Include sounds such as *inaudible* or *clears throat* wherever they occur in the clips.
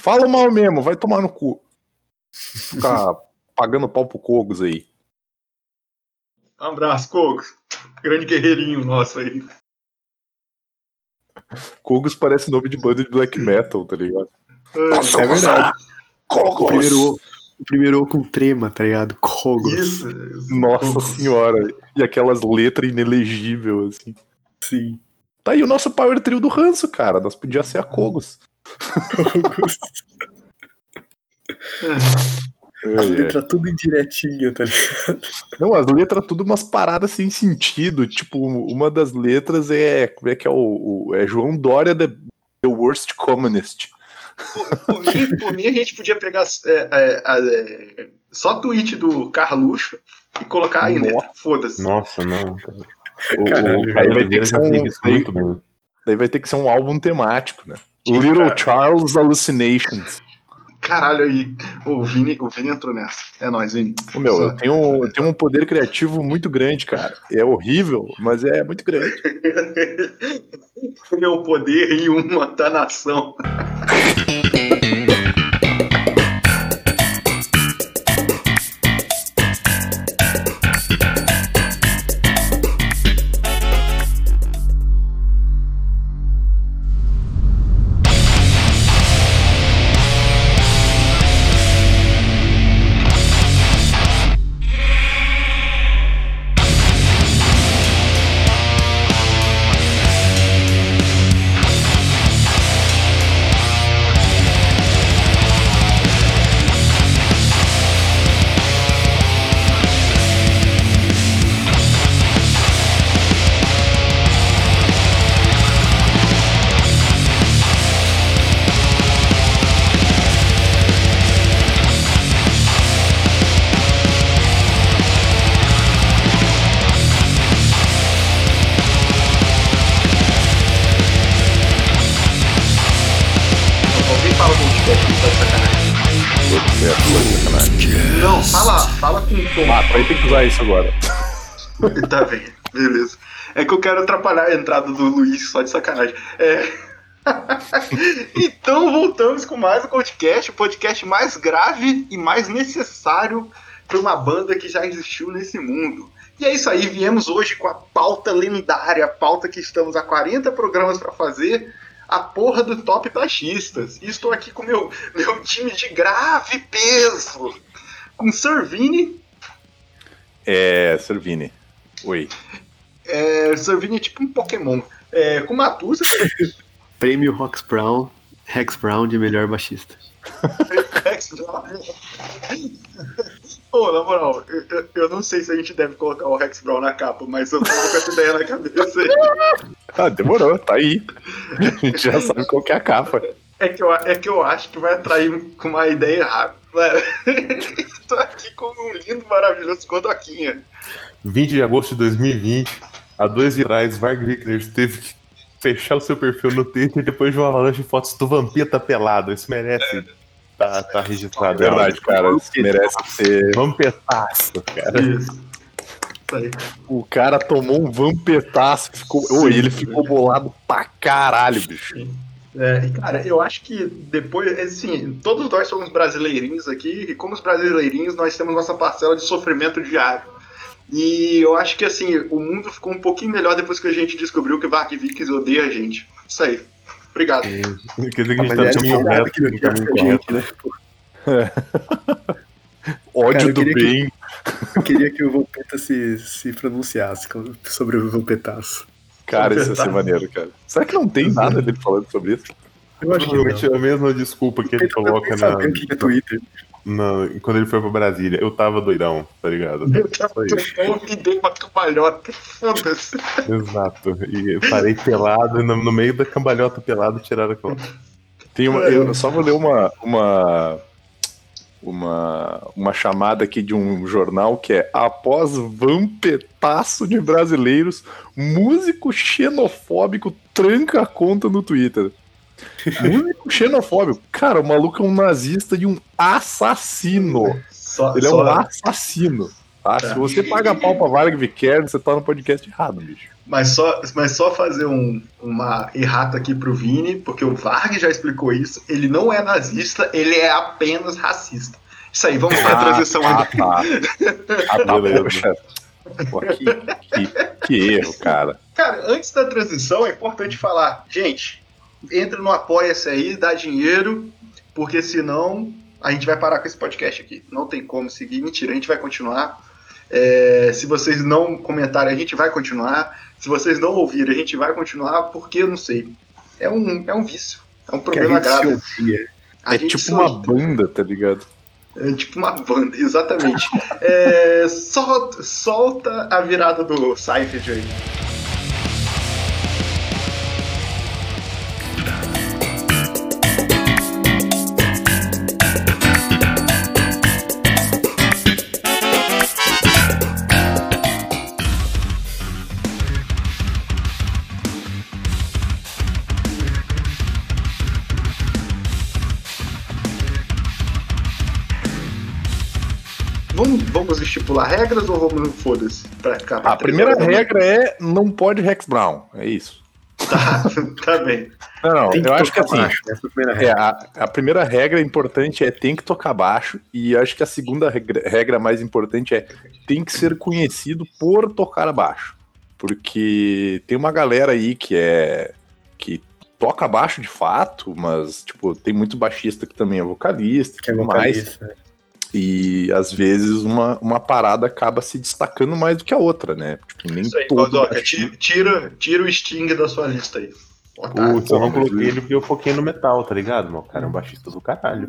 Fala mal mesmo, vai tomar no cu. Ficar *laughs* pagando pau pro Cogos aí. Um abraço, Cogos. Grande guerreirinho nosso aí. Cogos parece nome de banda de black metal, tá ligado? É verdade. O primeiro, o primeiro O com trema, tá ligado? Cogos. Isso. isso. Nossa Cogos. senhora. E aquelas letras inelegíveis, assim. Sim. Tá aí o nosso power trio do ranço, cara. Nós podíamos ser a Cogos. É, As letras tudo indiretinho, tá ligado? Não, as letras tudo umas paradas sem sentido. Tipo, uma das letras é. Como é que é o. o- é João Dória the, the Worst Communist. Por, por mim, por mim, a gente podia pegar é, é, é, só tweet do Carluxo e colocar aí, né? Foda-se. Nossa, não. O, Caralho, o aí vai ter que ser um-. Daí vai ter que ser um álbum temático, né? Little. Charles Hallucinations. Caralho, aí. O Vini, o Vini entrou nessa. É nóis, Vini. Ô, meu, Só. eu tenho, eu tenho um poder criativo muito grande, cara. É horrível, mas é muito grande. *laughs* Meu poder em uma da nação. *laughs* Usar isso agora. *laughs* Tá bem, beleza. É que eu quero atrapalhar a entrada do Luiz só de sacanagem. É. *laughs* então voltamos com mais um podcast, o podcast mais grave e mais necessário para uma banda que já existiu nesse mundo. E é isso aí, viemos hoje com a pauta lendária, a pauta que estamos há 40 programas para fazer, a porra do Top Baixistas. E estou aqui com meu, meu time de grave peso, com Servini, É, Servini. Oi. é, Servini é tipo um Pokémon, é, com Matusa, *laughs* Prêmio Rox Brown, Rex Brown de melhor baixista. Rex Brown. Pô, na moral, eu, eu- não sei se a gente deve colocar o Rex Brown na capa, mas eu tava com essa ideia na cabeça aí. Ah, demorou, tá aí. A gente já sabe qual que é a capa. É que eu, é que eu acho que vai atrair com uma ideia errada. Mano, *laughs* Tô aqui com um lindo, maravilhoso Godoquinha. 20 de agosto de 2020, há dois dias atrás, Varg Vickers teve que fechar o seu perfil no Twitter depois de uma avalanche de fotos do Vampeta pelado. Isso merece. Tá, tá registrado. É verdade, cara. Isso merece ser. Vampetaço, cara. Isso. O cara tomou um vampetaço. Ficou... Ô, ele ficou bolado pra caralho, bicho. É, e, cara, eu acho que depois, assim, todos nós somos brasileirinhos aqui, e como os brasileirinhos, nós temos nossa parcela de sofrimento diário. E eu acho que, assim, o mundo ficou um pouquinho melhor depois que a gente descobriu que Varg Vickers odeia a gente. Isso aí. Obrigado. Quer dizer que a gente tá no caminho reto, não no caminho correto. gente, né? *laughs* Ódio Cara, do queria que- bem. Eu queria que o Vampeta se, se pronunciasse sobre o Vampetaço. Cara, isso ia ser maneiro, cara. Será que não tem nada dele falando sobre isso? Eu acho que é a mesma desculpa que ele coloca na, que é Twitter. na- quando ele foi pra Brasília. Eu tava doidão, tá ligado? Eu tava bom e dei uma cambalhota. Foda-se. Exato. E eu parei pelado, e no, no meio da cambalhota pelado tiraram aquela. Tem uma, eu só vou ler uma, uma, uma, uma chamada aqui de um jornal que é Após vampetaço de brasileiros, músico xenofóbico tranca a conta no Twitter. *laughs* Músico xenofóbico. Cara, o maluco é um nazista e um assassino. Só, Ele é só, um assassino. Tá? Se você paga pau pra Varg Vikernes, você tá no podcast errado, bicho. Mas só, mas só fazer um, uma errata aqui pro Vini, porque o Varg já explicou isso. Ele não é nazista, ele é apenas racista. Isso aí, vamos pra Ah, transição ah, aí. tá. Ah, tá, Beleza. Pô, que, que, que erro, cara. Cara, antes da transição é importante falar, gente, entra no Apoia-se aí, dá dinheiro, porque senão a gente vai parar com esse podcast aqui. Não tem como seguir. Mentira, a gente vai continuar. É, se vocês não comentarem, a gente vai continuar. Se vocês não ouvirem, a gente vai continuar, porque eu não sei. É um, é um vício. É um problema grave. ouvia. A É gente tipo uma odeia. banda, tá ligado? É tipo uma banda, exatamente. *laughs* É, solta, solta a virada do Seinfeld aí. Estipular regras ou vamos, foda-se, pra ficar pra A primeira regra é não pode Rex Brown. É isso. Tá, *laughs* tá bem. Não, não, eu acho que assim. baixo, é a primeira É, regra. a, a primeira regra importante é tem que tocar baixo, e acho que a segunda regra, regra mais importante é tem que ser conhecido por tocar baixo. Porque tem uma galera aí que é. que toca baixo de fato, mas, tipo, tem muito baixista que também é vocalista e Que é tudo mais. vocalista. E às vezes uma, uma parada acaba se destacando mais do que a outra, né? Tipo, nem Isso aí, todo ti- tira, tira o Sting da sua lista aí. Putz, eu não coloquei ele porque eu foquei no metal, tá ligado? Meu cara é um baixista do caralho.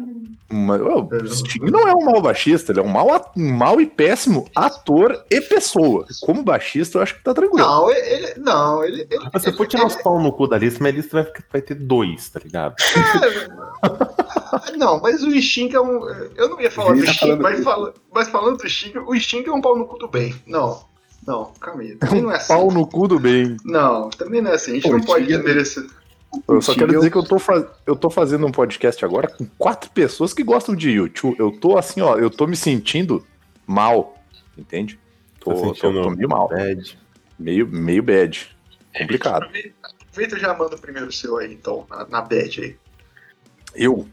Mas, o Sting não é um mau baixista, ele é um mau, um mau e péssimo ator e pessoa. Como baixista, eu acho que tá tranquilo. Não, ele. Não, ele. ele Mas se eu for tirar os pau no cu da lista, minha lista vai, ficar- vai ter dois, tá ligado? É, não, mas o Sting é um. Eu não ia falar Ele do tá Sting, falando mas, fala- mas falando do Sting, o Sting é um pau no cu do bem. Não, não, calma aí. *laughs* Também não é assim. Pau no cu do bem. Não, também não é assim. A gente Pô, não pode é- desmerecer. Eu só quero é dizer que eu tô, fa- eu tô fazendo um podcast agora com quatro pessoas que gostam de YouTube. Eu tô assim, ó, eu tô me sentindo mal, entende? Tô, Tá tô, sentindo tô meio mal. Bad. Meio, meio bad. Complicado. Aproveita e já manda o primeiro seu aí, então, na, na bad aí. Eu?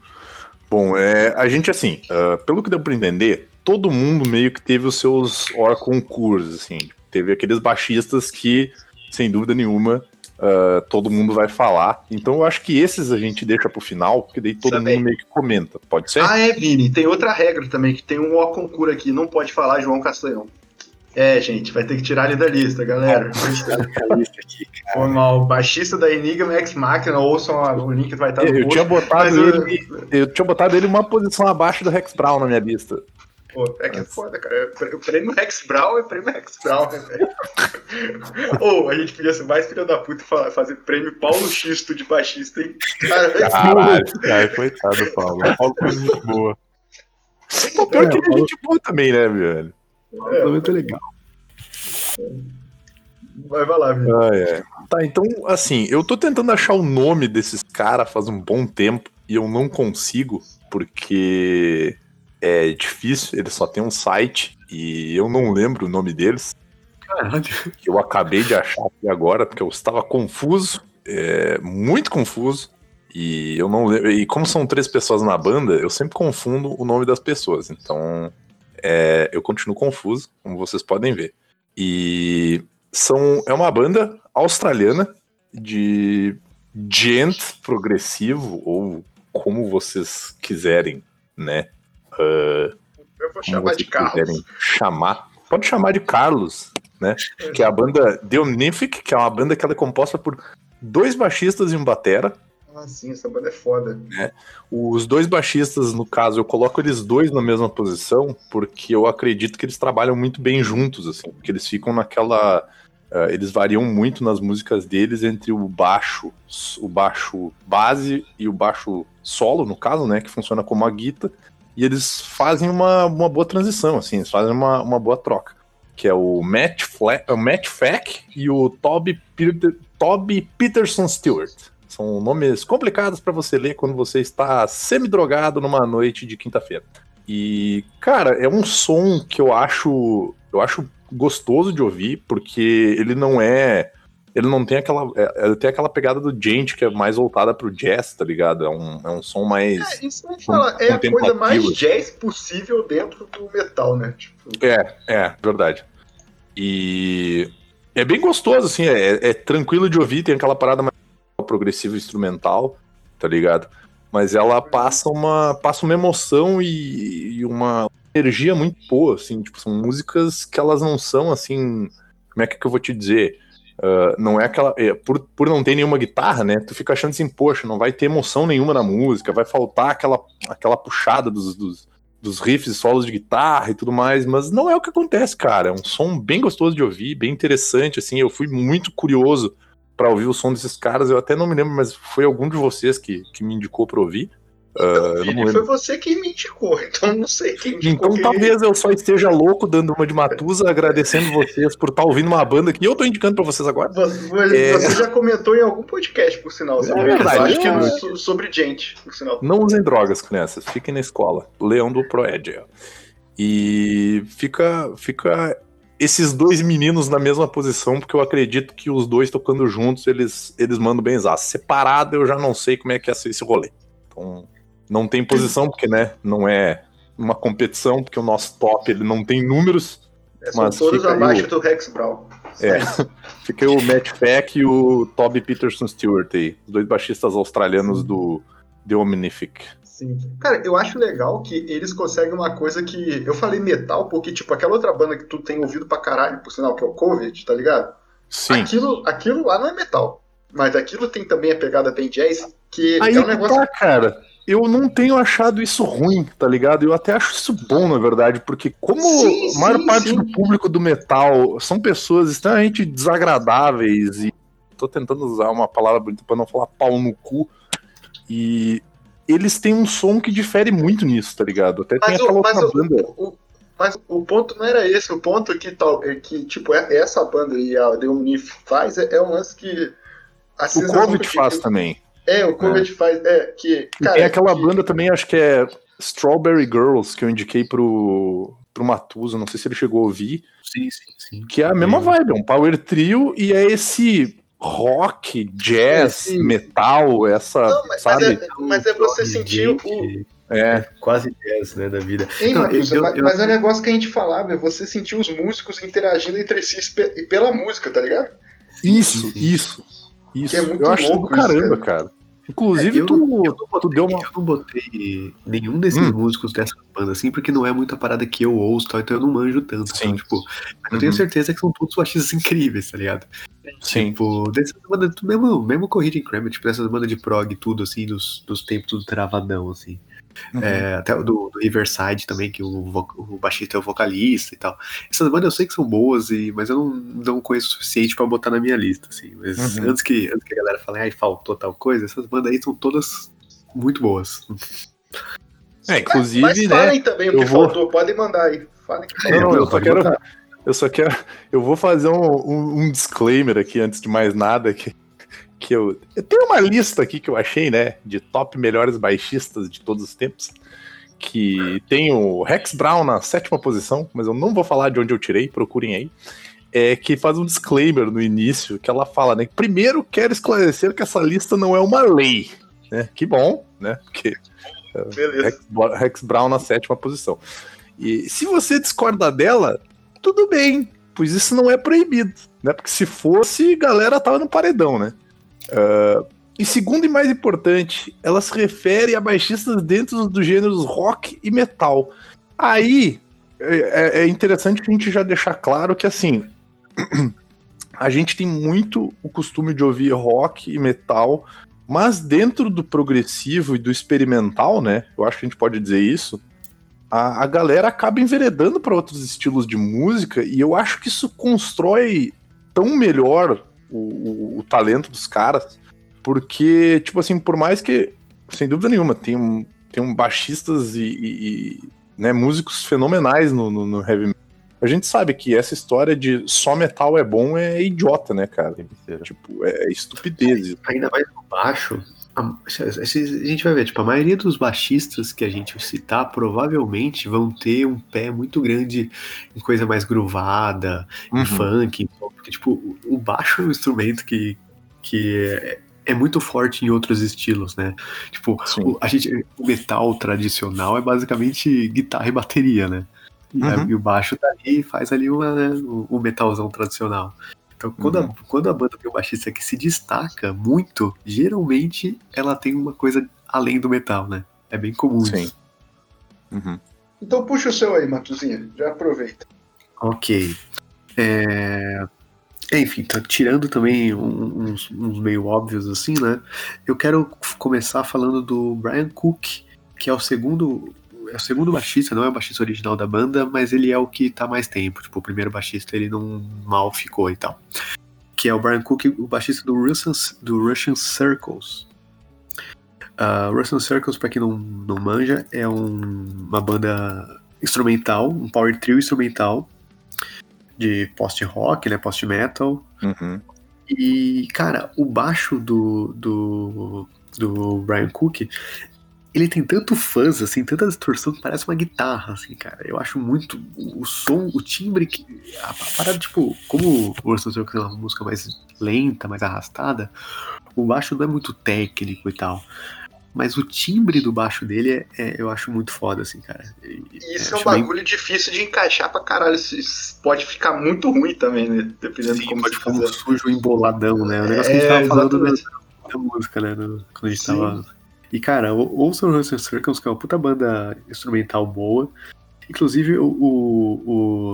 Bom, é, a gente, assim, ah, pelo que deu pra entender, todo mundo meio que teve os seus hors concursos, assim. Teve aqueles baixistas que, sem dúvida nenhuma, ah, todo mundo vai falar. Então eu acho que esses a gente deixa pro final, porque daí todo Também. mundo meio que comenta. Pode ser? Ah, é, Vini, tem outra regra também, que tem um ó concura aqui, não pode falar João Castanhão. É, gente, vai ter que tirar ele da lista, galera. *laughs* Foi mal. Baixista da Enigma Ex Machina, ouçam a- o link que vai estar no eu, eu post. tinha botado mas eu- ele. Eu tinha botado ele uma posição abaixo do Rex Brown na minha lista. Pô, é que é foda, cara. O prêmio Rex Brown é prêmio Rex Brown, né, velho? *laughs* Ou a gente podia ser mais filha da puta e fazer prêmio Paulo Xisto de baixista, hein? Cara, Caralho, cara, coitado do Paulo. Paulo foi muito boa. Pô, pior que ele é gente boa também, né, velho? Menos é legal. vai, vai lá, Vini. Ah, é. Tá, então, assim, eu tô tentando achar o nome desses caras faz um bom tempo e eu não consigo, porque é difícil, eles só tem um site e eu não lembro o nome deles. Caralho. eu acabei de achar aqui agora, porque eu estava confuso, é, muito confuso. E eu não lembro. E como são três pessoas na banda, eu sempre confundo o nome das pessoas. Então, é, eu continuo confuso, como vocês podem ver. E são, é uma banda australiana de gent progressivo, ou como vocês quiserem, né? Eu vou chamar de Carlos. chamar. Pode chamar de Carlos, né? Que é a banda The Omnific, que é uma banda que ela é composta por dois baixistas e um batera. Ah, sim, essa banda é foda. Os dois baixistas, no caso, eu coloco eles dois na mesma posição, porque eu acredito que eles trabalham muito bem juntos, assim, porque eles ficam naquela. eh, eles variam muito nas músicas deles entre o baixo, o baixo base e o baixo solo, no caso, né? Que funciona como a guita. E eles fazem uma, uma boa transição, assim, eles fazem uma, uma boa troca. Que é o Matt, Fla o Matt Fack e o Toby, Peter Toby Peterson Stewart. São nomes complicados pra você ler quando você está semi-drogado numa noite de quinta-feira. E, cara, é um som que eu acho eu acho gostoso de ouvir, porque ele não é. Ele não tem aquela. É, ele tem aquela pegada do gente que é mais voltada pro jazz, tá ligado? É um, é um som mais. É, isso não fala, é a coisa mais jazz possível dentro do metal, né? Tipo... É, é, verdade. E é bem gostoso, assim, é, é tranquilo de ouvir, tem aquela parada mais progressiva instrumental, tá ligado? Mas ela passa uma, passa uma emoção e, e uma energia muito boa, assim, tipo, são músicas que elas não são assim, como é que eu vou te dizer? Uh, não é aquela. É, por, por não ter nenhuma guitarra, né? Tu fica achando assim, poxa, não vai ter emoção nenhuma na música, vai faltar aquela, aquela puxada dos, dos, dos riffs e solos de guitarra e tudo mais, mas não é o que acontece, cara. É um som bem gostoso de ouvir, bem interessante, assim. Eu fui muito curioso para ouvir o som desses caras. Eu até não me lembro, mas foi algum de vocês que, que me indicou para ouvir. Uh, foi você que me indicou, então não sei quem indicou. Então talvez eu só esteja louco dando uma de Matusa, agradecendo vocês por estar tá ouvindo uma banda que eu tô indicando para vocês agora. Você, é... você, já comentou em algum podcast, por sinal. Você é verdade, acho que é sobre gente, por sinal. Não usem drogas, crianças, fiquem na escola. Leão do Proed. E fica, fica esses dois meninos na mesma posição, porque eu acredito que os dois tocando juntos, eles, eles mandam bem exato. Separado, eu já não sei como é que é esse rolê. Então, não tem posição, porque, né, não é uma competição, porque o nosso top ele não tem números. É, são todos abaixo o... do Rex Brown. É, *laughs* fica o Matt Peck e o Toby Peterson Stewart aí, os dois baixistas australianos do The Omnific. Sim. Cara, eu acho legal que eles conseguem uma coisa que. Eu falei metal, porque, tipo, aquela outra banda que tu tem ouvido pra caralho, por sinal, que é o Covid, tá ligado? Sim. Aquilo, aquilo lá não é metal. Mas aquilo tem também a pegada bem jazz, que Aí é um negócio. Tá, cara eu não tenho achado isso ruim, tá ligado? Eu até acho isso bom, na verdade, porque como sim, a maior sim, parte sim. do público do metal são pessoas extremamente desagradáveis e tô tentando usar uma palavra bonita para não falar pau no cu e eles têm um som que difere muito nisso, tá ligado? Até tem mas aquela o, outra o, banda. O, mas o ponto não era esse, o ponto é que, tal, é que tipo, é, essa banda e a The Omnif faz é, é um lance que. o Covid faz também. É, o Covet é. faz. É, que, cara, tem aquela que... banda também, acho que é Strawberry Girls, que eu indiquei pro, pro Matuso, não sei se ele chegou a ouvir. Sim, sim, sim. Que é a mesma vibe, é um power trio e é esse rock, jazz, é, metal, essa. Não, mas, sabe? Mas é, mas é você sentir o. É, quase jazz, né, da vida. Ei, não, Marcos, eu, mas, eu, mas é um negócio que a gente falava, é você sentir os músicos interagindo entre si pela música, tá ligado? Isso, isso. Isso. É eu acho do caramba, isso, cara. Inclusive, é, eu, tu, eu botei, tu deu uma. Eu não botei nenhum desses hum. músicos dessa banda, assim, porque não é muita parada que eu ouço, então eu não manjo tanto. Sim. Então, tipo, eu uhum. tenho certeza que são todos baixistas incríveis, tá ligado? Sim. Tipo, dessas bandas, mesmo, mesmo Corrida em Kramer, tipo, dessas bandas de prog, tudo, assim, dos, dos tempos tudo travadão, assim. Uhum. É, até do, do, Riverside também, que o, o baixista é o vocalista e tal. Essas bandas eu sei que são boas, e, mas eu não, não conheço o suficiente para botar na minha lista. Assim. Mas uhum. antes, que, antes que a galera fale, ai, faltou tal coisa, essas bandas aí são todas muito boas. É, inclusive, mas, mas falem né, também o que vou... faltou, podem mandar aí. Falem que não, não, eu só quero. Eu só quero. Eu vou fazer um, um, um disclaimer aqui antes de mais nada. Que que eu, eu tenho uma lista aqui que eu achei, né, de top melhores baixistas de todos os tempos, que tem o Rex Brown na sétima posição, mas eu não vou falar de onde eu tirei, procurem aí. É que faz um disclaimer no início, que ela fala, né? Primeiro quero esclarecer que essa lista não é uma lei, né? Que bom, né? Porque é, Rex, Rex Brown na sétima posição. E se você discorda dela, tudo bem, pois isso não é proibido, né? Porque se fosse, galera tava no paredão, né? Uh, e segundo e mais importante, ela se refere a baixistas dentro dos gêneros rock e metal. Aí é, é, é interessante a gente já deixar claro que assim *clears throat* a gente tem muito o costume de ouvir rock e metal, mas dentro do progressivo e do experimental, né? Eu acho que a gente pode dizer isso. A, a galera acaba enveredando para outros estilos de música e eu acho que isso constrói tão melhor o, o, o, talento dos caras, porque, tipo assim, por mais que, sem dúvida nenhuma, tem, um, tem um baixistas e, e né, músicos fenomenais no, no, no, heavy metal. A gente sabe que essa história de só metal é bom é idiota, né, cara? Tipo, é estupidez. Ainda mais no baixo, a, a gente vai ver, tipo, a maioria dos baixistas que a gente citar provavelmente vão ter um pé muito grande em coisa mais groovada, em Uhum. funk, porque, tipo, o- baixo é um instrumento que, que é, é muito forte em outros estilos, né? Tipo, o, a gente, o metal tradicional é basicamente guitarra e bateria, né? E, Uhum. e o baixo tá ali e faz ali uma, né, o, o metalzão tradicional. Então, quando, Uhum. a, quando a banda tem um baixista que se destaca muito, geralmente ela tem uma coisa além do metal, né? É bem comum Sim. isso. Uhum. Então puxa o seu aí, Matuzinha. Já aproveita. Ok. É, Enfim, tá tirando também uns, uns meio óbvios assim, né? Eu quero começar falando do Brian Cook, que é o segundo. É o segundo baixista, não é o baixista original da banda, mas ele é o que tá mais tempo. Tipo, o primeiro baixista ele não mal ficou e tal. Que é o Brian Cook, o baixista do Russian, do Russian Circles. Uh, Russian Circles, pra quem não, não manja, é um- uma banda instrumental, um power trio instrumental de post-rock, né, post-metal. Uhum. E, cara, o baixo do, do, do Brian Cook, ele tem tanto fuzz, assim, tanta distorção que parece uma guitarra, assim, cara. Eu acho muito o som, o timbre, que, a, a parada, tipo, como o Russell Circles é uma música mais lenta, mais arrastada, o baixo não é muito técnico e tal. Mas o timbre do baixo dele é, é- eu acho muito foda, assim, cara. E- E isso é, um acho bem- bagulho difícil de encaixar pra caralho. Isso- pode ficar muito ruim também, né? Dependendo de Sim, como pode ficar um sujo emboladão, né? O negócio que a gente É, tava falando da, música, né? quando a gente Sim. tava. E, cara, o- ouça o Russell Circles, que é uma puta banda instrumental boa. Inclusive, o, o,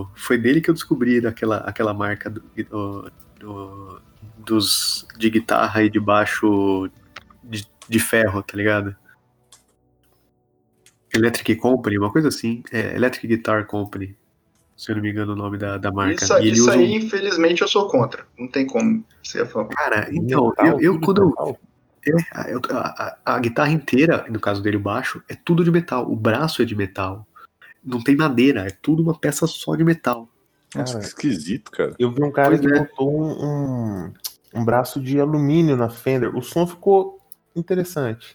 o- foi dele que eu descobri daquela, aquela marca do, do- do- dos, de guitarra e de baixo de, de ferro, tá ligado? Electric Company, uma coisa assim. É, Electric Guitar Company, se eu não me engano o nome da, da marca. Isso, isso usa um- aí, infelizmente, eu sou contra. Não tem como ser a favor. Cara, então, eu, eu quando eu- a, a- a guitarra inteira, no caso dele, o baixo, é tudo de metal. O braço é de metal. Não tem madeira, é tudo uma peça só de metal. Nossa, que esquisito, cara. Eu vi um cara Pois que é. botou um, um, um braço de alumínio na Fender. O som ficou interessante.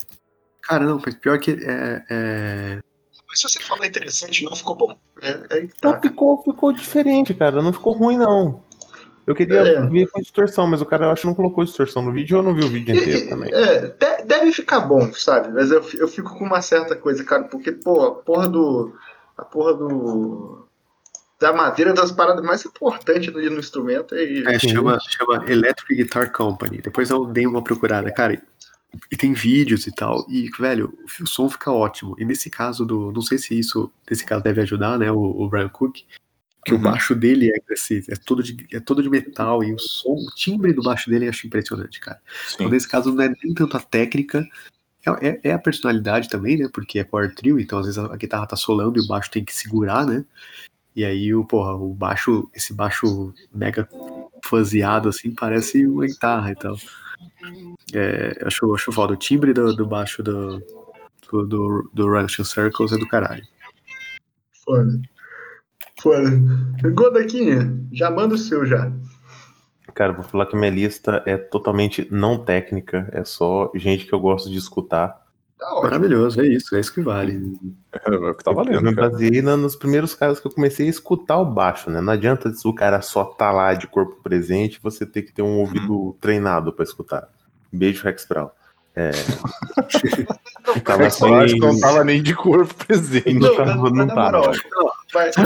Cara, não, mas pior que é, é- Mas se você falar interessante, não ficou bom. É, é Não, tá. ficou, ficou diferente, cara. Não ficou ruim, não. Eu queria É. ver com distorção, mas o cara eu acho que não colocou distorção no vídeo. Eu não vi o vídeo inteiro também. É, de- deve ficar bom, sabe? Mas eu, eu fico com uma certa coisa, cara, porque, pô, a porra do. A porra do. Da madeira é das paradas mais importantes ali no instrumento é, é, Sim. chama, chama Electric Guitar Company. Depois eu dei uma procurada. Cara, e tem vídeos e tal. E, velho, o som fica ótimo. E nesse caso do. Não sei se isso, nesse caso, deve ajudar, né? O, o Brian Cook. Que Uhum. o baixo dele é, esse, é, todo de, é todo de metal. E o som, o timbre do baixo dele eu acho impressionante, cara. Então, Sim. nesse caso, não é nem tanto a técnica, é, é- é a personalidade também, né? Porque é power trio, então às vezes a guitarra tá solando e o baixo tem que segurar, né? E aí, o, porra, o baixo, esse baixo mega faseado, assim, parece uma guitarra e tal. É, acho, acho foda. O timbre do, do baixo do, do, do, do Russian Circles é do caralho. foda. Foda. Godaquinha, já manda o seu já. Cara, vou falar que minha lista é totalmente não técnica. É só gente que eu gosto de escutar. Tá. Maravilhoso, é isso, é isso que vale. É o que tá eu valendo, me cara. baseei nos primeiros casos que eu comecei a escutar o baixo, né? Não adianta o cara só tá lá de corpo presente, você ter que ter um ouvido treinado pra escutar. Beijo, Rex Brown. É... *laughs* Tava Eu só acho que não sem- tava nem de corpo presente. Não Não, tava- não tava. Só pra vai- ser deixa eu- justo, só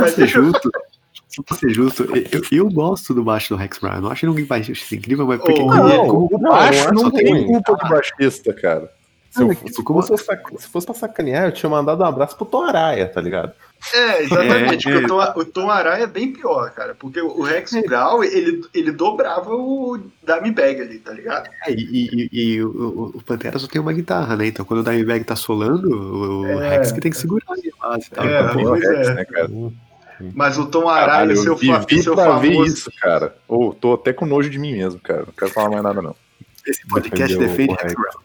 pra ser justo, eu, eu gosto do baixo do Rex Brown. Eu não acho ele baixista incrível, mas porque Oh, ele- Não, como- o baixo não não tem ruim. culpa de baixista, cara. Se, eu- Não, se como- fosse, sac- se fosse pra sacanear, eu tinha mandado um abraço pro Tom Araia, tá ligado? É, exatamente. É, porque o Tom, o Tom Araya é bem pior, cara. Porque o Rex Brown, ele, ele dobrava o Dime Bag ali, tá ligado? É, e, e- e o, o- o Pantera só tem uma guitarra, né? Então quando o Dimebag tá solando, o, o É. Rex que tem que segurar ali a base e tal. É, pô, pois Rex, é. né, cara? Mas o Tom Araya, Caralho, seu, eu fa vivi seu pra ver famoso. isso, cara. Ô, tô até com nojo de mim mesmo, cara. Não quero falar mais nada, não. esse podcast defende Rex. Brown.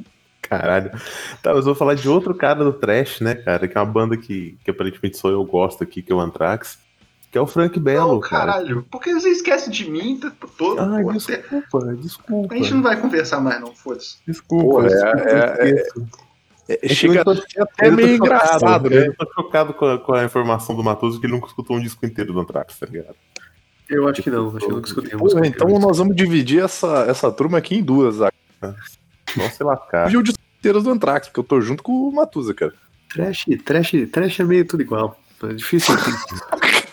*laughs* Caralho. Tá, mas eu vou falar de outro cara do Trash, né, cara? Que é uma banda que, que aparentemente só eu gosto aqui, que é o Anthrax. Que é o Frank Belo, Não, cara. caralho. Por que você esquece de mim tá, todo? Ai, pô, desculpa, desculpa. a gente não vai conversar mais, não, foda-se. Desculpa, Porra, desculpa, é- é-. É, É chega tô- até meio engraçado, né? Eu tô chocado com a, com a informação do Matoso que ele nunca escutou um disco inteiro do Anthrax, tá ligado? Eu acho que não, acho que eu nunca escutei música então nós vamos dividir essa, essa turma aqui em duas. A Vamos se lascar. Dividir o disco inteiro do Anthrax, porque eu tô junto com o Matusa, cara. Trash, trash, trash é meio tudo igual. É difícil assim. *laughs*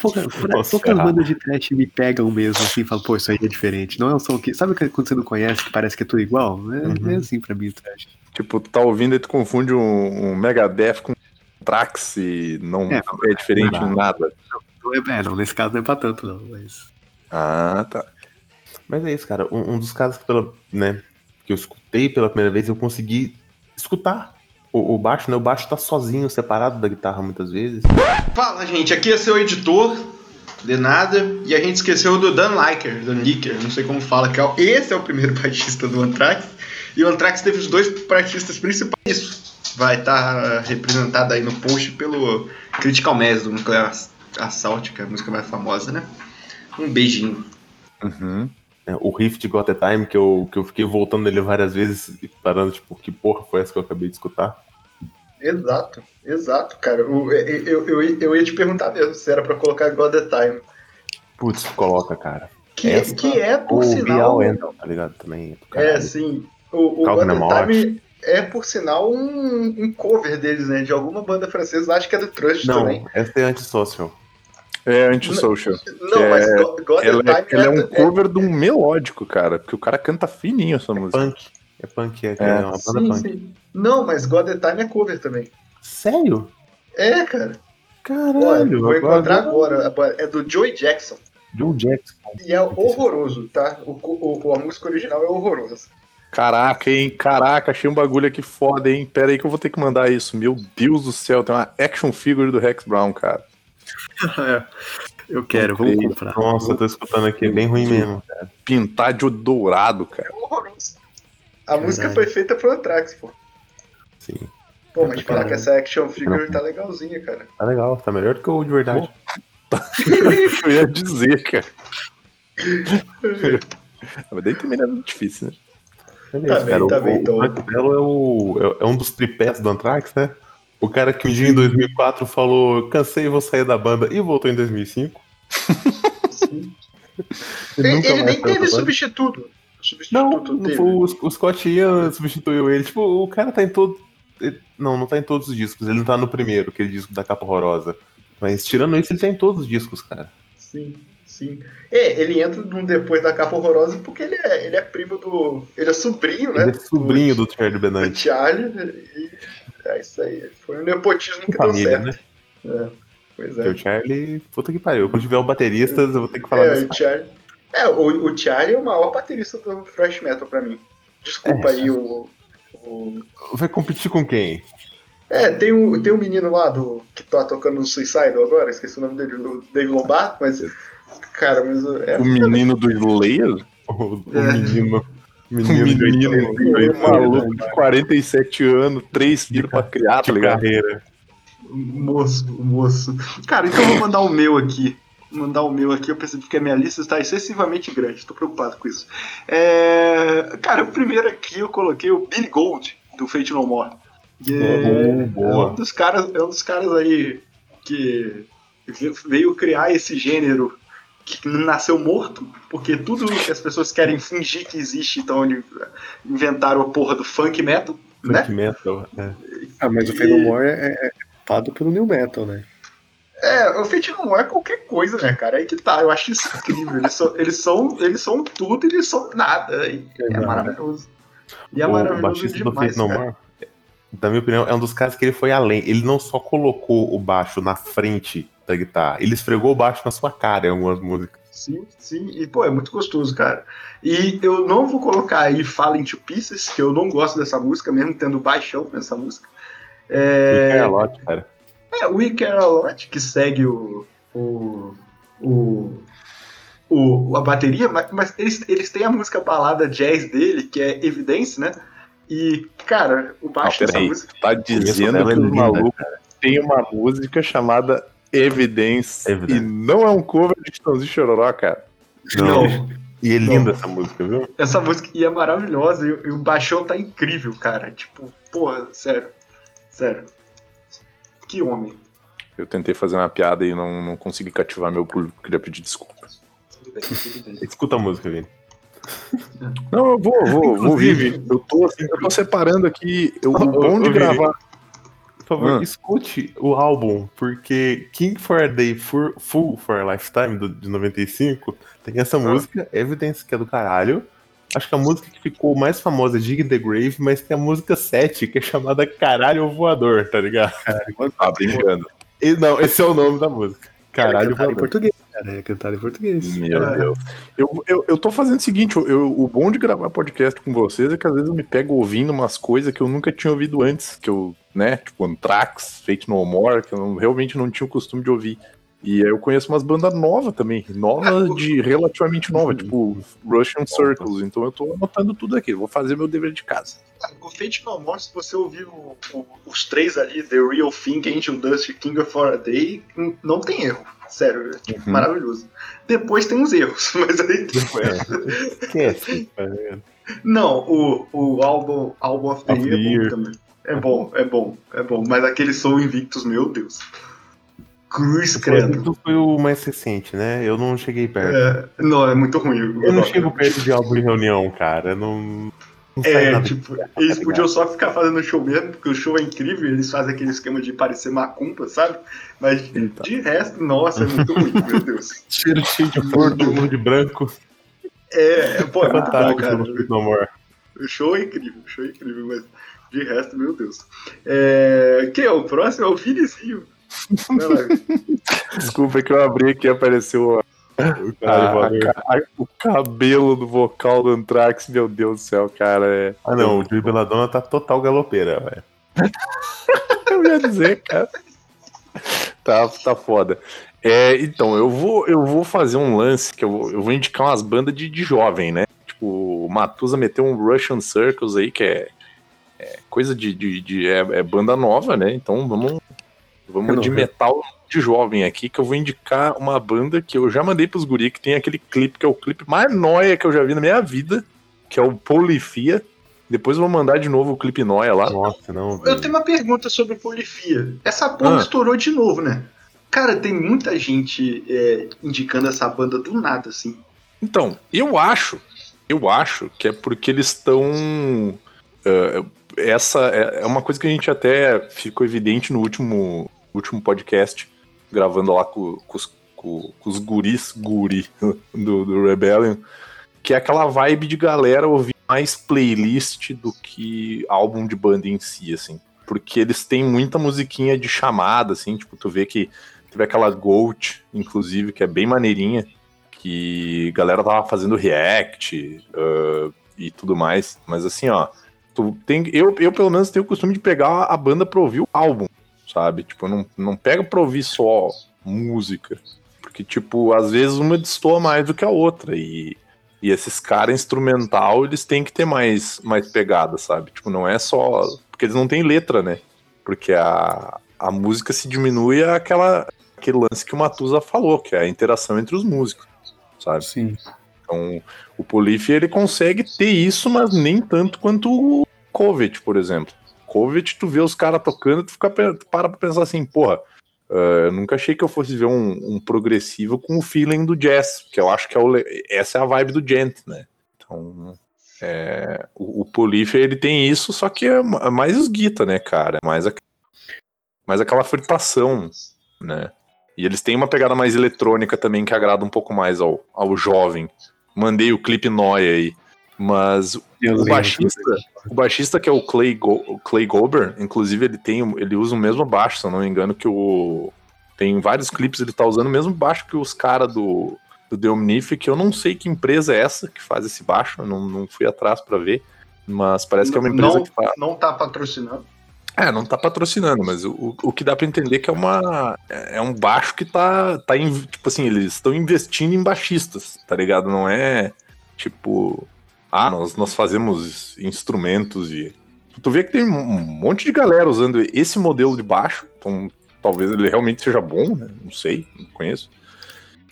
Pouca, Nossa, poucas bandas de trash me pegam mesmo, assim, falam, pô, isso aí é diferente. Não é um som que. Sabe que quando você não conhece, que parece que é tudo igual? É, Uhum. é assim pra mim o trash. Tipo, tu tá ouvindo e tu confunde um, um Megadeth com um Anthrax e não É, é, diferente não em nada. Não é, é, não, nesse caso não é pra tanto, não, mas. Ah, tá. Mas é isso, cara. Um, um dos casos que, pela, né, que eu escutei pela primeira vez, eu consegui escutar o, o baixo, né? O baixo tá sozinho, separado da guitarra muitas vezes. Fala, gente, aqui é seu editor, de nada, e a gente esqueceu do Dan Liker, Dan Liker, não sei como fala, que é o- esse é o primeiro *laughs* baixista do Anthrax, e o Anthrax teve os dois baixistas principais. Isso vai estar representado aí no post pelo Critical Mass do Nuclear Assault, que é a música mais famosa, né? Um beijinho. Uhum. né? O riff de Got the Time, que eu, que eu fiquei voltando nele várias vezes e parando, tipo, que porra foi essa que eu acabei de escutar? Exato, exato, cara. Eu, eu, eu, eu ia te perguntar mesmo se era pra colocar God the Time. Putz, coloca, cara. Que, Essa- que é, por Ou sinal. Anthem, tá ligado? Também. É, caralho. sim. O, o Time é, por sinal, um, um cover deles, né? De alguma banda francesa, acho que é do Trust Não, também. essa é antisocial. É antisocial. Não, é- mas Go- God Ela, é, Time ela é um cover de um melódico, cara. Porque o cara canta fininho essa música. Punk. É punk, é, É, é uma banda Sim, punk. sim. Não, mas God the Time é cover também. Sério? É, cara. Olha, Caralho, vou encontrar agora. É do Joey Jackson. Joe Jackson. E é horroroso, tá? O, o- a música original é horrorosa. Caraca, hein? Caraca, achei um bagulho aqui foda, hein? Pera aí que eu vou ter que mandar isso. Meu Deus do céu, tem uma action figure do Rex Brown, cara. *laughs* É, eu quero, Comprei. comprar. Nossa, eu tô escutando aqui, é bem ruim mesmo. cara. Pintar de dourado, cara. É horroroso. A Verdade. música foi feita pro Anthrax, pô. Sim. Pô, mas falar que essa action figure tá legalzinha, cara. Tá legal, tá melhor do que o de verdade. *laughs* eu ia dizer, cara. *laughs* Mas daí também não é muito difícil, né? Beleza, Tá bem, tá o, bem, então. Frank é, o, é, é um dos tripés do Anthrax, né? O cara que um dia em 2004 falou, cansei vou sair da banda, e voltou em 2005. *laughs* Ele, nunca ele mais nem teve substituto. Substituto Não, não teve. o, o Scott Ian substituiu ele. Tipo, o cara tá em todo. ele- Não, não tá em todos os discos. Ele não tá no primeiro, aquele disco da capa horrorosa. Mas tirando isso, ele tá em todos os discos, cara. Sim, sim. É, ele entra num depois da capa horrorosa porque ele é, ele é primo do. Ele é sobrinho, né? Ele é sobrinho do Charlie do, do Benante. Charlie. E é isso aí. Foi um nepotismo que Família, deu né? certo. Pois Porque é. o Charlie, puta que pariu. Quando tiver o baterista, eu vou ter que falar É, o Charlie. É, o, o Charlie é o maior baterista do thrash metal pra mim. Desculpa É. aí o. o- Vai competir com quem? É, tem um, tem um menino lá do, que tá tocando no Suicidal agora, esqueci o nome dele, o Dave Lombardo, mas. Cara, mas. É, O menino do Slayer? O, o É. menino. O Menino, menino, de 88 um maluco de 47 anos, três filhos pra criar, tá ligado? carreira. Moço, moço. Cara, então eu vou mandar o meu aqui. Vou mandar o meu aqui, eu percebi que a minha lista está excessivamente grande, tô preocupado com isso. É... Cara, o primeiro aqui eu coloquei o Billy Gold, do Fate No More. É, Boa. é um dos caras, é um dos caras aí que veio criar esse gênero que nasceu morto, porque tudo que as pessoas querem fingir que existe, então eles inventaram a porra do funk metal, né? Funk metal. É. Ah, mas o E- Fenomore é, é, é culpado pelo New Metal, né? É, o Fate não é qualquer coisa, né, cara? Aí que tá, eu acho isso incrível. Eles são, eles são, eles são tudo e eles são nada. E é Exato. maravilhoso. E é o maravilhoso baixista do demais, Faith No cara. More, na minha opinião, é um dos caras que ele foi além. Ele não só colocou o baixo na frente da guitarra, ele esfregou o baixo na sua cara em algumas músicas. Sim, sim. E, pô, é muito gostoso, cara. E eu não vou colocar aí Fallen to Pieces, que eu não gosto dessa música, mesmo tendo baixão nessa música. É... É, Lote, cara. é We Care A Lot, que segue o... o, o o, a bateria, mas, mas eles, eles têm a música balada jazz dele, que é Evidence, né? E, cara, o baixo dessa peraí. música. Tá dizendo que é o maluco tem uma música chamada Evidence. Evidence. E não é um cover de Chitãozinho Chororó, cara. Não. E é linda essa música, viu? Essa música e é maravilhosa. E, e o baixão tá incrível, cara. Tipo, porra, sério. Sério. Que homem. Eu tentei fazer uma piada e não, não consegui cativar meu público. Queria pedir desculpas. Tudo bem, tudo bem. Escuta a música, Vini. Não, eu vou, vou, vou ouvir. Inclusive- Eu tô, assim, eu tô separando aqui. Eu, o bom de gravar. Por favor, Ah. escute o álbum, porque King for a Day for, Full for a Lifetime, do, de 95, tem essa música, Evidence, que é do caralho. Acho que a música que ficou mais famosa é Dig the Grave, mas tem a música 7, que é chamada Caralho Voador, tá ligado? Ah, brincando. E, não, esse é o nome da música. Caralho cantado em Voador. português. É cantado em português. Meu É. Deus. Eu, eu, eu tô fazendo o seguinte: eu, o bom de gravar podcast com vocês é que às vezes eu me pego ouvindo umas coisas que eu nunca tinha ouvido antes, que eu, né, tipo Anthrax, Fate No More, que eu não- realmente não tinha o costume de ouvir. E aí eu conheço umas bandas novas também, novas de relativamente nova, tipo Russian Circles. Então eu tô anotando tudo aqui, vou fazer meu dever de casa. O Fate No More, se você ouvir o- o- os três ali, The Real Thing, Angel Dust e King for a Day, não tem erro. Sério, é tipo, Uhum. maravilhoso. Depois tem uns erros, *laughs* mas aí. *laughs* É. Esquece. tá ligado? Não, o, o álbum, álbum of the Of the Year é bom também. É bom, é bom, é bom. Mas aquele Soul Invictus, meu Deus. Cruz credo. Foi o mais recente, né? Eu não cheguei perto. É, não, é muito ruim. Eu não chego perto de álbum em reunião, cara. Não. Não É, tipo, eles podiam só ficar fazendo show mesmo, porque o show é incrível, eles fazem aquele esquema de parecer macumba, sabe? Mas Então. de resto, nossa, é muito ruim, meu *laughs* Deus. Cheiro cheio de flor, todo mundo de branco. É, pô, é muito bom, cara. O show é incrível, o show é incrível, mas de resto, meu Deus. É, quem é o próximo? É o Vinizinho. Desculpa que eu abri aqui e apareceu O a- caralho a- a- o cabelo do vocal do Anthrax. Meu Deus do céu, cara. É... Ah, não, o Joey Belladonna tá total galopeira, velho. *laughs* Eu ia dizer, cara. Tá, tá foda. É, então, eu vou, eu vou fazer um lance que eu vou, eu vou indicar umas bandas de, de jovem, né? Tipo, o Matusa meteu um Russian Circles aí, que é, é coisa de. de, de- é, é banda nova, né? Então vamos, vamos de metal de jovem aqui, que eu vou indicar uma banda que eu já mandei pros guri, que tem aquele clipe, que é o clipe mais nóia que eu já vi na minha vida, que é o Polifia. Depois eu vou mandar de novo o clipe nóia lá. Nossa, não. Eu tenho uma pergunta sobre polifia. Essa porra Ah. estourou de novo, né? Cara, tem muita gente é, indicando essa banda do nada, assim. Então, eu acho, eu acho que é porque eles estão. essa é é uma coisa que a gente até ficou evidente no último, último podcast, gravando lá com, com os, com- com os guris, guri *laughs* do, do Rebellion, que é aquela vibe de galera ouvir mais playlist do que álbum de banda em si, assim. Porque eles têm muita musiquinha de chamada, assim, tipo, tu vê que teve aquela Goat, inclusive, que é bem maneirinha, que a galera tava fazendo react ah, e tudo mais. Mas assim, ó, tu tem, eu, eu pelo menos tenho o costume de pegar a banda pra ouvir o álbum, sabe? Tipo, não, não pega pra ouvir só música. Porque, tipo, às vezes uma destoa mais do que a outra. E, e esses caras instrumental, eles têm que ter mais, mais pegada, sabe? Tipo, não é só. Porque eles não têm letra, né? Porque a, a música se diminui àquela, aquele lance que o Matusa falou, que é a interação entre os músicos, sabe? Sim. Então, o Polif ele consegue ter isso, mas nem tanto quanto o Covet, por exemplo. Covet, tu vê os caras tocando, tu fica para pra pensar assim, porra, eh, eu nunca achei que eu fosse ver um, um progressivo com o feeling do jazz, que eu acho que é o essa é a vibe do Gent, né? Então, é, o, o Polif ele tem isso, só que é ma- mais os guita, né, cara? É Mais, a, mais aquela fritação, né? E eles têm uma pegada mais eletrônica também que agrada um pouco mais ao, ao jovem. Mandei o clipe Noia aí. Mas o baixista, o baixista que é o Clay, Go, o Clay Gober, inclusive ele tem, ele usa o mesmo baixo, se eu não me engano, que o tem vários clipes ele tá usando o mesmo baixo que os caras do do The Omnif, que eu não sei que empresa é essa que faz esse baixo, eu não, não fui atrás pra ver, mas parece que é uma empresa não, que tá não tá patrocinando. é, não tá patrocinando, mas o, o- que dá pra entender é que é uma. É um baixo que tá. tá tipo assim, eles estão investindo em baixistas, tá ligado? Não é tipo. Ah, nós, nós fazemos instrumentos e. Tu vê que tem um monte de galera usando esse modelo de baixo. Então, talvez ele realmente seja bom, né? Não sei, não conheço.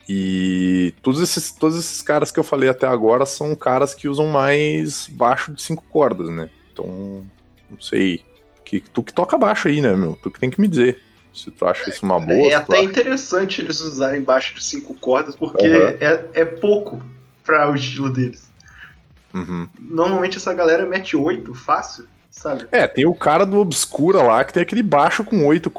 E todos esses, todos esses caras que eu falei até agora são caras que usam mais baixo de cinco cordas, né? Então, não sei. Que, tu que toca baixo aí, né, meu? Tu que tem que me dizer. Se tu acha isso uma boa. É tu até acha- interessante eles usarem baixo de cinco cordas, porque Uhum. é, é pouco para o estilo deles. Uhum. Normalmente essa galera mete oito fácil, sabe? É, tem o cara do Obscura lá que tem aquele baixo com oito.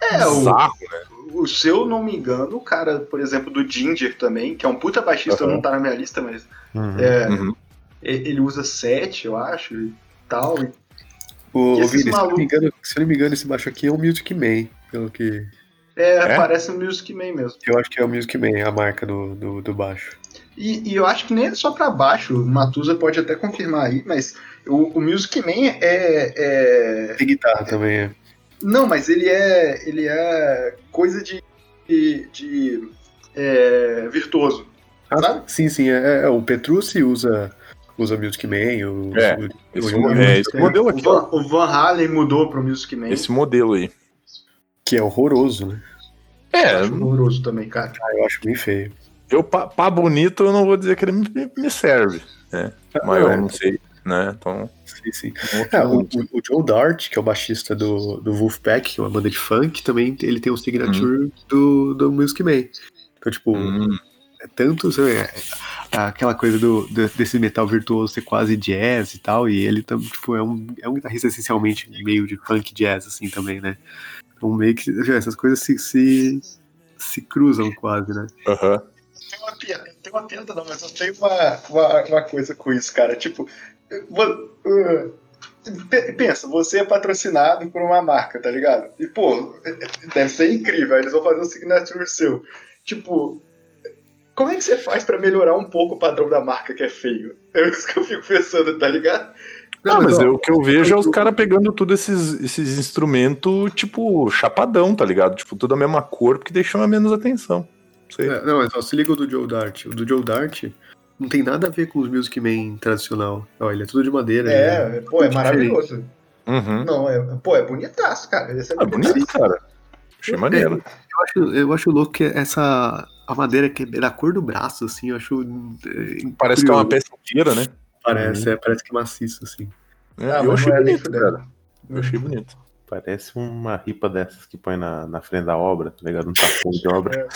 É, o, bizarro, né? o, se eu não me engano, o cara, por exemplo, do Ginger também, que é um puta baixista, Uhum. não tá na minha lista, mas Uhum. é, Uhum. ele usa sete, eu acho, e tal. e- O, E o Vini, se eu, não me malucos? engano, se eu não me engano, esse baixo aqui é o Music Man. Pelo que. É, É? parece um Music Man mesmo. Eu acho que é o Music Man, a marca do, do, do baixo. E, e eu acho que nem é só pra baixo, o Matusa pode até confirmar aí, mas o, o Music Man é, é- Tem guitarra também, é. Não, mas ele é. ele é coisa de. de, de, é, virtuoso. Ah, Sabe? sim, sim. É, é, o Petrucci usa, usa Music Man. O, É, o- Esse, o- é, esse modelo aqui. Van, o Van Halen mudou pro Music Man. Esse modelo aí. que é horroroso, né? É, Eu acho horroroso também, cara. Ah, eu acho bem feio. Eu pra bonito eu não vou dizer que ele me, me serve, né? Mas eu não sei, né? Então. Sim, sim. É, o, o- Joe Dart, que é o baixista do, do Wolfpack, que é uma banda de funk, também ele tem o signature do, do Music Man. Então, tipo, Hum, é tanto sabe, é, aquela coisa do, desse metal virtuoso ser quase jazz e tal, e ele tipo, é, um, é um guitarrista essencialmente meio de funk jazz, assim, também, né? Então meio que essas coisas se, se, se cruzam quase, né? aham. Tem uma piada, tem uma piada não, mas eu tenho uma, uma, uma coisa com isso, cara. Tipo, uh, pe- pensa, você é patrocinado por uma marca, tá ligado? E, pô, deve ser incrível, aí eles vão fazer um signature seu. Tipo, como é que você faz pra melhorar um pouco o padrão da marca que é feio? É isso que eu fico pensando, tá ligado? Não, mas eu- o que eu vejo é os caras pegando tudo esses, esses instrumentos, tipo, chapadão, tá ligado? Tipo, tudo a mesma cor, porque deixa uma menos atenção. É, não, mas ó, se liga o do Joe Dart. O do Joe Dart não tem nada a ver com os Music Man tradicional. Ó, ele é tudo de madeira. né? É, pô, é maravilhoso. Uhum. Não, é, pô, é bonitaço, cara. Esse é Ah, bonito, cara. Achei maneiro. Eu acho, eu acho louco que essa. A madeira que é da cor do braço, assim, eu acho. é, Parece que é uma curioso. peça inteira, né? Parece, é, parece que é maciço, assim. É, Ah, eu achei é bonito, cara. Eu achei bonito. Parece uma ripa dessas que põe na, na frente da obra, tá ligado? Um tapão de obra.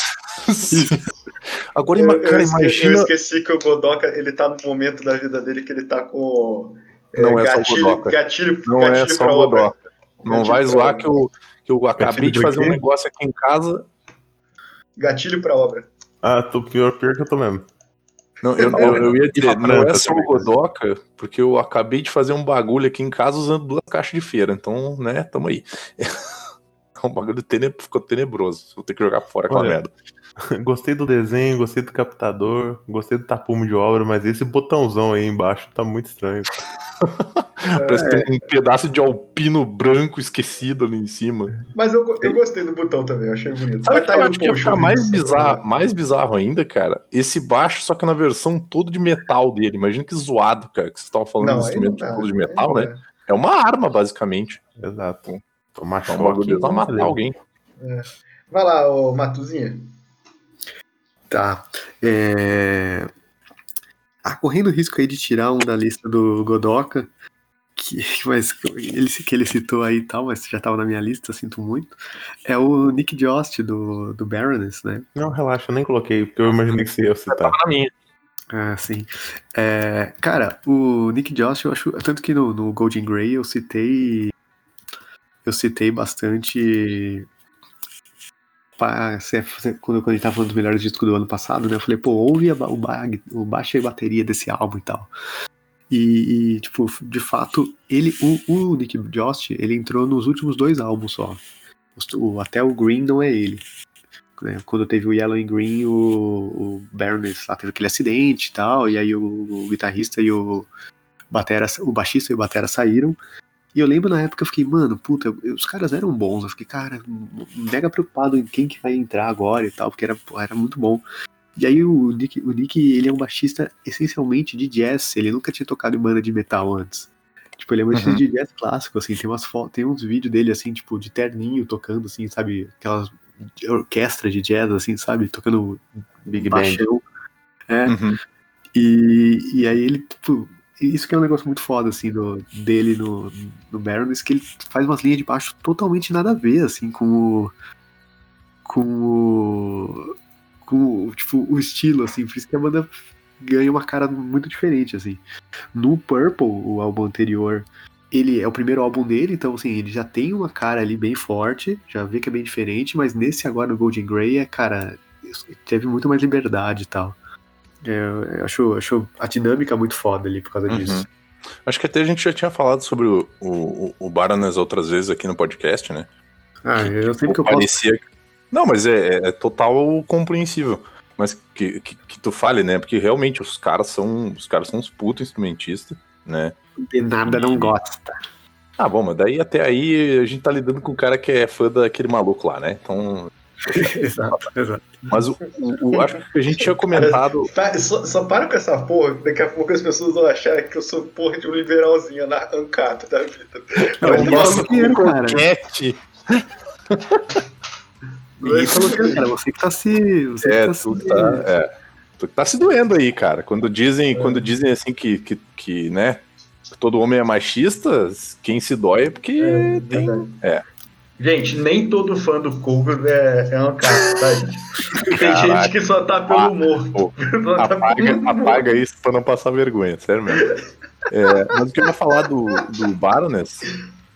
*laughs* Agora, Eu, eu cara, eu imagina. esqueci que o Godoka, ele tá no momento da vida dele que ele tá com é, Não é só o gatilho, Godoka. gatilho, Não gatilho é só pra o obra. Godoka. Não Gatilho vai zoar que eu, que eu acabei de fazer um negócio aqui em casa. Gatilho pra obra. Ah, tô pior, pior que eu tô mesmo. Não, eu, eu, eu ia dizer, não é planta só o. Godoka, porque eu acabei de fazer um bagulho aqui em casa usando duas caixas de feira. Então, né, tamo aí. *laughs* É um bagulho tene... ficou tenebroso. Vou ter que jogar fora aquela merda. *laughs* Gostei do desenho, gostei do captador, gostei do tapume de obra, mas esse botãozão aí embaixo tá muito estranho. *laughs* Parece que tem um pedaço de alpino branco esquecido ali em cima. Mas eu, eu gostei do botão também, eu achei bonito. Sabe Vai o que tá eu acho que ia ficar mais bizarro, mais bizarro ainda, cara? Esse baixo, só que na versão todo de metal dele. Imagina que zoado, cara, que vocês estavam falando Não, não instrumento dá, todo de metal, né? dá. É uma arma, basicamente. Exato. Tomar É um choque. bagulho pra matar alguém. Vai lá, ô Matuzinha. Tá. É... Ah, correndo o risco aí de tirar um da lista do Godoka, que, *laughs* mas ele, que ele citou aí e tal, mas já tava na minha lista, sinto muito. É o Nick Jost do, do Baroness, né? Não, relaxa, eu nem coloquei, porque eu imaginei que você ia citar. Pra mim. Ah, sim. É, cara, o Nick Jost, eu acho. Tanto que no, no Golden Grey eu citei. Eu citei bastante. Se- Quando, a gente tava falando dos melhores discos do ano passado, né? Eu falei, pô, ouve a o, bag, o baixo e bateria desse álbum e tal. E, e, tipo, de fato, ele, o, o Nick Jost, ele entrou nos últimos dois álbuns só. O- até o Green não é ele né, quando teve o Yellow and Green, o, o Baroness lá teve aquele acidente e tal, e aí o, o guitarrista e o batera, o baixista e o batera saíram. E eu lembro na época eu fiquei, mano, puta, eu- os caras eram bons. Eu fiquei, cara, mega preocupado em quem que vai entrar agora e tal, porque era, era muito bom. E aí o Nick, o Nick, ele é um baixista essencialmente de jazz, ele nunca tinha tocado em banda de metal antes. Tipo, ele é um Uhum. estilo de jazz clássico, assim, tem umas tem uns vídeos dele, assim, tipo, de terninho tocando, assim, sabe? Aquelas orquestra de jazz, assim, sabe? Tocando Big Band. baixão. É, Uhum. e, e aí ele, tipo, isso que é um negócio muito foda, assim, do, dele no, no Baroness, que ele faz umas linhas de baixo totalmente nada a ver, assim, com o. com o. com o, tipo, o estilo, assim, por isso que a banda ganha uma cara muito diferente, assim. No Purple, o álbum anterior, ele é o primeiro álbum dele, então, assim, ele já tem uma cara ali bem forte, já vê que é bem diferente, mas nesse agora, no Golden Grey, é, cara, teve muito mais liberdade e tal. É, eu acho, acho a dinâmica muito foda ali por causa Uhum. disso. Acho que até a gente já tinha falado sobre o, o, o Baroness outras vezes aqui no podcast, né? Ah, eu sempre que eu posso. parecia. Não, mas é, é total compreensível. Mas que, que, que tu fale, né? Porque realmente os caras são. Os caras são uns putos instrumentistas, né? De nada não gosta. Ah, bom, mas daí até aí a gente tá lidando com o cara que é fã daquele maluco lá, né? Então. *laughs* exato, exato. Mas o, o- o- acho que a gente tinha comentado. *laughs* Pa- Só, só para com essa porra, daqui a pouco as pessoas vão achar que eu sou porra de um liberalzinho na ANCAP da vida. Não, Mas nossa, que cara. Coquete. Ninguém falou que era, cara. Você que tá se. Você É, que tá tu se. tá, é, tu tá se doendo aí, cara. Quando dizem, quando dizem assim que, que, que, né, que todo homem é machista, quem se dói é porque É, tem. verdade. É. Gente, nem todo fã do Cover é, é ANCAP, tá, gente? Tem Caraca. gente que só tá pelo Ah, humor. *laughs* Só tá Apaga, humor. apaga isso pra não passar vergonha, sério mesmo. É, mas o que eu ia falar do, do Baroness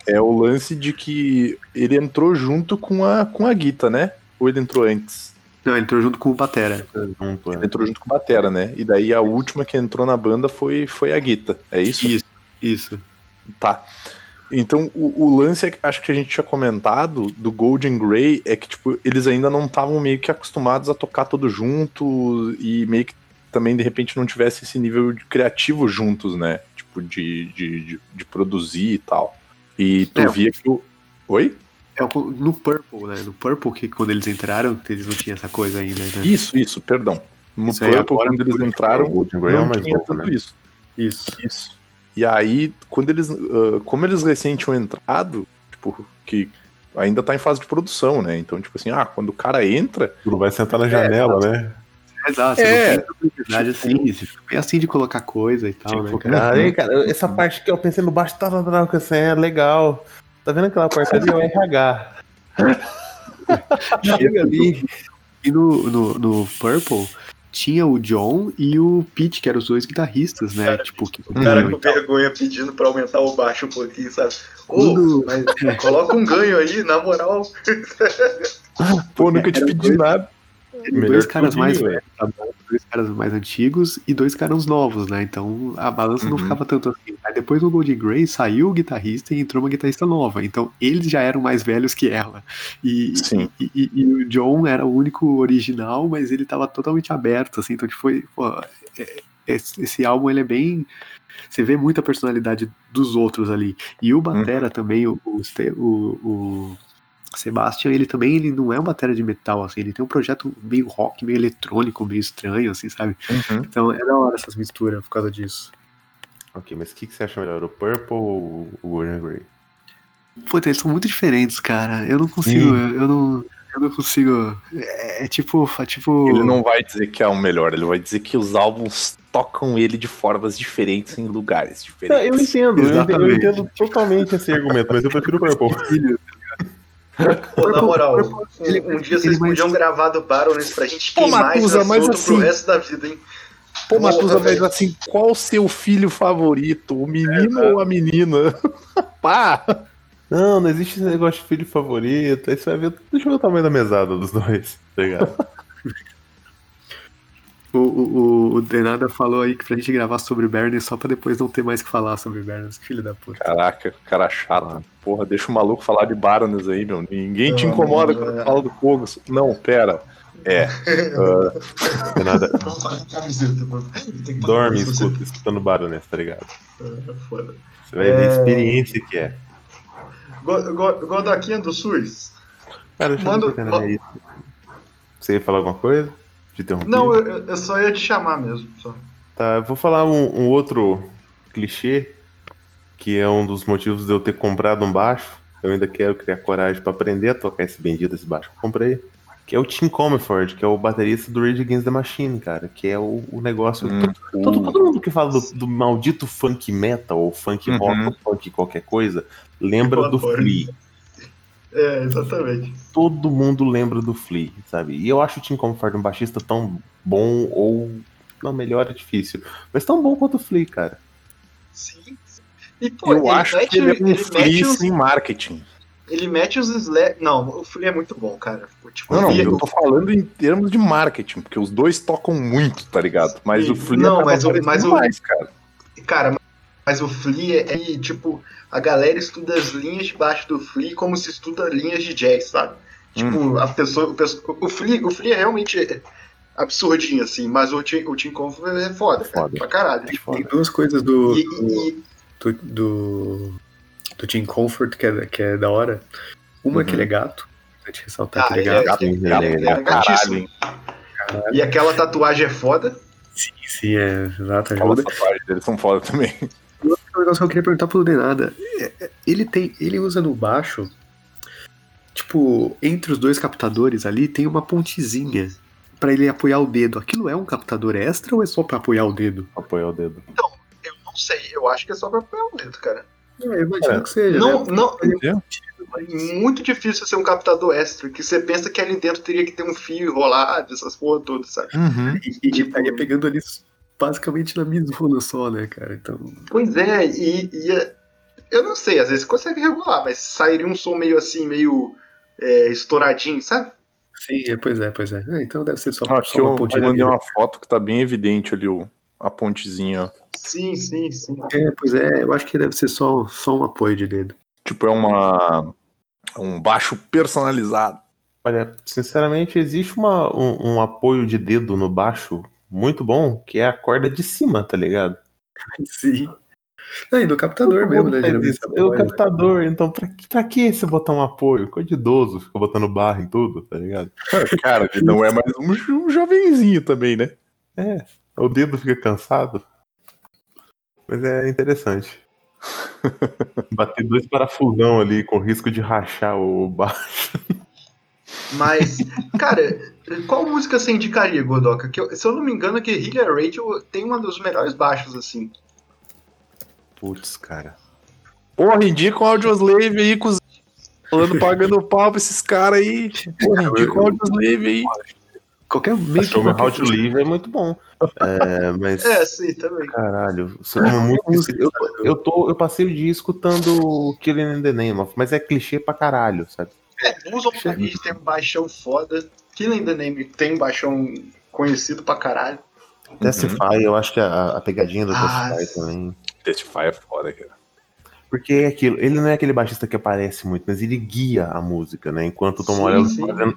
é o lance de que ele entrou junto com a, com a Guita, né? Ou ele entrou antes? Não, ele entrou junto com o Batera. Ele né? entrou junto com a Batera, né? E daí a última que entrou na banda foi, foi a Guita. É isso? Isso, isso. Tá. Então, o, o lance, é que acho que a gente tinha comentado do Golden Grey é que, tipo, eles ainda não estavam meio que acostumados a tocar todo junto e meio que também, de repente, não tivesse esse nível de criativo juntos, né? Tipo, de, de, de, de produzir e tal. E tu É. via que o. Oi? É no Purple, né? No Purple, que quando eles entraram, eles não tinham essa coisa ainda, né? Isso, isso, perdão. No Isso Purple, agora quando eles entraram, O Golden Grey é não mais tinha novo, tudo né? isso. Isso. Isso. E aí, quando eles. ah, como eles recém tinham entrado, tipo, que ainda tá em fase de produção, né? Então, tipo assim, ah, quando o cara entra. Tudo vai sentar na janela, né? Exato, você É, não tem oportunidade tipo- assim, você fica bem assim de colocar coisa e tal, Tipo, né? cara? Cara, aí, cara, essa parte que eu pensei no baixo, tá, tá, tá, tá, assim, é legal. Tá vendo aquela parte ali? É o RH. *laughs* Chega ali. E no, no, no Purple tinha o John e o Pete, que eram os dois guitarristas, né? Cara, tipo, que O cara com tal. vergonha pedindo pra aumentar o baixo um pouquinho, sabe? Ô, Quando- mas coloca um ganho aí, na moral. *laughs* Pô, nunca te pedi nada. Dois caras mais Vinho, velhos, tá dois caras mais antigos e dois caras novos, né? Então a balança não Uhum. ficava tanto assim. Aí depois do Golden Grey saiu o guitarrista e entrou uma guitarrista nova. Então eles já eram mais velhos que ela. E, Sim. e, e- e o John era o único original, mas ele tava totalmente aberto, assim. Então, tipo, foi. pô, é- esse, esse álbum ele é bem. Você vê muita personalidade dos outros ali. E o Batera também, o, o- o Sebastian, ele também ele não é uma bateria de metal, assim, ele tem um projeto meio rock, meio eletrônico, meio estranho, assim, sabe? Uhum. Então é da hora essas misturas por causa disso. Ok, mas o que, que você acha melhor, o Purple ou o Golden Grey? Puta, eles são muito diferentes, cara. Eu não consigo, eu não. Eu não consigo. É, é tipo. É tipo. Ele não vai dizer que é o melhor, ele vai dizer que os álbuns tocam ele de formas diferentes em lugares Não, eu diferentes. entendo, eu entendo, eu Exatamente. entendo totalmente esse argumento, mas eu prefiro o Purple. *laughs* Pô, na moral, um, Ele- um dia vocês mais- podiam gravar do Baroness pra gente Pô, queimar Matusa, esse assunto assim- pro resto da vida, hein? Pô, Matusa, Porra, mas assim, qual o seu filho favorito? O menino ou a menina? *laughs* Pá! Não, não existe esse negócio de filho favorito. Aí você vai ver. Deixa eu ver o tamanho da mesada dos dois, tá ligado? *laughs* O, o, o- o Denada falou aí que pra gente gravar sobre Bernie só pra depois não ter mais que falar sobre Bernie. Filho da puta. Caraca, cara chato. Porra, deixa o maluco falar de Baroness aí, meu. Ninguém te incomoda quando fala do Kogos. Não, pera. É. Não tem nada. Camiseta, mano. Tem que Dorme e escuta, escutando barulho, tá ligado? É. Você vai ver a É. experiência que é. Go- go- Godoquinha do SUS. Cara, deixa Manda- eu ver na isso. Você ia falar alguma coisa? Te interrompi? Não, eu, eu só ia te chamar mesmo. Só. Tá, eu vou falar um, um outro clichê que é um dos motivos de eu ter comprado um baixo. Eu ainda quero criar coragem pra aprender a tocar esse bendito desse baixo que eu comprei. Que é o Tim Comerford, que é o baterista do Rage Against the Machine, cara. Que é o, o negócio. Hum. todo, todo mundo que fala do, do maldito funk metal, ou funk rock, Uhum. ou funk qualquer coisa, lembra do. Flea. É, exatamente. Todo mundo lembra do Flea, sabe? E eu acho o Tim Comfort um baixista tão bom, ou. Não, melhor é difícil. Mas tão bom quanto o Flea, cara. Sim. E, pô, Eu acho mete- que ele é um flea os- sem marketing. Ele mete os slap. Não, o Flea é muito bom, cara. Tipo, Não, não, eu tô falando em termos de marketing, porque os dois tocam muito, tá ligado? Mas Sim. o Flea Não, mas o- mas o- mais, cara. Cara, mas o Flea é, tipo, a galera estuda as linhas debaixo do Flea como se estuda linhas de jazz, sabe? Tipo, Hum. a pessoa, o, pessoa- o Flea, o Flea é realmente absurdinho, assim, mas o Tim, o Tim Comfort é foda, cara, Foda. pra caralho. Tem Foda. duas coisas do, E, do, e- do, do, do Team Comfort que é, que é da hora. Uma Uhum. que ele é gato, pra te ressaltar Ah, que ele é ele é- gato. Gato ele é- ele é caralho, gatíssimo. hein? e aquela tatuagem é foda. Sim, sim, é, exato, Aquelas ajuda. tatuagens deles são foda também. Um negócio que eu queria perguntar pro Denada. É, é, Ele tem. Ele usa no baixo. Tipo, entre os dois captadores ali tem uma pontezinha pra ele apoiar o dedo. Aquilo é um captador extra ou é só pra apoiar o dedo? Apoiar o dedo. Eu não sei, eu acho que é só pra apoiar o dedo, cara. É, eu imagino É. que seja. Não, né? não, Mas- muito difícil ser um captador extra, que você pensa que ali dentro teria que ter um fio enrolado, essas porra todas, sabe? Uhum. E, e estaria pegando ali basicamente na misuna só, né, cara? Então. Pois é, e, e é- eu não sei, às vezes consegue regular, mas sairia um som meio assim, meio é, estouradinho, sabe? Sim, é, pois é, pois é. É, então deve ser só, Ah, só uma eu, eu mandei ali. uma foto que tá bem evidente ali, o, a pontezinha. Sim, sim, sim. É, pois é, eu acho que deve ser só, só um apoio de dedo. Tipo, é uma um baixo personalizado. Olha, sinceramente, existe uma, um, um apoio de dedo no baixo muito bom, que é a corda de cima, tá ligado? Sim. E no captador Todo mesmo, né? É o apoia, né? captador, então pra, que- pra que você botar um apoio? Coisa de idoso, fica botando barra em tudo, tá ligado? Cara, ele não é mais um, jo- um jovenzinho também, né? É, o dedo fica cansado. Mas é interessante. *laughs* Bater dois parafusão ali com risco de rachar o baixo. *laughs* Mas, cara, qual música você indicaria, Godoka? Que eu- se eu não me engano, que Healer Radio tem uma dos melhores baixos, assim. Putz, cara. Porra, indica um Audioslave aí com os... Falando, pagando pau pra esses caras aí. Porra, indica um Audioslave aí. Qualquer meio que qualquer Live é muito bom. É, mas. É, sim, também. Caralho, muito eu, eu, tô, eu passei o dia escutando Killing in the Name of, mas é clichê pra caralho, sabe? É, Bulls of Paris tem um baixão foda. Killing the Name tem um baixão conhecido pra caralho. Testify, eu acho que a, a pegadinha do Ah, Testify também. Testify é foda, cara. Porque é aquilo, ele não é aquele baixista que aparece muito, mas ele guia a música, né? Enquanto o Tom Morello tá fazendo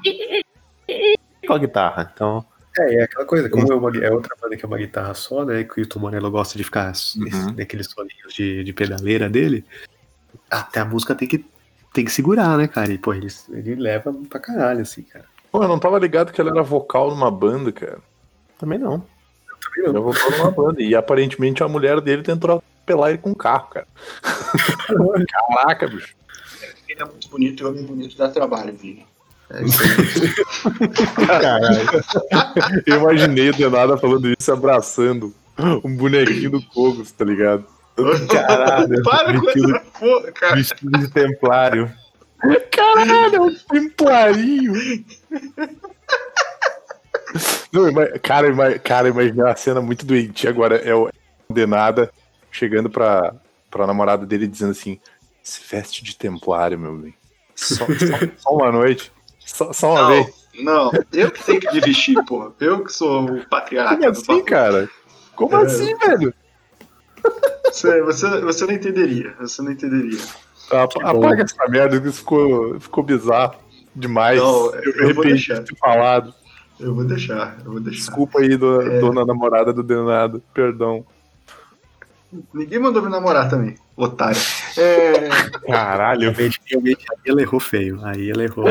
com a guitarra. Então, É, é aquela coisa, como é, uma, é outra banda que é uma guitarra só, né? Que o Tom Morello gosta de ficar Uhum. naqueles solinhos de, de pedaleira dele. Até a música tem que, tem que segurar, né, cara? E, pô, ele, ele leva pra caralho, assim, cara. Pô, eu não tava ligado que ele era vocal numa banda, cara. também não. Também Ele não. é vocal numa banda. E aparentemente a mulher dele tentou apelar ele com um carro, cara. *laughs* Caraca, bicho. Ele é muito bonito e homem bonito dá trabalho, Vini. É isso aí. Caralho. Eu imaginei o Denada falando isso abraçando um bonequinho do Cogos, tá ligado? Caralho. Para com vestido, essa porra, cara. vestido de templário. Caralho, é um templarinho. Não, cara, ima- cara, imagina uma cena muito doentia agora. É o Denada chegando pra, pra namorada dele dizendo assim: se veste de templário, meu bem. Só, só- só uma noite. Só, só uma vez. Não, não, eu que tenho que me vestir, porra. Eu que sou o patriarca Como do assim, cara? Como É. assim, velho? Você, você, você não entenderia, você não entenderia. Apa- Apaga essa merda, que isso ficou, ficou bizarro demais. Não, eu vou arrependi deixar. de ter falado. Eu vou deixar, eu vou deixar. Desculpa aí, do, É. dona namorada do Denado. Perdão. Ninguém mandou me namorar também, otário. É, Caralho. Realmente, realmente, aí ela errou feio. Aí ela errou.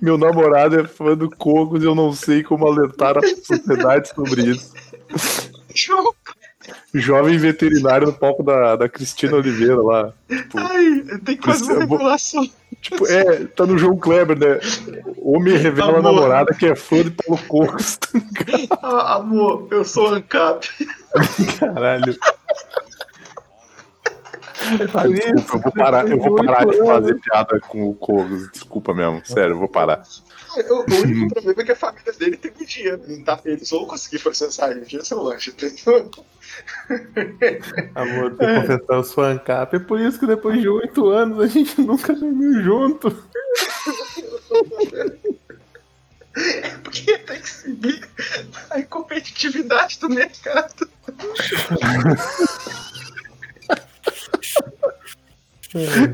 Meu namorado é fã do Cogos e eu não sei como alertar a sociedade sobre isso. Jovem veterinário no palco da, da Cristina Oliveira lá. Tipo, Ai, tem quase uma revelação. Tipo, é, tá no João Kleber, né? Homem revela amor. a namorada que é fã de Paulo Cocos. ah, amor, eu sou ANCAP. Caralho. Ah, desculpa, eu vou parar, eu vou parar de fazer piada com o Cogos. Desculpa mesmo, sério, eu vou parar. O, único problema é que a família dele tem dinheiro. Ele, tá, eles vão conseguir processar ele. Esse é o lanche, entendeu? Amor, tem que confessar o seu ANCAP. É por isso que depois de oito anos a gente nunca dormiu junto. É porque tem que seguir a competitividade do mercado. *laughs*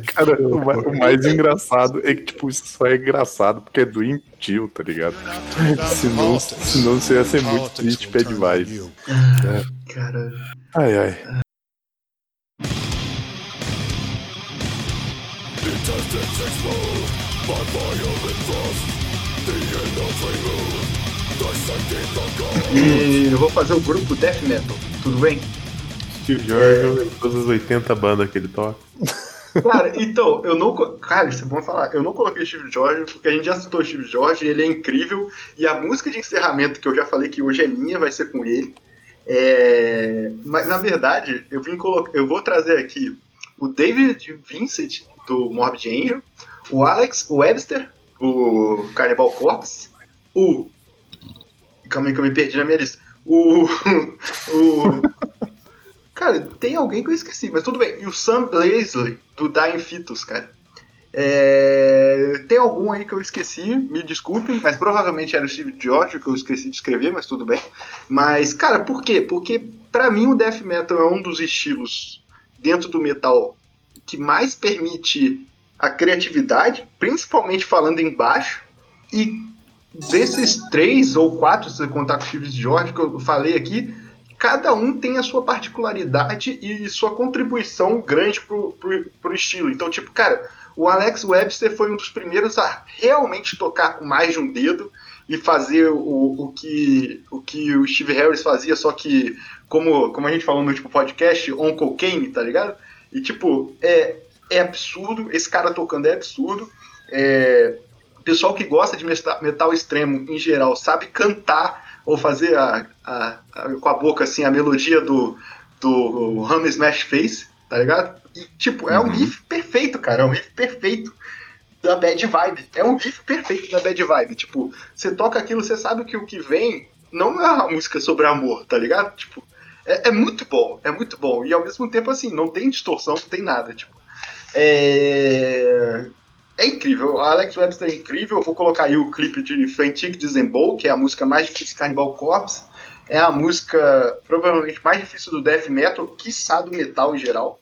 Cara, o, o, mais *laughs* engraçado é que, tipo, isso só é engraçado porque é doentio, tá ligado? *laughs* senão, senão você ia ser muito triste, pé demais. É. Cara. Ai, ai. E eu vou fazer o grupo Death Metal, tudo bem? Steve Jordan, é... todas as 80 bandas que ele toca. *laughs* Cara, então, eu não. Cara, isso é bom falar. Eu não coloquei Steve Jorge, porque a gente já citou Steve Jorge, ele é incrível. E a música de encerramento, que eu já falei que hoje é minha, vai ser com ele. É... Mas na verdade, eu vim. Eu vou trazer aqui o David Vincent, do Morbid Angel, o Alex Webster, o Carnival Corpse, o. Calma aí que eu me perdi na minha lista. O. *laughs* o Cara, tem alguém que eu esqueci, mas tudo bem. E o Sam Blazley, do Dying Fetus, cara. É... Tem algum aí que eu esqueci, me desculpem, mas provavelmente era o Steve George que eu esqueci de escrever, mas tudo bem. Mas, cara, por quê? Porque para mim o death metal é um dos estilos dentro do metal que mais permite a criatividade, principalmente falando em baixo. E desses três ou quatro, se contar com o Steve George que eu falei aqui, cada um tem a sua particularidade e sua contribuição grande pro, pro, pro estilo. Então, tipo, cara, o Alex Webster foi um dos primeiros a realmente tocar com mais de um dedo e fazer o, o, que, o que o Steve Harris fazia, só que, como, como a gente falou no último podcast, on cocaine, tá ligado? E, tipo, é, é absurdo, esse cara tocando é absurdo. É, pessoal que gosta de metal extremo, em geral, sabe cantar ou fazer a, a, a, com a boca assim a melodia do, do Hum Smash Face, tá ligado? E, tipo, é um uhum. riff perfeito, cara. É um riff perfeito da bad vibe. É um riff perfeito da bad vibe. Tipo, você toca aquilo, você sabe que o que vem não é uma música sobre amor, tá ligado? Tipo, é, é, muito bom, é muito bom. E ao mesmo tempo, assim, não tem distorção, não tem nada. Tipo, é é incrível. A Alex Webster é incrível. Eu vou colocar aí o clipe de Frantic Disembol, que é a música mais difícil de Cannibal Corpse. É a música provavelmente mais difícil do death metal, quiçá do metal em geral.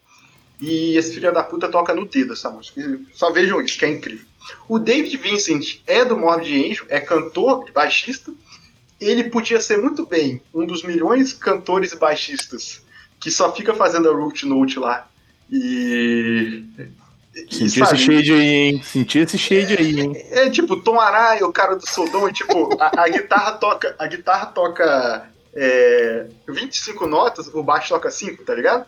E esse filho da puta toca no dedo essa música. Só vejam isso, que é incrível. O David Vincent é do Morbid Angel, é cantor e baixista. Ele podia ser muito bem um dos milhões de cantores e baixistas que só fica fazendo a root note lá. E Senti esse shade aí, hein? Senti esse shade aí, hein? É, é, tipo, Tom Araya, o cara do Sodom, e, tipo, a, a, guitarra toca. A guitarra toca é, 25 notas, o baixo toca 5, tá ligado?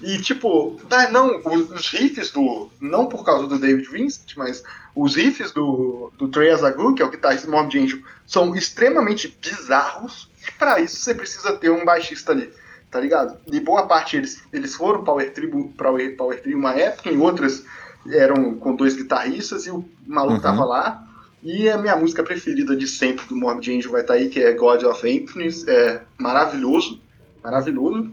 E, e, tipo, não, os riffs do. Não por causa do David Vincent, mas os riffs do, do Trey Azagu, que é o guitarrista do Mob Angel, são extremamente bizarros. E pra isso você precisa ter um baixista ali tá ligado? De boa parte eles, eles foram Power Trio, Power, Power Trio uma época, em outras eram com dois guitarristas e o maluco uhum. tava lá. E a minha música preferida de sempre do Morbid Angel vai estar tá aí, que é God of Emptiness, é maravilhoso, maravilhoso.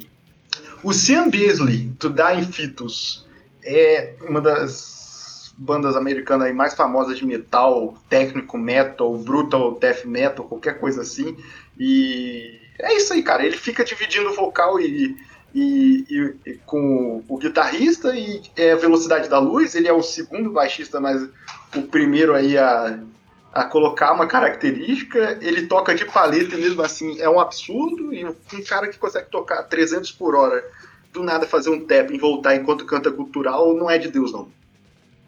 O Sean Beasley, do Dying Fetus, é uma das bandas americanas mais famosas de metal, técnico metal, brutal death metal, qualquer coisa assim. E é isso aí, cara. Ele fica dividindo vocal e, e, e, e com o guitarrista e é a velocidade da luz. Ele é o segundo baixista, mas o primeiro aí a, a colocar uma característica. Ele toca de paleta e mesmo assim é um absurdo. E um cara que consegue tocar 300 por hora do nada fazer um tap e voltar enquanto canta cultural não é de Deus, não.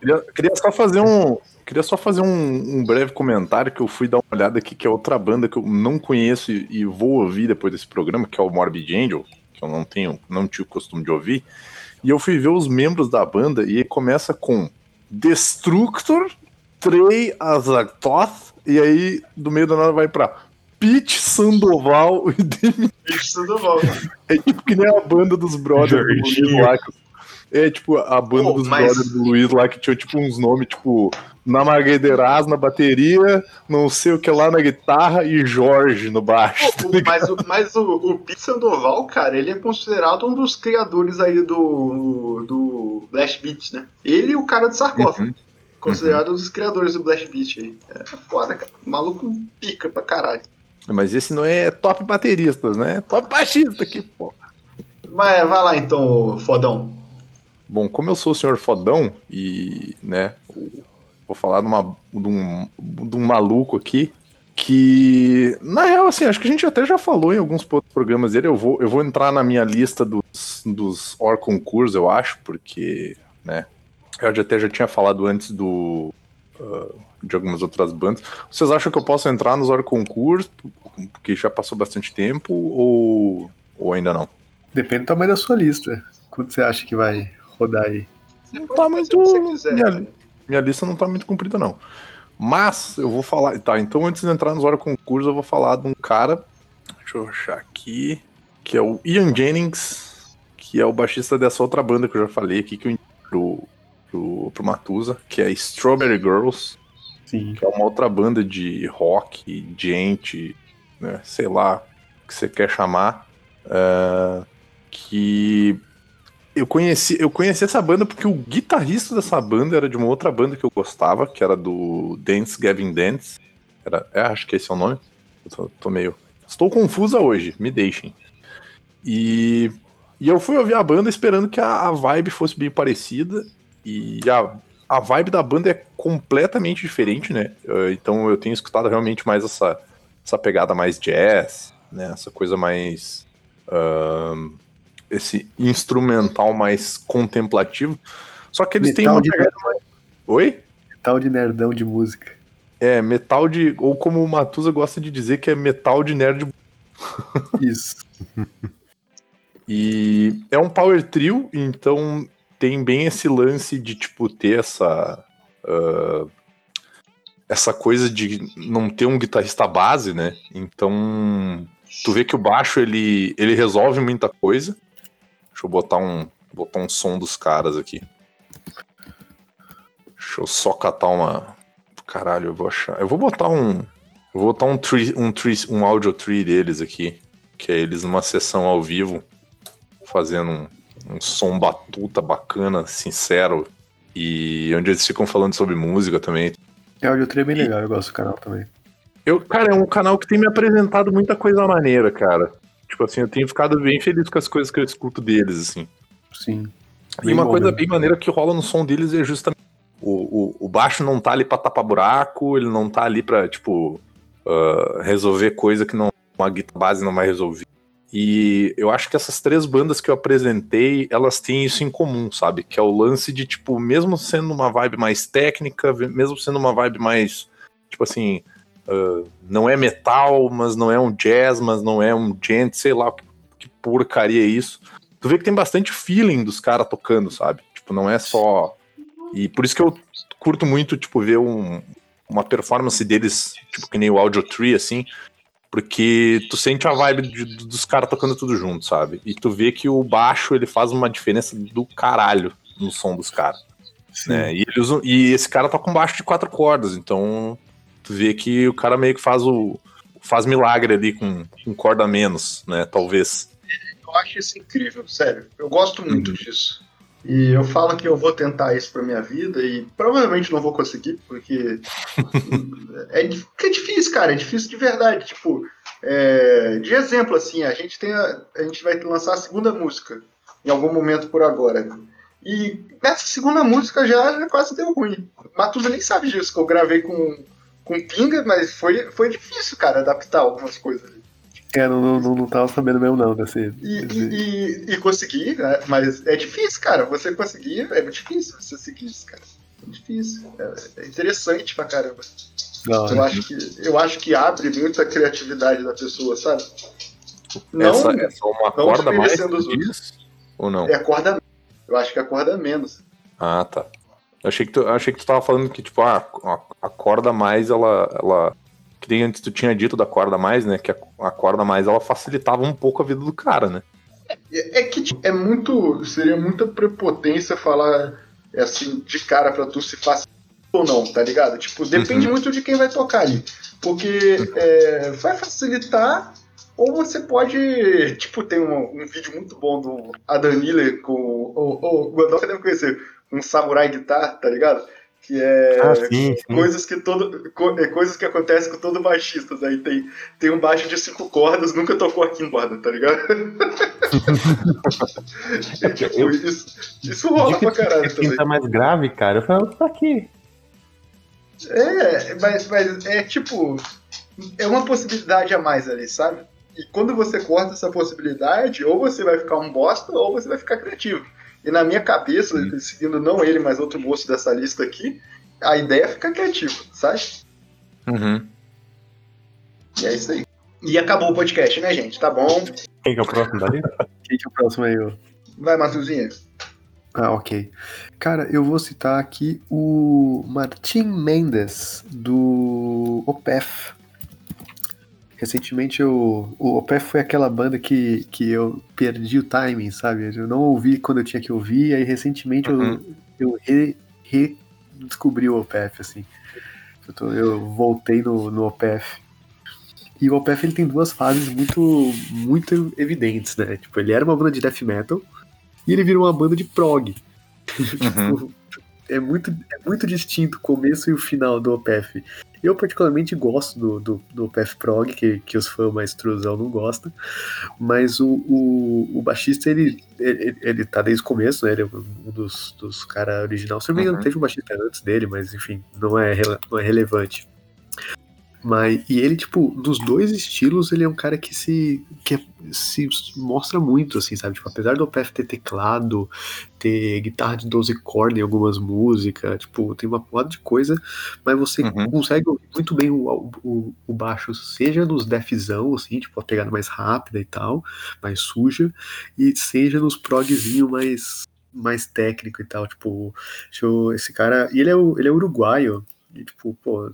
Queria, queria só fazer um. Queria só fazer um, um, breve comentário que eu fui dar uma olhada aqui, que é outra banda que eu não conheço e, e, vou ouvir depois desse programa, que é o Morbid Angel, que eu não tenho, não tive o costume de ouvir. E eu fui ver os membros da banda e começa com Destructor, Trey Azagtoth, e aí do meio da nada vai pra Pete Sandoval e *laughs* Demi. Pete Sandoval. É tipo que nem a banda dos brothers do lá. É tipo a banda oh, dos mas... brothers do Luiz lá que tinha tipo uns nomes tipo Namagueiras na bateria, não sei o que lá na guitarra e Jorge no baixo. Tá mas o, mas o, o Pete Sandoval, cara, ele é considerado um dos criadores aí do, do Blast Beat, né? Ele e o cara do sarcófago. Uhum. Considerado uhum. um dos criadores do Blast Beat aí. É foda, cara. O maluco pica pra caralho. Mas esse não é top bateristas, né? Top baixista aqui, pô. Mas vai lá então, fodão. Bom, como eu sou o senhor fodão e, né, vou falar de, uma, de, um, de um maluco aqui que, na real, assim, acho que a gente até já falou em alguns programas dele. Eu vou, eu vou entrar na minha lista dos, dos Or Concurs, eu acho, porque, né, eu até já tinha falado antes do. Uh, de algumas outras bandas. Vocês acham que eu posso entrar nos Or Concurs, porque já passou bastante tempo, ou, ou ainda não? Depende do tamanho da sua lista. Quanto você acha que vai rodar aí? Não tá muito. Quiser, minha, minha lista não tá muito comprida, não. Mas eu vou falar. Tá, então antes de entrar nos Hora Concurso, eu vou falar de um cara. Deixa eu achar aqui. Que é o Ian Jennings, que é o baixista dessa outra banda que eu já falei aqui, que eu pro, pro, pro Matusa, que é Strawberry Girls. Sim. Que é uma outra banda de rock, gente, né, sei lá o que você quer chamar. Uh, que eu conheci, eu conheci essa banda porque o guitarrista dessa banda era de uma outra banda que eu gostava, que era do Dance Gavin Dance. Era, é, acho que esse é o nome. Tô, tô, meio. Estou confusa hoje, me deixem. E, e eu fui ouvir a banda esperando que a, a vibe fosse bem parecida. E a, a vibe da banda é completamente diferente, né? Então eu tenho escutado realmente mais essa, essa pegada mais jazz, né? Essa coisa mais. Uh, esse instrumental mais contemplativo. Só que eles metal têm uma pegada mais... Oi? Metal de nerdão de música. É, metal de. Ou como o Matusa gosta de dizer, que é metal de nerd. *laughs* Isso. e é um power trio, então tem bem esse lance de, tipo, ter essa. Uh, essa coisa de não ter um guitarrista base, né? Então, tu vê que o baixo ele, ele resolve muita coisa. Deixa eu botar um, botar um som dos caras aqui. Deixa eu só catar uma. Caralho, eu vou achar. Eu vou botar um. Eu vou botar um, tree, um, tree, um audio tree deles aqui. Que é eles numa sessão ao vivo. Fazendo um, um som batuta bacana, sincero. E onde eles ficam falando sobre música também. É, audio tree é bem legal, eu gosto do canal também. Eu, cara, é um canal que tem me apresentado muita coisa maneira, cara. Tipo assim, eu tenho ficado bem feliz com as coisas que eu escuto deles, assim. Sim. E uma coisa bem maneira que rola no som deles é justamente o, o, o baixo não tá ali pra tapar buraco, ele não tá ali pra, tipo, uh, resolver coisa que não uma guitarra base não vai resolver. E eu acho que essas três bandas que eu apresentei, elas têm isso em comum, sabe? Que é o lance de, tipo, mesmo sendo uma vibe mais técnica, mesmo sendo uma vibe mais, tipo assim, Uh, não é metal, mas não é um jazz, mas não é um gent, sei lá que, que porcaria é isso. Tu vê que tem bastante feeling dos caras tocando, sabe? Tipo, não é só. E por isso que eu curto muito, tipo, ver um, uma performance deles, tipo, que nem o Audio Tree, assim, porque tu sente a vibe de, dos caras tocando tudo junto, sabe? E tu vê que o baixo ele faz uma diferença do caralho no som dos caras. Né? E, e esse cara toca um baixo de quatro cordas, então tu vê que o cara meio que faz o faz milagre ali com, com corda menos, né? Talvez. Eu acho isso incrível, sério. Eu gosto muito uhum. disso. E eu falo que eu vou tentar isso pra minha vida e provavelmente não vou conseguir, porque *laughs* é, é difícil, cara, é difícil de verdade. Tipo, é, de exemplo, assim, a gente tem a, a gente vai lançar a segunda música em algum momento por agora. E nessa segunda música já, já quase deu ruim. Matusa nem sabe disso, que eu gravei com com pinga, mas foi, foi difícil, cara, adaptar algumas coisas ali. É, não, não, não tava sabendo mesmo não desse. E, desse... e, e, conseguir, né? mas é difícil, cara. Você conseguir, é muito difícil você seguir isso, cara. difícil. É, é interessante pra caramba. Não, Eu acho, que, eu acho que abre muita criatividade da pessoa, sabe? Não essa, essa é uma não corda mais diz? Ou não? é acorda Eu acho que acorda menos. Ah, tá. Achei que tu, achei que tu tava falando que, tipo, ah, a, corda mais, ela, ela. Que nem antes tu tinha dito da corda mais, né? Que a, a corda mais ela facilitava um pouco a vida do cara, né? É, é que tipo, é muito. Seria muita prepotência falar assim de cara pra tu se faz ou não, tá ligado? Tipo, depende muito de quem vai tocar ali. Porque é, vai facilitar, ou você pode. Tipo, tem um, um vídeo muito bom do Adam Miller com. O, o, o Godot deve conhecer, um samurai guitar, tá ligado? Que é Ah, sim, sim. coisas que todo co- é, coisas que acontecem com todo baixista. Aí tem, tem um baixo de cinco cordas, nunca tocou aqui em corda, tá ligado? É, *laughs* tipo, isso, isso rola pra caralho Quem também. tá mais grave, cara, eu falo, tá aqui. É, mas, mas é tipo. É uma possibilidade a mais ali, sabe? E quando você corta essa possibilidade, ou você vai ficar um bosta, ou você vai ficar criativo. E na minha cabeça, seguindo não ele, mas outro moço dessa lista aqui, a ideia é ficar criativo, sabe? Uhum. E é isso aí. E acabou o podcast, né, gente? Tá bom. Quem que é o próximo dali? *laughs* Quem que é o próximo aí? ô? Vai, Matuzinha. Ah, ok. Cara, eu vou citar aqui o Martin Mendes, do Opeth. Recentemente eu, o Opeth foi aquela banda que, que eu perdi o timing, sabe? Eu não ouvi quando eu tinha que ouvir, aí recentemente eu- Uhum. eu, re- redescobri o Opeth, assim. Eu, tô- eu voltei no, no Opeth. E o Opeth ele tem duas fases muito, muito evidentes, né? Tipo, ele era uma banda de death metal e ele virou uma banda de prog. *laughs* Uhum. é, muito, é muito distinto o começo e o final do OPF. Eu particularmente gosto do, do, do OPF Prog, que, que os fãs mais truzão não gostam, mas o, o, o baixista, ele, ele, ele tá desde o começo, né? Ele é um dos, dos caras original. Se não me engano, Uhum. teve um baixista antes dele, mas enfim, não é, não é relevante. Mas, e ele, tipo, dos dois estilos, ele é um cara que se, que é- se mostra muito, assim, sabe? Tipo, apesar do OPF ter teclado, ter guitarra de 12 cordas em algumas músicas, tipo, tem uma porrada de coisa, mas você Uhum. consegue ouvir muito bem o, o, o baixo, seja nos defzão, assim, tipo, a pegada mais rápida e tal, mais suja, e seja nos progzinho mais, mais técnico e tal, tipo, deixa eu- esse cara, e ele é, ele é uruguaio, e tipo, pô,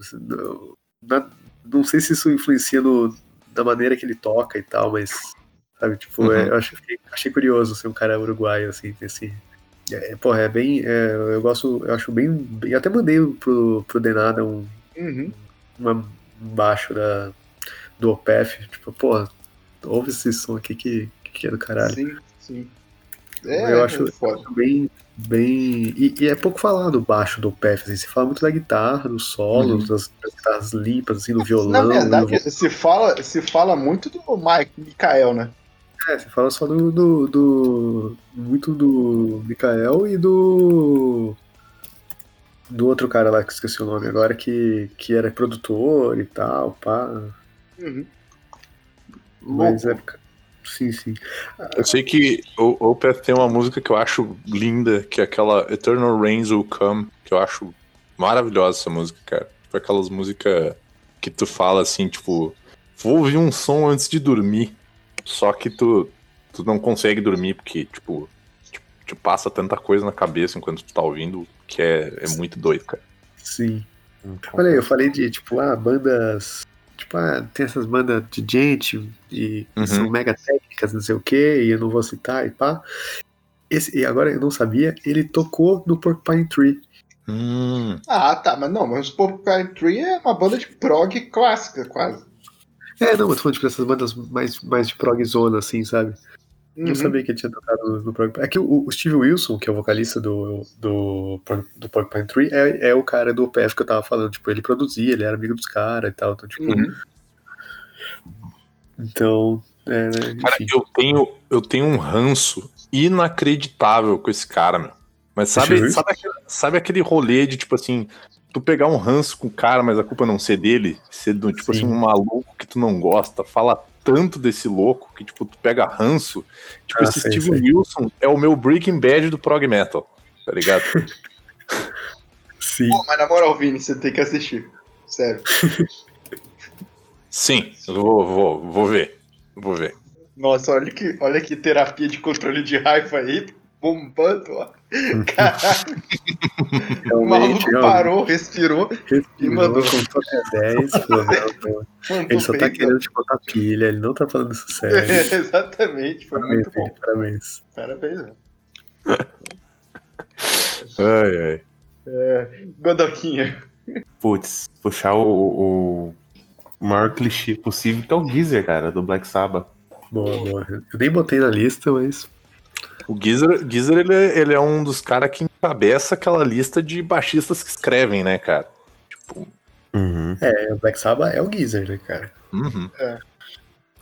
na- não sei se isso influencia no, na maneira que ele toca e tal, mas, sabe, tipo, Uhum. é, eu achei, achei curioso ser um cara uruguaio, assim, esse, é, porra, é bem. é, eu gosto. Eu acho bem. bem- Eu até mandei pro, pro Denada um, Uhum. uma, um baixo da, do OPF. Tipo, porra, ouve esse som aqui que, que é do caralho. Sim, sim. É, eu acho, é bem. bem e, e é pouco falado do baixo do OPF. Assim, se fala muito da guitarra, dos solos, das, das guitarras limpas, assim, do violão. Na do verdade, se fala, se fala muito do Mike, Mikael, né? É, você fala só do, do, do- Muito do Mikael e do. Do outro cara lá que esqueci o nome agora, que, que era produtor e tal, pá. Uhum. Mas Louco. é. Sim, sim. Eu sei que o Opeth tem uma música que eu acho linda, que é aquela Eternal Rains Will Come, que eu acho maravilhosa essa música, cara. Tipo aquelas músicas que tu fala assim, tipo, vou ouvir um som antes de dormir. Só que tu, tu não consegue dormir porque, tipo, te, te passa tanta coisa na cabeça enquanto tu tá ouvindo, que é, é muito doido, cara. Sim. Olha aí, eu falei de, tipo, ah, bandas. Tipo, ah, tem essas bandas de gente e que Uhum. são mega técnicas, não sei o que, e eu não vou citar e pá. Esse, e agora eu não sabia, ele tocou no Porcupine Tree. Hum, Ah, tá, mas não, mas o Porcupine Tree é uma banda de prog clássica, quase. É, não, eu tô falando tipo, dessas bandas mais, mais de prog zona, assim, sabe? Uhum. Não sabia que ele tinha tocado no, prog. É que o, o Steve Wilson, que é o vocalista do, do, do Porcupine Tree, é, é o cara do PF que eu tava falando. Tipo, ele produzia, ele era amigo dos caras e tal. Então, tipo, Uhum. então, é, né, Cara, eu tenho, eu tenho um ranço inacreditável com esse cara, meu. Mas sabe, sabe, aquele, sabe aquele rolê de, tipo assim, tu pegar um ranço com o cara, mas a culpa não ser dele, ser do, tipo Sim. assim, um maluco que tu não gosta, fala tanto desse louco que, tipo, tu pega ranço. Tipo, Ah, esse sei, Steven sei. Wilson é o meu Breaking Bad do prog metal, tá ligado? *laughs* Sim. Pô, mas na moral, Vini, você tem que assistir. Sério. Sim, eu vou, vou, vou ver. Vou ver. Nossa, olha que, olha que terapia de controle de raiva aí. Bombando, ó. Caralho. O maluco Realmente, parou, respirou. Respirou, E mandou. contou até 10. falou, não, não. mandou Ele só tá bem, querendo te botar pilha, ele não tá falando isso *laughs* sério. Exatamente, foi Parabéns, muito bom. Parabéns. Parabéns, né? *laughs* Ai, ai. É, Godoquinha. Putz, puxar o, o maior clichê possível, que é o Geezer, cara, do Black Sabbath. Boa, boa. Eu nem botei na lista, mas. O Geezer, Geezer ele, é, ele é um dos caras que encabeça aquela lista de baixistas que escrevem, né, cara? Tipo, Uhum. É, o Black Sabbath é o Geezer, né, cara? uhum.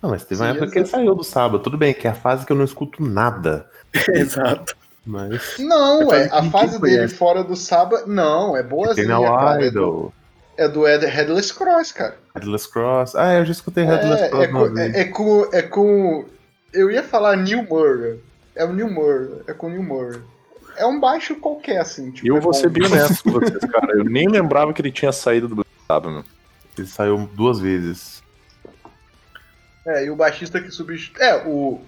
Não, mas teve uma época que ele saiu do sábado. Tudo bem, que é a fase que eu não escuto nada. *laughs* Exato. Mas. Não, É é, fase a ninguém fale dele conhece. fora do sábado. Não, é Tem boazinha, cara. É do, Idol, é do Ed- Headless Cross, cara. Headless Cross. Ah, eu já escutei Headless É, Cross é, com, é, é com. É com. Eu ia falar New Murray. É o New Murray. É com o New Murray. É um baixo qualquer, assim. Tipo, E eu é vou bom. ser bem honesto com vocês, cara. Eu nem lembrava que ele tinha saído do Black Sabbath, meu. Ele saiu duas vezes. É, e o baixista que substituiu. É, o.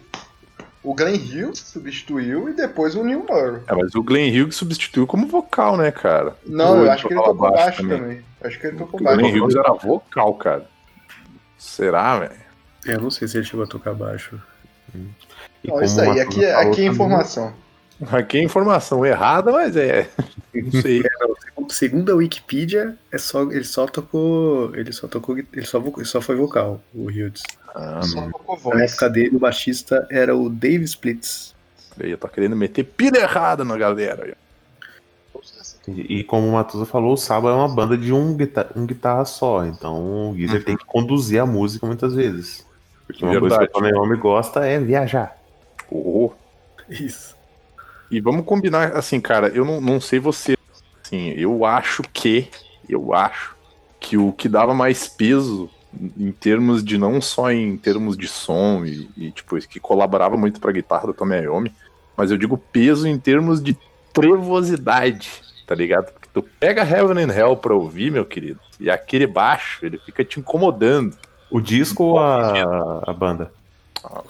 O Glenn Hughes substituiu e depois o Neil Murray. É, mas o Glenn Hughes substituiu como vocal, né, cara? Não, eu ele acho que ele tocou baixo também. também. Acho que ele tocou O baixo. Glenn Hughes era vocal, cara. Será, velho? É, Eu não sei se ele chegou a tocar baixo. E Não, isso aí, Matuza aqui, é- aqui é também, informação. Aqui é informação errada, mas é. *laughs* Não sei. Segundo- Segundo a Wikipedia, é só, ele só tocou. Ele só tocou. Ele só, ele só foi vocal, o Hughes. Ah, Só tocou Na voz. época dele, o baixista era o Dave Splits. eu tô querendo meter pilha errada na galera. E, e como o Matuza falou, o Saba é uma banda de um, guitar um guitarra só. Então o Geezer Uhum. tem que conduzir a música muitas vezes. Porque uma coisa Verdade. que o Tony Iommi gosta é viajar. Oh. Isso. E vamos combinar, assim, cara, eu não, não sei você. Assim, eu acho que. Eu acho que o que dava mais peso em termos de não só em termos de som e, e, tipo, que colaborava muito pra guitarra do Tommy Iommi, mas eu digo peso em termos de trevosidade, tá ligado? Porque tu pega Heaven and Hell pra ouvir, meu querido, e aquele baixo, ele fica te incomodando. O disco ou a, a banda?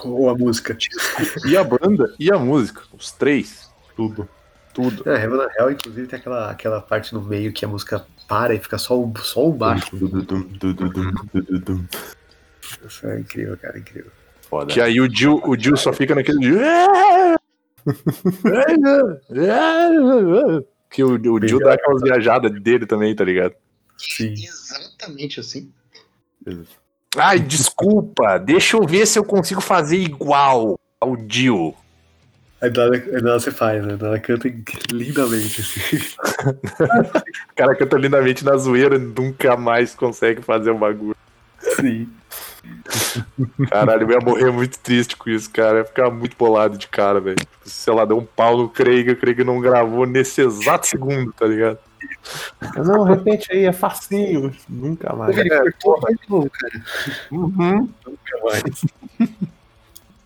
Ou a música. E a banda e a música, os três, Tudo. tudo. É, Heaven and Hell, inclusive, tem aquela, aquela parte no meio que a música para e fica só o, só o baixo. Isso é incrível, cara, incrível. Foda. Que aí o Jill, o Jill só fica naquele. que o, o Jill dá aquelas viajadas dele também, tá ligado? Sim. Exatamente assim. Ai, desculpa, deixa eu ver se eu consigo fazer igual ao Jill. Aí nada, você faz, né? Nada canta lindamente, assim. *laughs* O cara canta lindamente na zoeira e nunca mais consegue fazer o bagulho. Sim. Caralho, eu ia morrer muito triste com isso, cara. Eu ia ficar muito bolado de cara, velho. Sei lá, deu um pau no Craig, o Craig não gravou nesse exato segundo, tá ligado? Não, repete aí, é facinho. Nunca mais. Ele cortou mais de novo, cara. Uhum. Nunca mais. *laughs*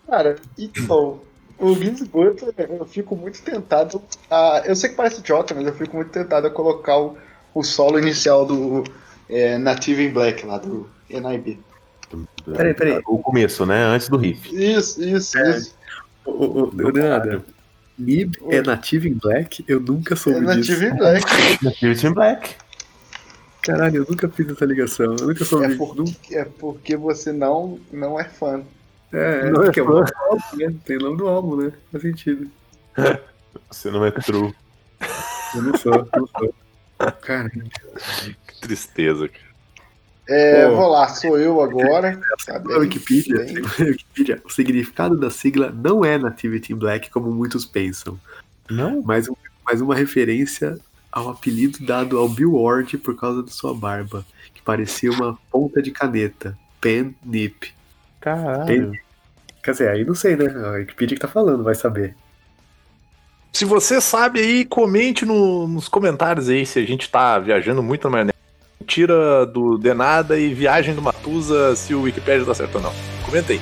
Cara, então, o Vince Butler, eu fico muito tentado a. Eu sei que parece idiota, mas eu fico muito tentado a colocar o, o solo inicial do é, Native in Black lá do NIB. Peraí, peraí. O começo, né? Antes do riff. Isso, isso, É. isso. Ô, ô, ô, Leonardo, Nib é Native in Black? Eu nunca É soube disso. Native in Black. *laughs* Native in Black. Caralho, eu nunca fiz essa ligação. Eu nunca soube. É porque, é porque você não, não é fã. É, é Não é porque é o fã. nome do álbum, né? Tem o nome do álbum, né? Faz sentido. *laughs* Você não é true. Eu não sou, não sou. *laughs* Cara, Que tristeza, cara. É, Pô. vou lá, sou eu agora. Tá bem, Wikipedia, *laughs* Wikipedia, o significado da sigla não é Nativity in Black, como muitos pensam, Não? mas, mas uma referência ao apelido dado ao Bill Ward por causa de sua barba, que parecia uma ponta de caneta. Pen Nip. Caralho. Quer dizer, aí não sei, né? A Wikipedia que tá falando, vai saber. Se você sabe aí, comente no- nos comentários aí se a gente tá viajando muito na maionese. Tira do Denada e viagem do Matusa se o Wikipedia tá certo ou não. Comenta *laughs* aí.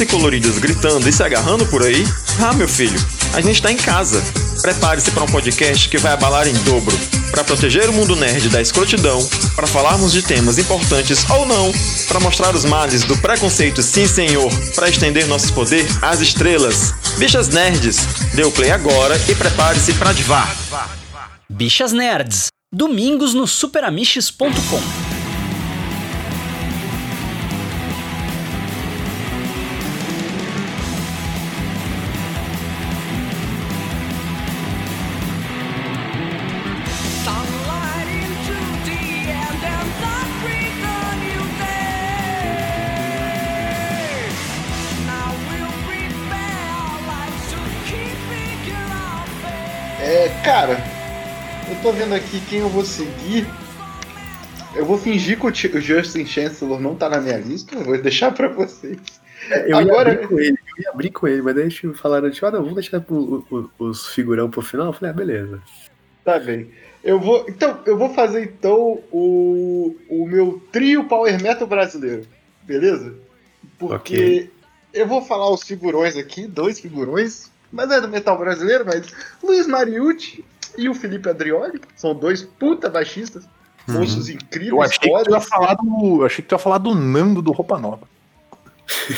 E coloridas gritando e se agarrando por aí? Ah, meu filho, a gente tá em casa. Prepare-se para um podcast que vai abalar em dobro. Para proteger o mundo nerd da escrotidão, para falarmos de temas importantes ou não, para mostrar os males do preconceito, sim senhor, para estender nosso poder às estrelas. Bichas Nerds, dê o play agora e prepare-se para divar. Bichas Nerds, domingos no superamiches.com. tô vendo aqui quem eu vou seguir. Eu vou fingir que o Ti- o Justin Chancellor não tá na minha lista, eu vou deixar pra vocês. Eu Agora- ia abrir com ele, eu ia abrir com ele, mas daí eles falaram, tipo, ah, não, vamos deixar pro- o- os figurão pro final. Eu falei, ah, beleza. Tá bem. Eu vou. Então, eu vou fazer então o, o meu trio Power Metal brasileiro. Beleza? Porque Ok. eu vou falar os figurões aqui, dois figurões, mas é do metal brasileiro, mas Luiz Mariucci e o Felipe Adrioli são dois puta baixistas, moços incríveis, Eu achei que tu ia falar do. eu achei que tu ia falar do Nando do Roupa Nova.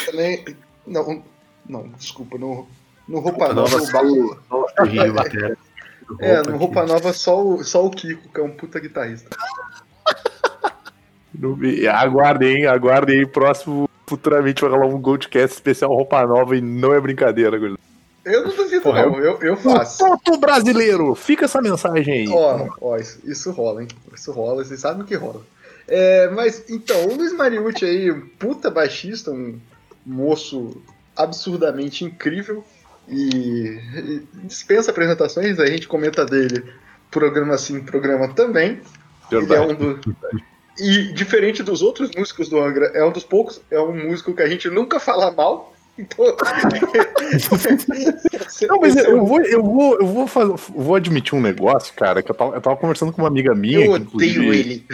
também. Não, não, desculpa, no, no Roupa, Roupa Nova, Nova, o só o. *laughs* É, no Roupa Nova só o, só o Kiko, que é um puta guitarrista. Aguardem, hein? Aguardem aí. Próximo, futuramente vai rolar um Goldcast especial Roupa Nova e não é brincadeira, coisa. Eu não duvido, Porra, não, eu, eu faço. Toto brasileiro! Fica essa mensagem aí. Ó, ó, isso, isso rola, hein? Isso rola, vocês sabem o que rola. É, mas então, o Luiz Mariucci aí, um puta baixista, um moço absurdamente incrível e, e dispensa apresentações, a gente comenta dele programa assim, programa também. Ele é Verdade. um do... E diferente dos outros músicos do Angra, é um dos poucos, é um músico que a gente nunca fala mal. Então. *laughs* Não, mas é eu vou, eu vou, eu vou, fazer, vou admitir um negócio, cara, que eu tava, eu tava conversando com uma amiga minha. eu que, odeio inclusive- ele.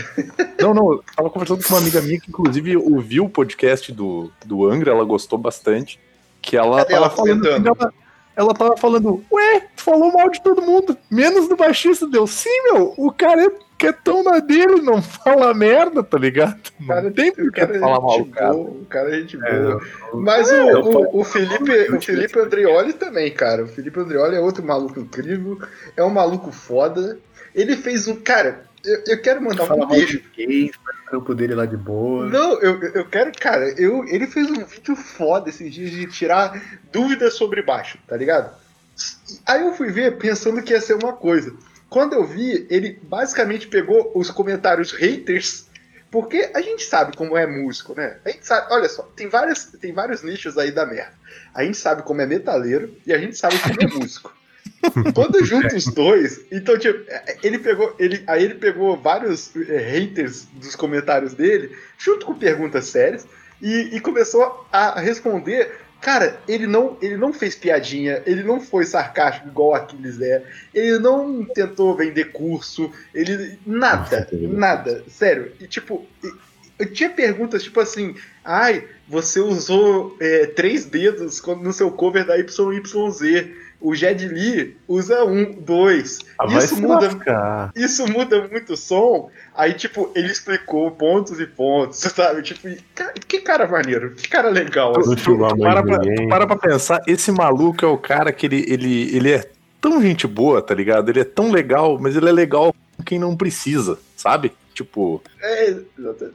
Não, não, eu tava conversando com uma amiga minha que, inclusive, ouviu o podcast do, do Angra, ela gostou bastante. Que ela Cadê tava ela falando. comentando? Ela, ela tava falando, ué, tu falou mal de todo mundo, menos do baixista. Deu, sim, meu, o cara é, que é tão na dele, não *laughs* fala merda, tá ligado? Não Cara, tem o por que é falar mal do cara. boa, o cara é gente É, boa. Mas o, eu o, o Felipe, o Felipe Andrioli também, cara. O Felipe Andrioli é outro maluco incrível. É um maluco foda. Ele fez um. Cara, eu, eu quero mandar Fala um beijo. faz o campo dele lá de boa. Não, eu, eu quero, cara, eu, ele fez um vídeo foda esses dias de tirar dúvidas sobre baixo, tá ligado? Aí eu fui ver pensando que ia ser uma coisa. Quando eu vi, ele basicamente pegou os comentários haters, porque a gente sabe como é músico, né? A gente sabe, olha só, tem, várias, tem vários nichos aí da merda. A gente sabe como é metaleiro e a gente sabe como é *laughs* músico. *laughs* Quando junta os dois, então, tipo, ele pegou. Ele, aí ele pegou vários é, haters dos comentários dele, junto com perguntas sérias, e, e começou a responder. Cara, ele não, ele não fez piadinha, ele não foi sarcástico igual Aquiles é, ele não tentou vender curso, ele. Nada, nada, sério. E tipo, eu tinha perguntas tipo assim, ai, você usou é, três dedos no seu cover da YYZ. O Jed Lee usa um, dois. Ah, vai Isso muda, lascar. isso muda muito o som. Aí, tipo, ele explicou pontos e pontos, *laughs* sabe? Tipo, que cara maneiro, que cara legal. Não chegou a Tu mãe para, de pra, para pra pensar, esse maluco é o cara que ele, ele, ele é tão gente boa, tá ligado? Ele é tão legal, mas ele é legal com quem não precisa, sabe? Tipo, É,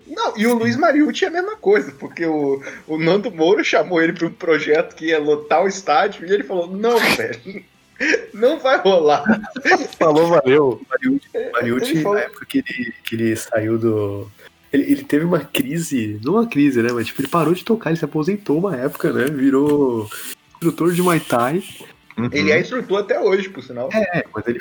não, e o Luiz Mariucci é a mesma coisa, porque o, o Nando Moura chamou ele para um projeto que ia lotar o estádio e ele falou: não, *laughs* velho, não vai rolar. falou, valeu. Mariucci, falou- na época que ele, que ele saiu do. Ele, ele teve uma crise, não uma crise, né? Mas tipo, ele parou de tocar, ele se aposentou uma época, né? Virou instrutor de Muay Thai. Ele é instrutor até hoje, por sinal. É, mas ele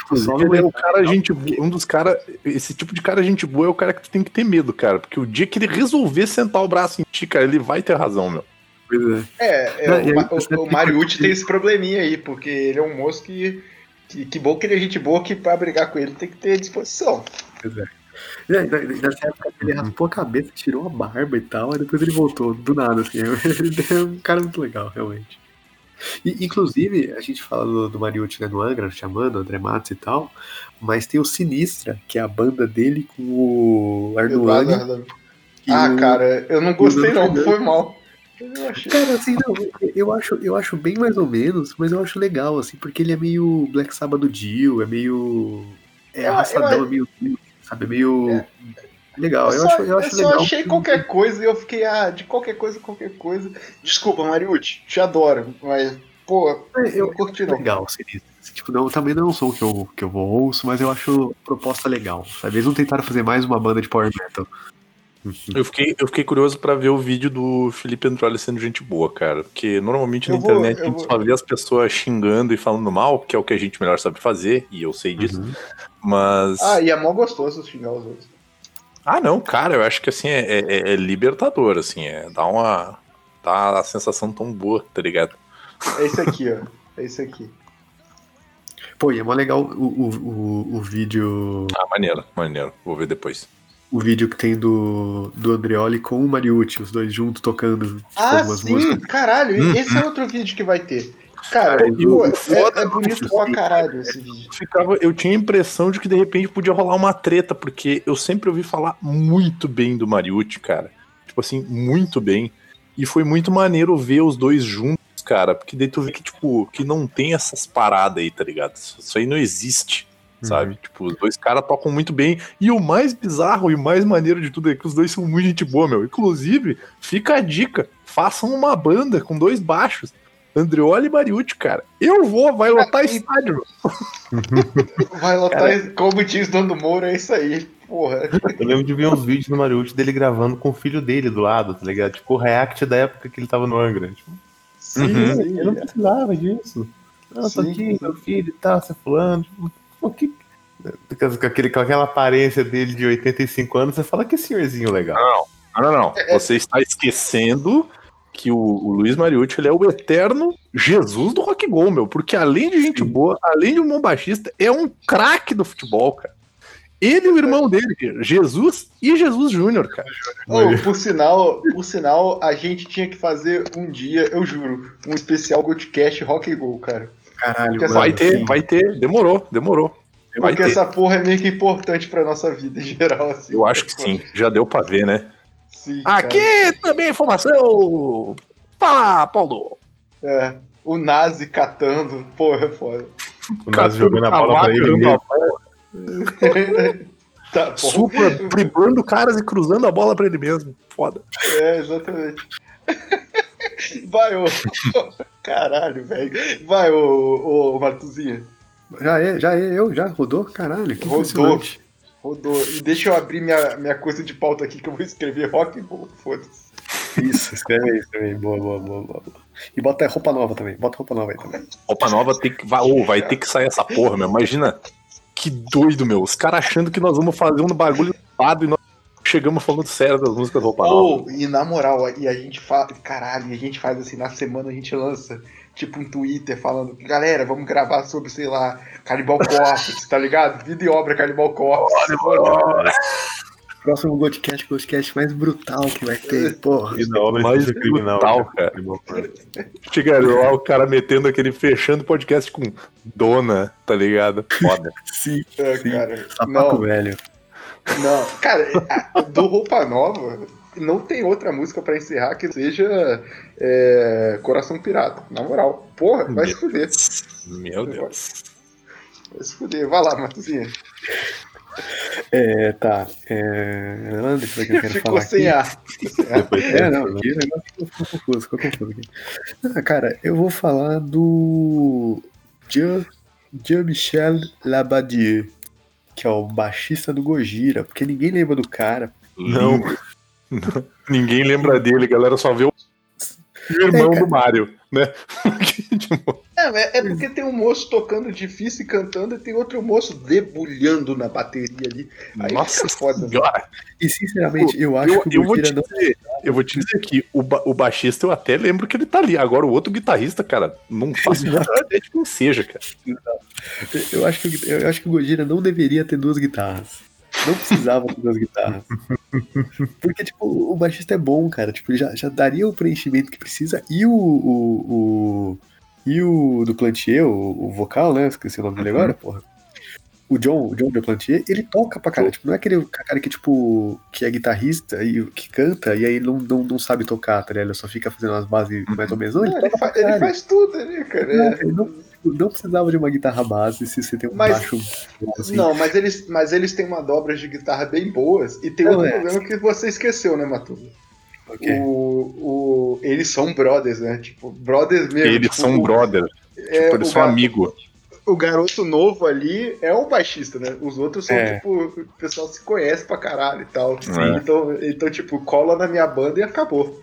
é o cara, gente, boa- um dos caras. Esse tipo de cara, gente boa, é o cara que tu tem que ter medo, cara. Porque o dia que ele resolver sentar o braço em ti, cara, ele vai ter razão, meu. Thai. É, é, Não, o, e aí o, o tem Mariucci tem esse probleminha aí, porque ele é um moço que. Que, que bom que ele é gente boa que pra brigar com ele tem que ter disposição. E aí, Nessa época ele raspou a cabeça, tirou a barba e tal, aí depois ele voltou, do nada, assim. *laughs* Ele é um cara muito legal, realmente. E, inclusive, a gente fala do, do Mariucci né, no Angra, chamando, André Matos e tal, mas tem o Sinistra, que é a banda dele com o Arnold. Eduardo- Ah, cara, eu não gostei não, foi mal. Eu achei. Cara, assim, não, eu acho, eu acho bem mais ou menos, mas eu acho legal, assim, porque ele é meio Black Sabbath do Dio, é meio. É Eu- arrastadão, eu- é meio. sabe, é meio. Legal, eu, só, acho, eu acho só legal. achei qualquer coisa e eu fiquei, ah, de qualquer coisa, qualquer coisa. Desculpa, Mariucci, te adoro, mas, pô, É, eu não curti não. legal, Sinistra. Tipo, não, também não é um som que eu, que eu vou ouço, mas eu acho a proposta legal. Eles não tentaram fazer mais uma banda de power metal. Eu fiquei, eu fiquei curioso pra ver o vídeo do Felipe Androli sendo gente boa, cara. Porque normalmente na Eu vou- internet eu a gente vou- só vê as pessoas xingando e falando mal, que é o que a gente melhor sabe fazer, e eu sei disso. Mas. Ah, e é mó gostoso xingar os outros. Ah, não, cara, eu acho que assim é, é- é libertador, assim, é dá uma. dá a sensação tão boa, tá ligado? É esse aqui, ó. É esse aqui. Pô, e é mó legal o, o, o, o vídeo. Ah, maneiro, maneiro. Vou ver depois. O vídeo que tem do, do Andreoli com o Mariucci, os dois juntos tocando tipo, Ah, algumas sim, músicas. caralho, Hum, esse é outro vídeo que vai ter. Cara, Cara, pô, o é, foda é bonito pra caralho esse vídeo. Ficava, eu tinha a impressão de que de repente podia rolar uma treta, porque eu sempre ouvi falar muito bem do Mariucci, cara. Tipo assim, muito bem. E foi muito maneiro ver os dois juntos, cara, porque daí tu vê que, tipo, que não tem essas paradas aí, tá ligado? Isso isso aí não existe, sabe? Tipo, os dois caras tocam muito bem. E o mais bizarro e o mais maneiro de tudo é que os dois são muito gente boa, meu. Inclusive, fica a dica: façam uma banda com dois baixos. Andreoli e Mariucci, cara. Eu vou, vai lotar estádio. *laughs* Vai lotar, como diz Nando Moura, é isso aí. Porra. Eu lembro de ver uns vídeos do Mariucci dele gravando com o filho dele do lado, tá ligado? Tipo, o react da época que ele tava no Angra. Tipo, Sim, Uhum. sim. eu não precisava disso. Não, tô Sim. aqui, meu filho e tal, você fulano. Tipo, o que... Com, aquele, com aquela aparência dele de 85 anos, você fala que senhorzinho legal. Não, não, não. Você está esquecendo que o, o Luiz Mariucci ele é o eterno Jesus do rock go, meu. Porque além de gente boa, além de um bom baixista, é um craque do futebol, cara. Ele e o irmão dele, Jesus e Jesus Júnior, cara. Oh, por sinal, por sinal, a gente tinha que fazer um dia, eu juro, um especial Goldcast Rock and Roll, cara. Caralho, mano. Vai ter, sim. vai ter. Demorou, demorou. Vai Porque ter. essa porra é meio que importante pra nossa vida em geral, assim. Eu acho que sim. Já deu pra ver, né? Sim, cara. Aqui também é informação. Fala, Paulo. É, o Nazi catando, porra, é foda. O Nazi jogando a bola pra ele mesmo. *laughs* tá, porra. Supra, driblando caras e cruzando a bola pra ele mesmo. Foda. É, exatamente. *laughs* Vai, ô. Caralho, velho. Vai, ô, ô Matuzinha. Já é, já é, eu, já rodou? Caralho, que Rodou. Rodou. E deixa eu abrir minha, minha coisa de pauta aqui que eu vou escrever rock and roll. Foda-se. Isso, escreve aí também. Boa, boa, boa, boa. boa. E bota roupa nova também. Bota roupa nova aí também. Roupa nova tem que. Vai, ô, vai ter que sair essa porra, meu. Imagina que doido, meu. Os caras achando que nós vamos fazer um bagulho lado e nós chegamos falando sério das músicas roupa nova. Ou, e na moral, e a gente fala. Caralho, e a gente faz assim, na semana a gente lança. Tipo um Twitter falando, galera, vamos gravar sobre, sei lá, Cannibal Corpse, tá ligado? Vida e obra Cannibal Corpse. Próximo Godcast, Godcast mais brutal que vai ter. Porra. E da obra Mais criminal. brutal, cara. Chega lá o cara metendo aquele fechando o podcast com dona, tá ligado? Foda. *laughs* Sim, É, sim. cara. Sapato Não, velho. não. Cara, a- do Roupa Nova, não tem outra música pra encerrar que seja é, Coração Pirata. Na moral. Porra, vai se fuder. Meu Deus. Vai se fuder. Vai lá, Matuzinha. É, tá. É... ah, Deixa eu ver o que eu quero Ficou falar sem aqui. ar. Ar. É, não, aqui o negócio ficou confuso, ficou confuso aqui. Ah, cara, eu vou falar do Jean, Jean-Michel Labadieu, que é o baixista do Gojira, porque ninguém lembra do cara. Não. Ninguém lembra dele, galera só vê o o irmão cara. do Mario, né? *laughs* É, é porque tem um moço tocando difícil e cantando e tem outro moço debulhando na bateria ali. Aí Nossa foda. né? senhora. E sinceramente, eu acho Eu, que eu o vou Gojira te não. dizer, eu vou te dizer que o, ba- o baixista eu até lembro que ele tá ali. Agora o outro guitarrista, cara, não faço ideia de quem seja, cara. Eu acho, que, eu acho que o Gojira não deveria ter duas guitarras. Não precisava ter duas guitarras. *laughs* Porque, tipo, o baixista é bom, cara. Tipo, já, já daria o preenchimento que precisa. E o. o, o- e o do Plantier, o, o vocal, né? Esqueci o nome dele agora, porra. O John, o John Duplantier, ele toca pra cara. Tipo, não é aquele cara que, tipo, que é guitarrista e que canta e aí não, não, não sabe tocar, tá ligado? Ele só fica fazendo as bases mais ou menos. Não, ele, Não, ele, toca fa- pra ele faz tudo ali, cara. Não, É. ele não, não precisava de uma guitarra base se você tem um Mas- baixo assim. Não, mas eles, mas eles têm uma dobra de guitarra bem boas. E tem Não, outro é. problema que você esqueceu, né, Matuza? Ok. O, o, eles são brothers, né? Tipo, brothers mesmo. Eles tipo, são o- brothers. é, tipo, eles o são gar- amigos. O garoto novo ali é o baixista, né? Os outros são, É. tipo, o pessoal se conhece pra caralho e tal. É. Então, então, tipo, cola na minha banda e acabou.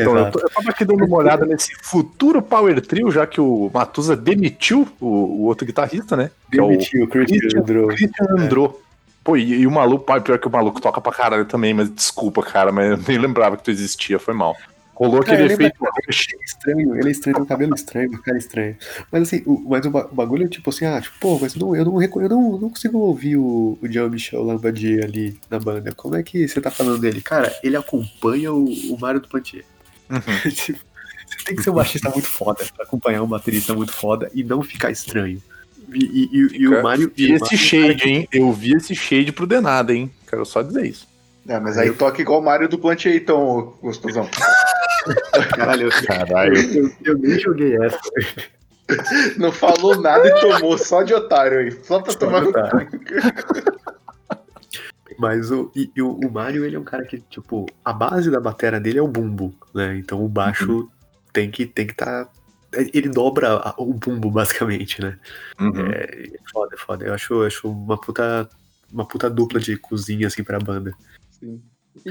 Então, eu, tô- eu tava aqui dando uma olhada nesse futuro Power Trio, já que o Matusa demitiu o, o outro guitarrista, né? É o Demitiu o Christian Christian, Andrew. Christian Andro. Pô, e, e o maluco, pai, pior que o maluco toca pra caralho também, mas desculpa, cara, mas eu nem lembrava que tu existia, foi mal. Rolou Cara, aquele efeito é estranho, ele é estranho, tem um cabelo estranho, uma cara estranha. Mas assim, o, mas o, ba- o bagulho é tipo assim, ah, tipo, pô, mas eu não, eu não, eu não, não consigo ouvir o, o Jean-Michel Lambadier ali na banda. Como é que você tá falando dele? Cara, ele acompanha o, o Mário do Plantier. Uhum. Tipo, *laughs* você tem que ser um baixista muito foda pra acompanhar um baterista muito foda e não ficar estranho. E, e- e- e o Mário. E esse Mário é um cara shade, hein? Eu vi esse shade pro Denada, hein? Quero só dizer isso. É, mas aí toca igual o Mario do Plant aí, então, gostosão. Caralho, Caralho. eu, eu nem joguei essa. Não falou nada e tomou só de otário aí. Só pra tomar no cu. Mas o, e, e o, o Mario, ele é um cara que, tipo, a base da bateria dele é o bumbo, né? Então o baixo tem que tem que tá. Ele dobra a- o bumbo, basicamente, né? Uhum. É foda, é foda. Eu acho, eu acho uma puta. Uma puta dupla de cozinha, assim, pra banda. Sim.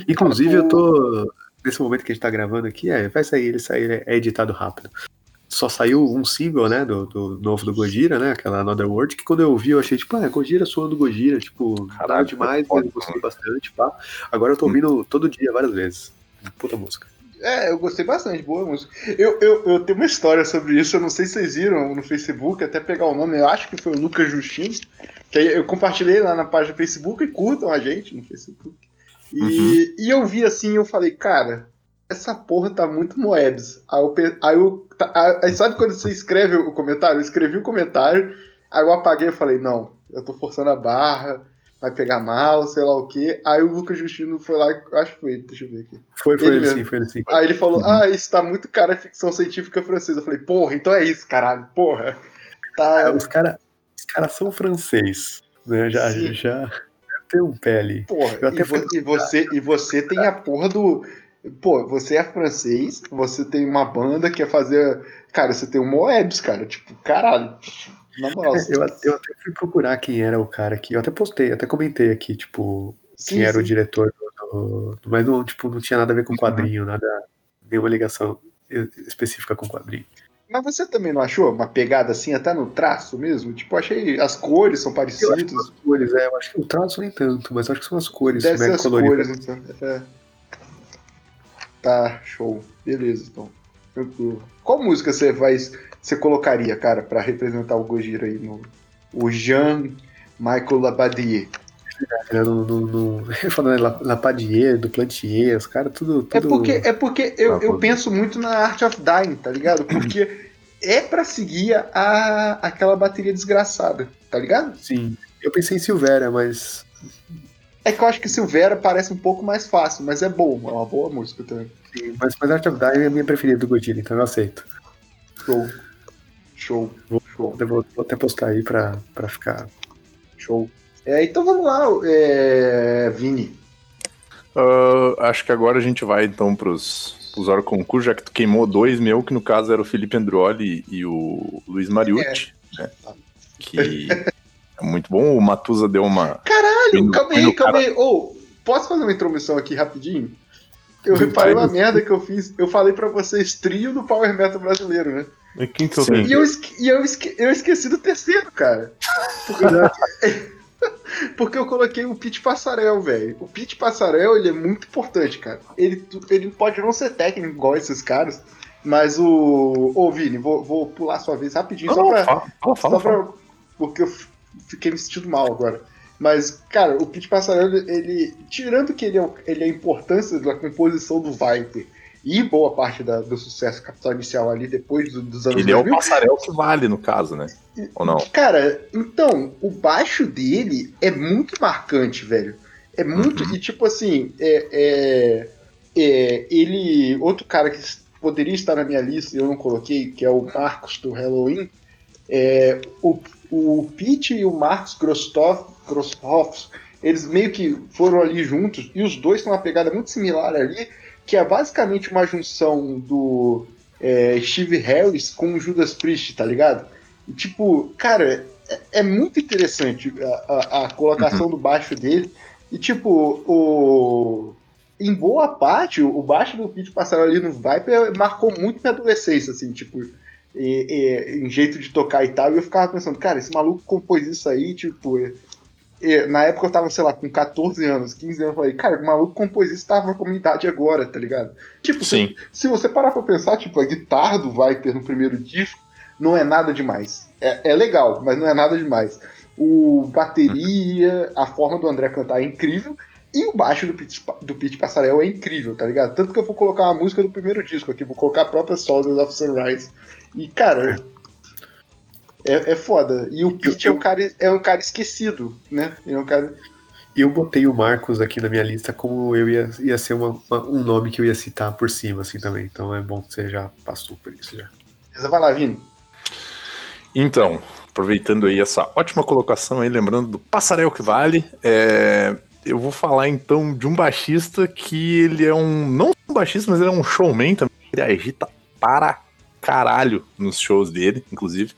Inclusive, O- eu tô. Nesse momento que a gente tá gravando aqui, é, vai sair, ele sair, é editado rápido. Só saiu um single, né, do, do novo do Gojira, né, aquela Another World, que quando eu ouvi eu achei, tipo, ah, Gojira suando Gojira, tipo, Caralho, demais, foda, mas eu gostei bastante, pá. Agora eu tô ouvindo todo dia, várias vezes. Puta música. É, eu gostei bastante, boa música. Eu, eu, eu tenho uma história sobre isso, eu não sei se vocês viram no Facebook, até pegar o nome, eu acho que foi o Lucas Justino, que aí eu compartilhei lá na página do Facebook e curtam a gente no Facebook. E, e eu vi assim, eu falei, cara, essa porra tá muito Moebs. Aí eu, aí eu aí sabe quando você escreve o comentário? Eu escrevi o comentário, aí eu apaguei e falei, não, eu tô forçando a barra, vai pegar mal, sei lá o quê. Aí o Lucas Justino foi lá, acho que foi, ele, deixa eu ver aqui. Foi, foi Ele ele sim, foi ele sim. Aí ele falou, ah, isso tá muito cara é ficção científica francesa. Eu falei, porra, então é isso, caralho, porra. Tá, Os caras os cara são francês, né, já, Sim. já tem um ali. porra. E, vo- e você, e você tem a porra do. Pô, você é francês, você tem uma banda que quer fazer. Cara, você tem o Moebs, cara. Tipo, caralho. Na moral. É, eu, eu até fui procurar quem era o cara que. Eu até postei, até comentei aqui, tipo, sim, quem era o sim. diretor do, do- Mas não, tipo, não tinha nada a ver com quadrinho, nada. Nenhuma ligação específica com quadrinho. Mas você também não achou uma pegada assim, até no traço mesmo? Tipo, achei. As cores são Eu acho que parecidas. as cores, é, eu acho que o traço nem tanto, mas acho que são as cores, Deve ser as coloridas. cores, então. É. Tá, show. Beleza, então. Tranquilo. Qual música você vai. Você colocaria, cara, pra representar o Gojira aí no. O Jean Michael Labadier. né, No, no, no, *laughs* né, La- Lapadier, do Plantier, os caras tudo, tudo. É porque, é porque eu, Ah, eu penso muito na Art of Dying, tá ligado? Porque *clears throat* é pra seguir a, aquela bateria desgraçada, tá ligado? Sim. Eu pensei em Silvera, mas. É que eu acho que Silvera parece um pouco mais fácil, mas é bom, é uma boa música também. sim, Mas, mas Art of Dying é a minha preferida do Godilla, então eu aceito. Show. Show. Show. Eu vou, vou até postar aí pra, pra ficar. Show. É, então vamos lá, é, Vini. Ah, acho que agora a gente vai então pros, pros hora concurso, já que tu queimou dois meu, que no caso era o Felipe Androli e o Luiz Mariucci, né? *laughs* Que é muito bom. O Matusa deu uma. Caralho, calma aí, calma aí. Ô, posso fazer uma intromissão aqui rapidinho? Eu reparei uma merda que eu fiz. Eu falei pra vocês trio do Power Metal brasileiro, né? E quem que eu? E eu, esque- e eu, esque- eu esqueci do terceiro, cara. Porque, *laughs* *laughs* porque eu coloquei o Pete Passarel, velho. O Pete Passarel, ele é muito importante, cara. Ele, ele pode não ser técnico igual esses caras, mas o... Ô, Vini, vou, vou pular sua vez rapidinho, só Não, pra... fala, fala, Só fala. pra. Porque eu fiquei me sentindo mal agora. Mas, cara, o Pete Passarello, ele. Tirando que ele é, ele é a importância da composição do Viper e boa parte da- do sucesso capital inicial ali depois do- dos anos Ele é o 2000, passarel que vale, no caso, né? Ou não? Cara, então, o baixo dele é muito marcante, velho. É muito. E tipo assim, é, é- é, ele. Outro cara que poderia estar na minha lista e eu não coloquei, que é o Marcos do Halloween. É, o, o Pete e o Marcos Grostov, Grosthoff, eles meio que foram ali juntos, e os dois têm uma pegada muito similar ali, que é basicamente uma junção do é, Steve Harris com o Judas Priest, tá ligado? E, tipo, cara, é, é muito interessante a, a- a colocação do baixo dele. E, tipo, o. Em boa parte, o baixo do Pete Passarello ali no Viper marcou muito minha adolescência, assim, tipo, e- e- em jeito de tocar e tal. E eu ficava pensando, cara, esse maluco compôs isso aí, tipo. e- na época eu tava, sei lá, com 14 anos, 15 anos, eu falei, cara, o maluco compôs isso, tava na comunidade agora, tá ligado? Tipo, Sim. se, se você parar pra pensar, tipo, a guitarra do Viper no primeiro disco não é nada demais. É, é legal, mas não é nada demais. O bateria, a forma do André cantar é incrível. E o baixo do Pete, do Pete Passarel é incrível, tá ligado? Tanto que eu vou colocar uma música do primeiro disco aqui, vou colocar a própria Soldiers of Sunrise. E, cara, é, é foda. E o Pete é um cara, é um cara esquecido, né? Ele é um cara. Eu botei o Marcos aqui na minha lista como eu ia, ia ser uma- uma- um nome que eu ia citar por cima, assim também. Então é bom que você já passou por isso já. Beleza, vai lá, Vini. Então, aproveitando aí essa ótima colocação aí, lembrando do Passarel que Vale, é, eu vou falar então de um baixista que ele é um, não um baixista, mas ele é um showman também, ele agita para caralho nos shows dele, inclusive,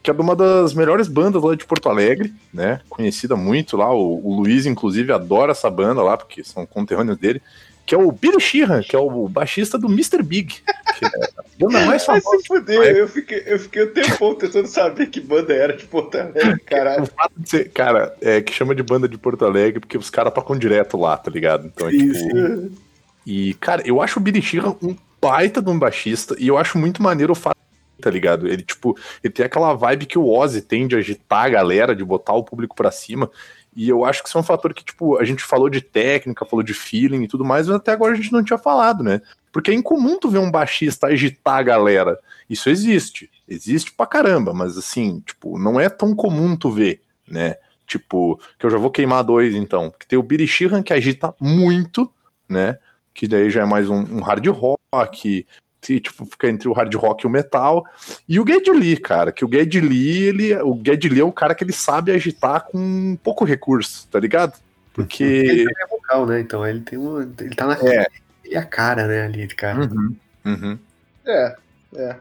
que é de uma das melhores bandas lá de Porto Alegre, né, conhecida muito lá, o, o Luiz inclusive adora essa banda lá, porque são conterrâneos dele, que é o Billy Sheehan, que é o baixista do Mr. Big, que é a banda mais famosa se eu fiquei, eu fiquei o tempo tentando saber que banda era de Porto Alegre, *laughs* caralho. O fato de ser, cara, é que chama de banda de Porto Alegre porque os caras tocam direto lá, tá ligado? Então é Sim, tipo. E, cara, eu acho o Billy Sheehan um baita de um baixista e eu acho muito maneiro o fato, tá ligado? Ele, tipo, ele tem aquela vibe que o Ozzy tem de agitar a galera, de botar o público pra cima. E eu acho que isso é um fator que, tipo, a gente falou de técnica, falou de feeling e tudo mais, mas até agora a gente não tinha falado, né? Porque é incomum tu ver um baixista agitar a galera. Isso existe. Existe pra caramba, mas assim, tipo, não é tão comum tu ver, né? Tipo, que eu já vou queimar dois então. Porque tem o Sheehan que agita muito, né? Que daí já é mais um, um hard rock, que, tipo, fica entre o hard rock e o metal. E o Geddy Lee, cara, que o Geddy Lee, ele, o Geddy Lee é o cara que ele sabe agitar com pouco recurso, tá ligado? Porque. Ele é vocal, né? Então ele tem um. Ele tá na. É. Ele é a cara, né, ali, cara. Uhum, uhum. É, é.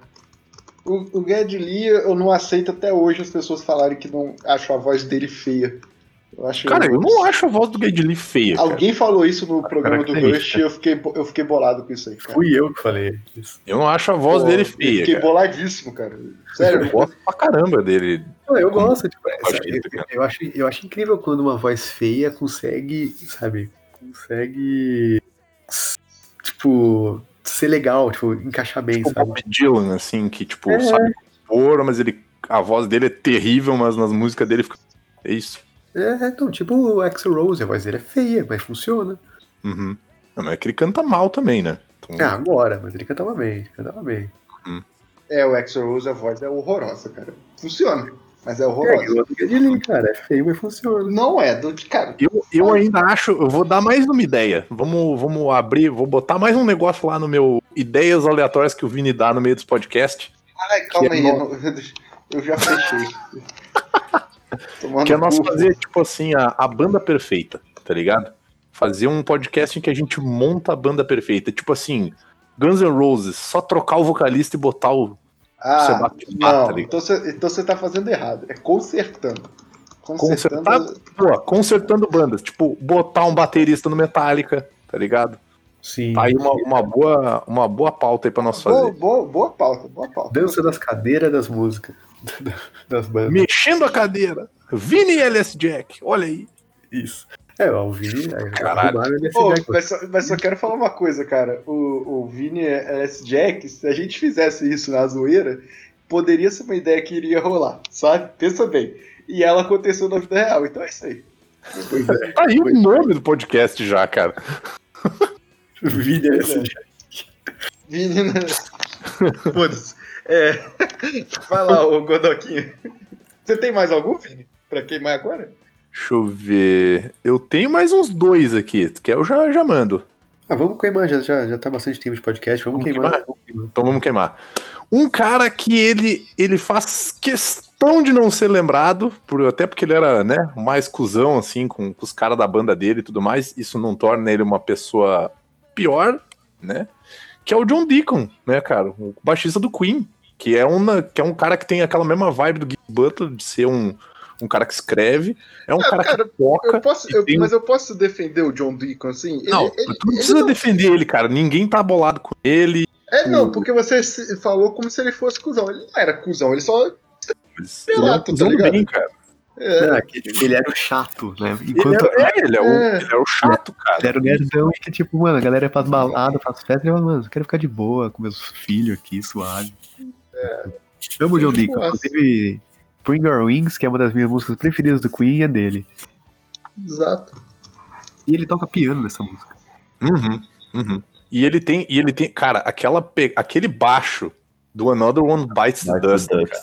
O, o Ged Lee, eu não aceito até hoje as pessoas falarem que não acham a voz dele feia. Eu acho Cara, eu não acho a voz do Geddy Lee feia. cara. Alguém falou isso no programa do característica. Rush e eu fiquei, eu fiquei bolado com isso aí, cara. Fui eu que falei isso. Eu não acho a voz Pô, dele eu feia. Fiquei cara. boladíssimo, cara. Eu Sério, gosto pra caramba dele. Não, eu gosto, tipo, eu, cara. eu acho, eu acho incrível quando uma voz feia consegue, sabe, consegue, tipo, ser legal, tipo, encaixar bem, Tipo o sabe? Bob Dylan, assim, que, tipo, É. sabe compor, mas ele. A voz dele é terrível, mas nas músicas dele fica. É isso. É, então, tipo o Axel Rose, a voz dele é feia, mas funciona. Uhum. Não, mas é que ele canta mal também, né? Então, Ah, agora, mas ele cantava bem, cantava bem. é, o Axel Rose, a voz é horrorosa, cara. Funciona, mas é É, horrorosa. outro que é de Lee, cara, é feio, mas funciona. Não é, do cara. Eu, eu ainda acho, eu vou dar mais uma ideia. Vamos, vamos abrir, vou botar mais um negócio lá no meu ideias aleatórias que o Vini dá no meio dos podcasts. Ai, calma Que é aí, no- eu, *laughs* eu já fechei. *laughs* Tomando Que é nós fazer, tipo assim, a, a banda perfeita, tá ligado? Fazer um podcast em que a gente monta a banda perfeita. Tipo assim, Guns N' Roses, só trocar o vocalista e botar o. Ah, Sebastião não, tá então você então você tá fazendo errado. É consertando. Consertando. Consertar, pô, consertando bandas. Tipo, botar um baterista no Metallica, tá ligado? Sim. Tá aí uma, uma, boa, uma boa pauta aí pra nós Boa, fazer. boa, boa pauta, boa pauta. Dança das cadeiras das músicas, *laughs* das bandas. Mexendo a cadeira. Vini LS Jack, olha aí. Isso. É, o Vini, aí, Caralho. arrumaram ele esse Ô, Jack. mas, só, mas só quero falar uma coisa, cara. O, o Vini LS Jack, se a gente fizesse isso na zoeira, poderia ser uma ideia que iria rolar, sabe? Pensa bem. E ela aconteceu na vida real, então é isso aí. Pois é. Tá aí o nome do podcast já, cara. Vida é essa. Vini, né? *laughs* Foda-se. É... *laughs* Vai lá, ô Godoquinho. Você tem mais algum, Vini? Pra queimar agora? Deixa eu ver. Eu tenho mais uns dois aqui, que eu já, já mando. Ah, vamos queimar, já, já, já tá bastante tempo de podcast, vamos, Vamos queimar. queimar. Então vamos queimar. Um cara que ele, ele faz questão de não ser lembrado, por, até porque ele era né, mais cuzão, assim, com, com os caras da banda dele e tudo mais. Isso não torna ele uma pessoa pior, né? Que é o John Deacon, né, cara? O baixista do Queen. Que é, uma, que é um cara que tem aquela mesma vibe do Gui Butler, de ser um, um cara que escreve. É um Ah, cara, cara, que toca. Eu posso, eu- tem- mas eu posso defender o John Deacon, assim? Ele- Não, ele- tu não ele precisa não- defender ele, cara. Ninguém tá bolado com ele. É, não, porque você falou como se ele fosse cuzão. Ele não era cuzão, ele só. Pelato, ele é um tá ligado? bem, cara. É, que ele era o chato, né? Ele Enquanto é, é, ele, é o, É. ele é o chato, cara. ele era o nerdão que, tipo, mano, a galera faz balada, faz festa, e ele fala, mano, eu quero ficar de boa com meus filhos aqui, suave. Amo o John Deacon. Inclusive, Bring Your Wings, que é uma das minhas músicas preferidas do Queen, é dele. exato. E ele toca piano nessa música. Uhum, uhum. E ele tem, e ele tem, cara, aquela, aquele baixo do Another One Bites the Dust, cara,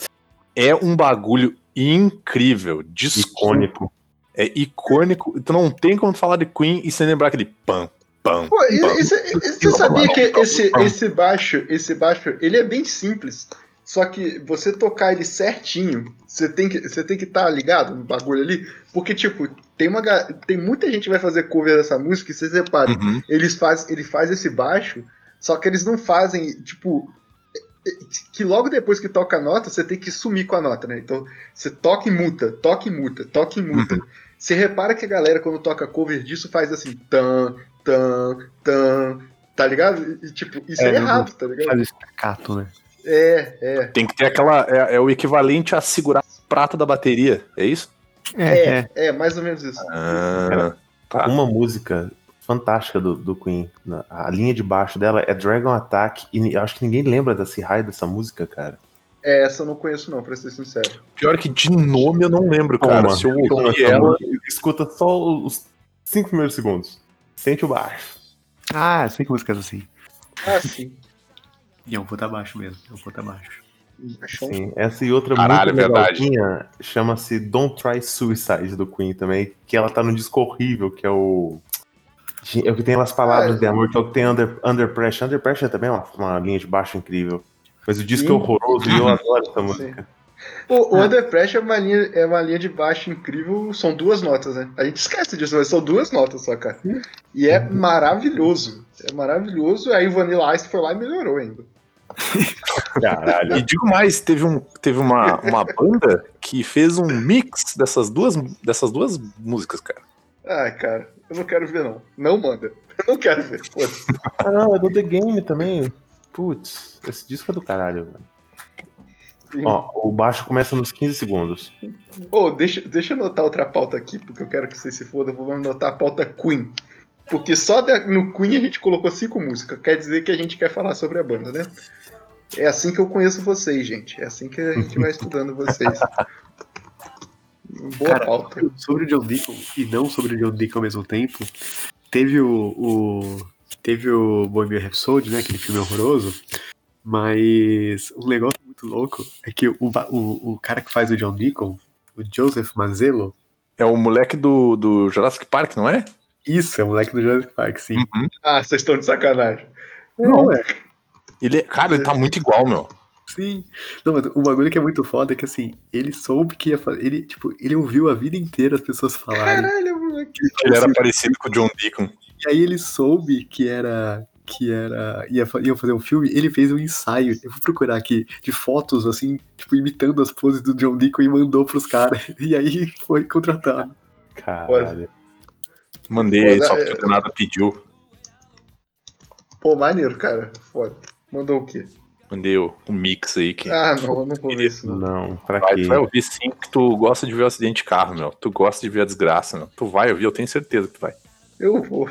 é um bagulho incrível, Icônico. é icônico. Tu não tem como falar de Queen e sem lembrar aquele pam, pam. Pô, e- pam. e cê- e você sabia que esse, esse baixo, esse baixo, ele é bem simples. Só que você tocar ele certinho, você tem que você tem que estar ligado no bagulho ali, porque tipo, tem uma tem muita gente que vai fazer cover dessa música e vocês reparem, Uhum. eles faz ele faz esse baixo, só que eles não fazem, tipo, que logo depois que toca a nota, você tem que sumir com a nota, né? Então, você toca e muta, toca e muta, toca e muta. Você repara que a galera, quando toca cover disso, faz assim, tan, tan, tan, tá ligado? E, tipo, isso é, É, não- errado, tá ligado? Faz o staccato, né? É, é. Tem que ter aquela, é, é o equivalente a segurar a prata da bateria, é isso? É, é, mais ou menos isso. Ah, tá. Uma música fantástica do, do Queen. A linha de baixo dela é Dragon Attack. E acho que ninguém lembra desse raio dessa música, cara. É, essa eu não conheço não, pra ser sincero. Pior que de nome eu não lembro, cara. Toma, Se eu essa ela, música. Escuta só os cinco primeiros segundos. Sente o baixo. Ah, sei que músicas assim. Ah, sim. E é um ponto abaixo mesmo, é um ponto abaixo. Baixão. Sim, essa e outra Caralho, muito legalzinha chama-se Don't Try Suicide do Queen também, que ela tá no disco horrível, que é o. É o que tem as palavras Ah, de amor, que é o que tem Under, Under Pressure. Under Pressure também é uma, uma linha de baixo incrível. Mas o disco Sim. é horroroso e eu adoro essa música. O, o Under Pressure é uma, linha, é uma linha de baixo incrível, são duas notas, né? A gente esquece disso, mas são duas notas só, cara. E é maravilhoso. É maravilhoso. Aí o Vanilla Ice foi lá e melhorou ainda. *laughs* Caralho. E digo mais, teve, um, teve uma, uma banda que fez um mix dessas duas, dessas duas músicas, cara. Ai, cara, eu não quero ver, não. Não manda. Eu não quero ver. Ah, não, é do The Game também. Putz, esse disco é do caralho, Ó, o baixo começa nos 15 segundos. Ô, deixa, deixa eu anotar outra pauta aqui, porque eu quero que vocês se fodam. Vou anotar a pauta Queen. Porque só da- no Queen a gente colocou cinco músicas. Quer dizer que a gente quer falar sobre a banda, né? É assim que eu conheço vocês, gente. É assim que a gente vai estudando vocês. Boa Cara, pauta. Sobre o John Deacon e não sobre o John Deacon ao mesmo tempo, teve o, o teve o Bohemian Rhapsody, né, aquele filme horroroso, mas um negócio muito louco é que o, o, o cara que faz o John Deacon, o Joseph Manzello, É o moleque do, do Jurassic Park, não é? isso, é o moleque do Jurassic Park, sim. Ah, vocês estão de sacanagem. Não, é. Ele, é- cara, ele tá muito igual, meu. Sim. Não, mas o bagulho que é muito foda é que assim, ele soube que ia fazer. Ele, tipo, ele ouviu a vida inteira as pessoas falarem. Caralho, moleque. Ele era parecido com o John Deacon. E aí ele soube que era. Que era. Ia, ia fazer um filme, ele fez um ensaio. Eu vou procurar aqui de fotos, assim, tipo, imitando as poses do John Deacon e mandou pros caras. *laughs* E aí foi contratado. Caralho. Mandei Foda, só é. porque o nada pediu. Pô, maneiro, cara. Foda. Mandou o quê? Mandei o, o mix aí que. Ah, não, eu não vou ver isso, não. Não, pra Vai, quê? tu vai ouvir sim que tu gosta de ver o acidente de carro, meu. Tu gosta de ver a desgraça, meu. Tu vai ouvir, eu tenho certeza que tu vai. Eu vou.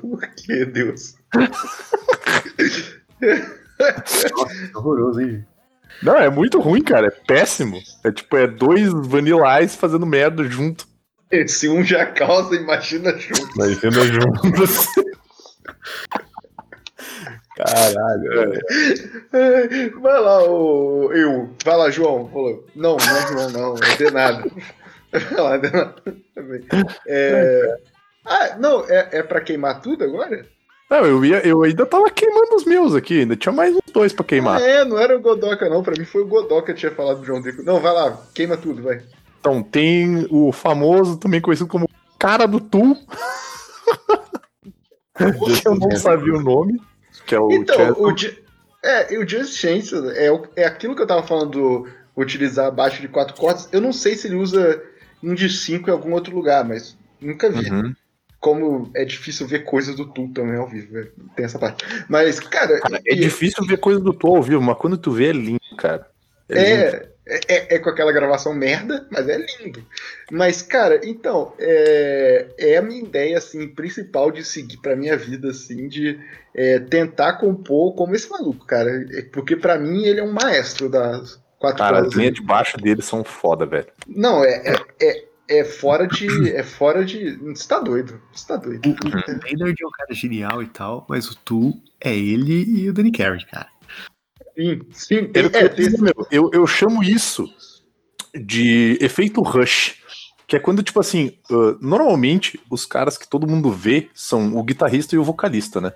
Por que, Deus? Nossa, horroroso, hein? Não, é muito ruim, cara. É péssimo. É tipo, é dois Vanilla Ice fazendo merda junto. Se um já causa, imagina junto. Imagina juntos. Caralho. É. Vai lá, o eu. Vai lá, João. Falou. Não, não João, não. Não tem nada. *laughs* É... Ah, não, é, é pra queimar tudo agora? Não, eu, ia, eu ainda tava queimando os meus aqui. Ainda tinha mais uns dois pra queimar. Ah, é, não era o Godoka, não. Pra mim foi o Godoka que tinha falado do João Drico. Não, vai lá, queima tudo, vai. Então, tem o famoso, também conhecido como cara do Tu. *laughs* que eu não sabia o nome. Que é o Então, Chester. o, Ju- é, o Just Chance é, é aquilo que eu tava falando do utilizar baixo de quatro cordas. Eu não sei se ele usa um de cinco em algum outro lugar, mas nunca vi. Uhum. Como é difícil ver coisas do Tu também ao vivo, né? tem essa parte. Mas, cara, Cara, é e- difícil ver coisa do Tu ao vivo, mas quando tu vê é lindo, cara. lindo. É, é, é com aquela gravação merda, mas é lindo. Mas, cara, então, é, é a minha ideia, assim, principal de seguir pra minha vida, assim, de é, tentar compor como esse maluco, cara. É, Porque pra mim ele é um maestro das quatro Cara, as linhas de baixo deles são foda, velho. Não, é, é, é, é fora de. É fora de. Você tá doido. Você tá doido. O Maynard é um cara genial e tal, mas o Tu é ele e o Danny Carey, cara. Sim, sim. É, tem, meu, eu, eu chamo isso de efeito rush. Que é quando, tipo assim, uh, normalmente os caras que todo mundo vê são o guitarrista e o vocalista, né?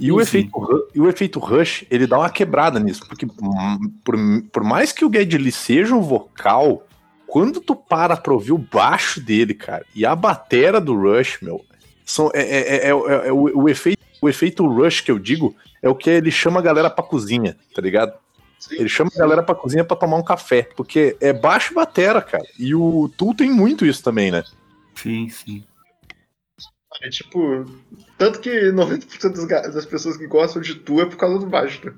E o, efeito, e o efeito rush, ele dá uma quebrada nisso, porque hum, por, por mais que o Geddy Lee seja um vocal, quando tu para pra ouvir o baixo dele, cara, e a batera do Rush, meu, são, é, é, é, é- é- é o, o efeito, o efeito Rush que eu digo é o que ele chama a galera pra cozinha, tá ligado? sim. Ele chama a galera pra cozinha pra tomar um café, porque é baixo e batera, cara. E o Tu tem muito isso também, né? Sim, sim. É tipo. Tanto que 90% das, das pessoas que gostam de tu é por causa do baixo. né?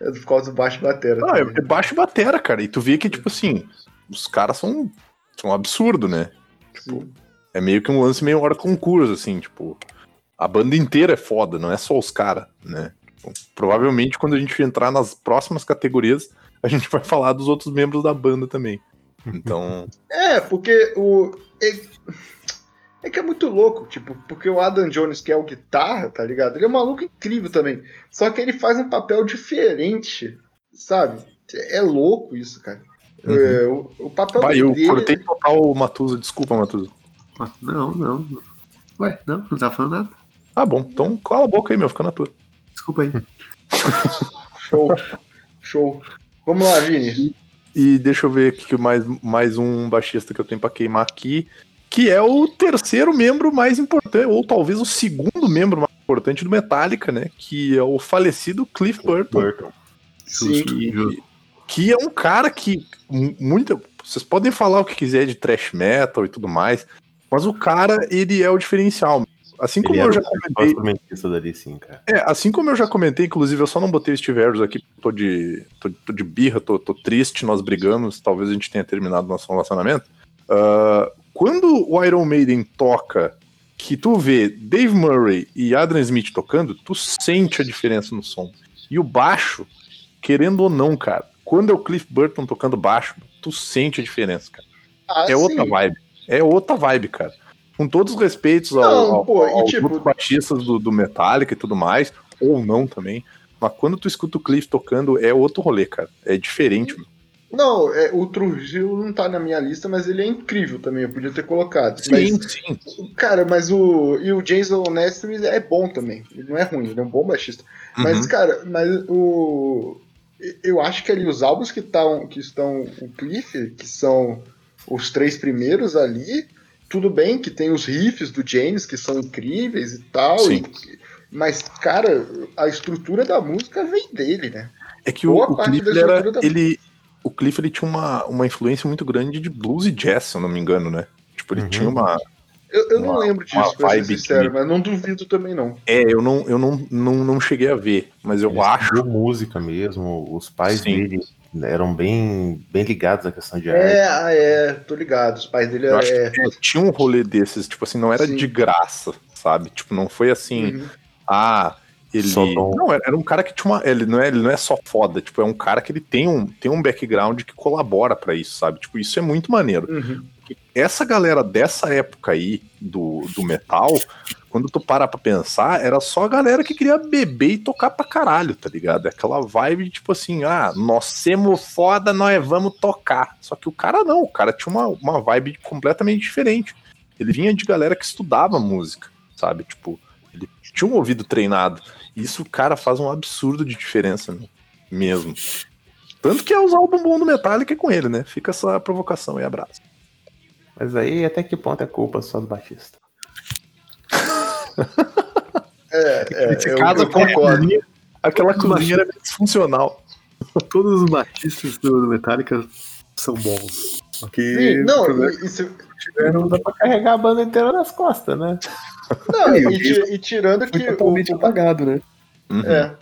É por causa do baixo batera. É, também. é baixo batera, cara. E tu vê que, tipo assim, os caras são, são um absurdo, né? Tipo, Sim. é meio que um lance meio hora concurso, assim, tipo. A banda inteira é foda, não é só os caras, né? Tipo, provavelmente quando a gente entrar nas próximas categorias, a gente vai falar dos outros membros da banda também. Então. *laughs* É, porque o. É, que é muito louco, tipo, porque o Adam Jones, que é o guitarra, tá ligado? Ele é um maluco incrível também. Só que ele faz um papel diferente, sabe? É louco isso, cara. Uhum. É, o, o papel Vai, eu dele. cortei total o Matusa, desculpa, Matusa. Ah, Não, não. Ué, não, não tá falando nada. Ah, bom, então cala a boca aí, meu, fica na tua. Desculpa aí. *laughs* Show. Show. Vamos lá, Vini. E deixa eu ver aqui que mais, mais um baixista que eu tenho pra queimar aqui, que é o terceiro membro mais importante, ou talvez o segundo membro mais importante do Metallica, né? Que é o falecido Cliff Burton. Burton. Sim. Que, que é um cara que mu- muita. Vocês podem falar o que quiser de thrash metal e tudo mais, mas o cara, ele é o diferencial. Assim como Ele eu era já comentei. dali, sim, cara. É, assim como eu já comentei, inclusive eu só não botei o Steve Harris aqui, tô de, tô, tô de birra, tô, tô triste, nós brigamos, talvez a gente tenha terminado nosso relacionamento. Ah, quando o Iron Maiden toca, que tu vê Dave Murray e Adrian Smith tocando, tu sente a diferença no som. E o baixo, querendo ou não, cara, quando é o Cliff Burton tocando baixo, tu sente a diferença, cara. Ah, É outra sim. vibe. É outra vibe, cara. Com todos os respeitos ao, Não, ao- pô, e aos tipo- do, do Metallica e tudo mais, ou não também. Mas quando tu escuta o Cliff tocando, é outro rolê, cara. É diferente. mano. Não, é, o Trujillo não tá na minha lista, mas ele é incrível também. Eu podia ter colocado. Sim, Mas, sim. cara, mas o. E o Jason Nestor é bom também. Ele não é ruim, ele é um bom baixista. Mas, Uhum. cara, mas o. Eu acho que ali os álbuns que, tão, que estão o Cliff, que são os três primeiros ali, tudo bem que tem os riffs do James que são incríveis e tal. Sim. e- mas, cara, a estrutura da música vem dele, né? É que o, Boa o parte Cliff da ele era. estrutura da- Ele, o Cliff ele tinha uma, uma influência muito grande de blues e jazz, se eu não me engano, né? Tipo, ele Uhum. tinha uma. Eu, eu não Uma- lembro uma disso, pra ser sincero, que- mas não duvido também não. É, eu não, eu não, não, não cheguei a ver, mas eu Ele acho. música mesmo. Os pais Sim. dele eram bem, bem ligados à questão de arte. É, ah, é, tô ligado. Os pais dele Eu acho é. que tinha um rolê desses, tipo assim, não era Sim. de graça, sabe? Tipo, não foi assim. Uhum. ah, Ele Só dom. não era um cara que tinha uma, ele não é, ele não é só foda, tipo, é um cara que ele tem um, tem um background que colabora pra isso, sabe? Tipo, isso é muito maneiro. Uhum. Essa galera dessa época aí do, do metal, quando tu para pra pensar, era só a galera que queria beber e tocar pra caralho, tá ligado? É Aquela vibe de tipo assim, ah, nós somos foda, nós vamos tocar. Só que o cara não, o cara tinha uma, uma vibe completamente diferente. Ele vinha de galera que estudava música, sabe? Tipo, ele tinha um ouvido treinado. Isso, cara, faz um absurdo de diferença né? mesmo. Tanto que é usar o bumbum do Metallica com ele, né? Fica essa provocação e abraço. Mas aí até que ponto é culpa só do Batista? *laughs* É, é, Nesse eu, caso, eu aquela concordo. cozinha, aquela cozinha era disfuncional. Todos os batistas *laughs* do Metallica são bons. Que Sim, não, problema e, e se- Não dá pra carregar a banda inteira nas costas, né? não, *laughs* e, ti- e tirando foi que totalmente o- apagado, né? Uhum. é,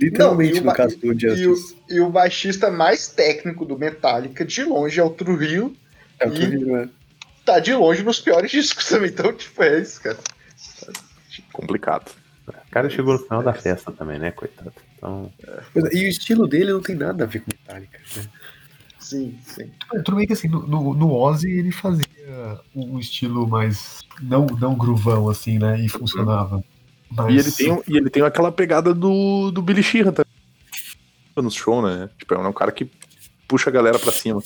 Literalmente Não, e o no caso do e, o, Justice. e o baixista mais técnico do Metallica, de longe, é o Trujillo. É o e- Trujillo, né? Tá de longe nos piores *laughs* discos também. Então, tipo, é isso, cara. Complicado. O cara chegou no final da festa também, né, coitado? Então, é, E o estilo dele não tem nada a ver com Metallica. Né? Sim, sim. É, Tudo bem que assim, no, no, no Ozzy ele fazia o, o estilo mais. Não, não gruvão, assim, né? E funcionava. Mas, E ele tem, um- e ele tem aquela pegada do, do Billy Sheehan também. No show, né? Tipo, é um cara que puxa a galera pra cima.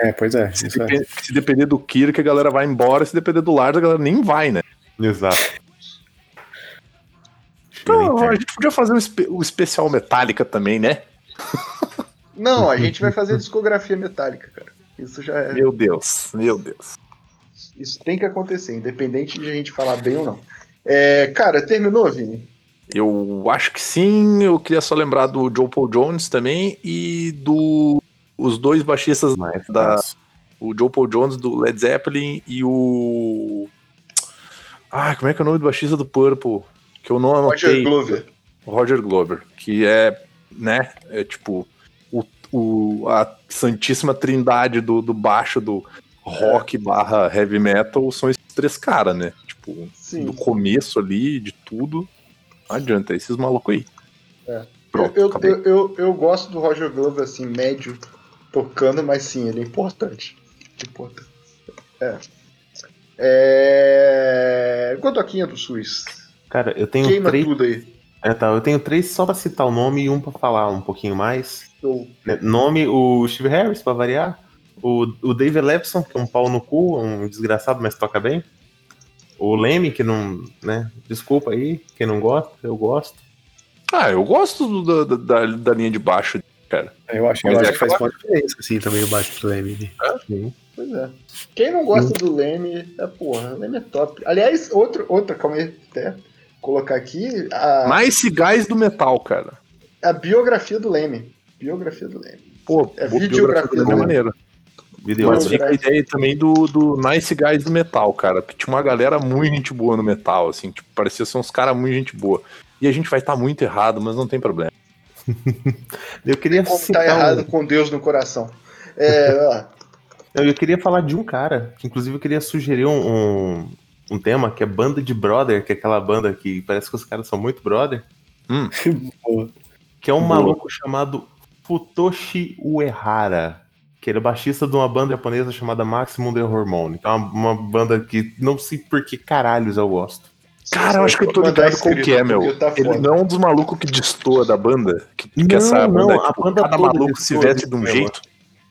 É, pois é. Se, Isso é. depender, se depender do Kirk, a galera vai embora. Se depender do Lars, a galera nem vai, né? exato. Então, a gente podia fazer um, espe- um especial Metallica também, né? Não, a gente vai fazer discografia metálica, cara. Isso já é. Meu Deus, meu Deus. Isso tem que acontecer, independente de a gente falar bem ou não. É, cara, terminou, Vini? Eu acho que sim. Eu queria só lembrar do Joe Paul Jones também e do. Os dois baixistas Mas, da, o Joe Paul Jones do Led Zeppelin e o. Ah, como é que é o nome do baixista do Purple? Que eu não Roger anotei. Glover. Roger Glover, que é, né, é tipo o, o- a santíssima trindade do, do baixo do rock barra heavy metal são esses três caras, né? Tipo, Sim. do começo ali, de tudo. Não adianta, esses malucos aí. É. Pronto, eu, eu, eu, eu gosto do Roger Glover, assim, médio, tocando, mas sim, ele é importante. Importante. É. É. Godoquinha do SUS. Cara, eu tenho Queima três. tudo aí. É, tá, eu tenho três só pra citar o nome e um pra falar um pouquinho mais. Eu- Né, Nome, o Steve Harris, pra variar. O, o Dave Lepson, que é um pau no cu, um desgraçado, mas toca bem. O Leme, que não. né? Desculpa aí, quem não gosta, eu gosto. Ah, eu gosto do- da, da, da linha de baixo, cara. Eu acho, eu é acho que faz uma diferença, assim, também o baixo do Leme. Sim. Pois é. Quem não gosta do Leme, é porra, o Leme é top. Aliás, outro, outra, calma aí, até colocar aqui, a, Nice Guys do metal, cara. a biografia do Leme. Biografia do Leme. Pô, É videografia é do- maneiro. Video Mas fica a ideia também do, do Nice Guys do metal, cara. Porque tinha uma galera muito gente boa no metal, assim, tipo, parecia ser uns caras muito gente boa. E a gente vai estar muito errado, mas não tem problema. *laughs* Eu queria Como citar tá um- errado com Deus no coração. É, *laughs* Eu, eu queria falar de um cara, que inclusive eu queria sugerir um, um, um tema, que é banda de brother, que é aquela banda que parece que os caras são muito brother, que é um Boa. maluco chamado Futoshi Uehara, que ele é baixista de uma banda japonesa chamada Maximum The Hormone. que É uma, uma banda que não sei por que caralhos eu gosto. Cara, eu acho que eu tô Mandar ligado qual escrito, que é, meu. porque tá Ele não é um dos malucos que destoa da banda? Que, que Não, essa não, banda, a tipo, banda cada toda maluco se veste de um jeito.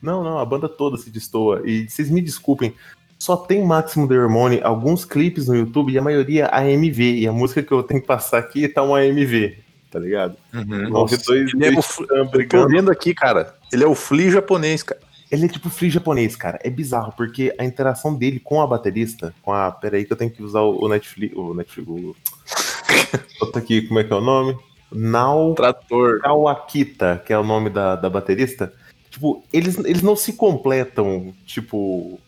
Não, não, a banda toda se destoa. E vocês me desculpem, só tem Máximo The Hormone, alguns clipes no YouTube e a maioria AMV. E a música que eu tenho que passar aqui tá um AMV, tá ligado? Uhum. Nossa, dois, Ele é o dois tô vendo aqui, cara. Ele é o Flea japonês, cara. Ele é tipo free japonês, cara. É bizarro, porque a interação dele com a baterista, com a. Peraí, que eu tenho que usar o Netflix. O Netflix. O... *laughs* Bota aqui, como é que é o nome? Nao Trator. Kawakita, que é o nome da, da baterista. Tipo, eles, eles não se completam, tipo.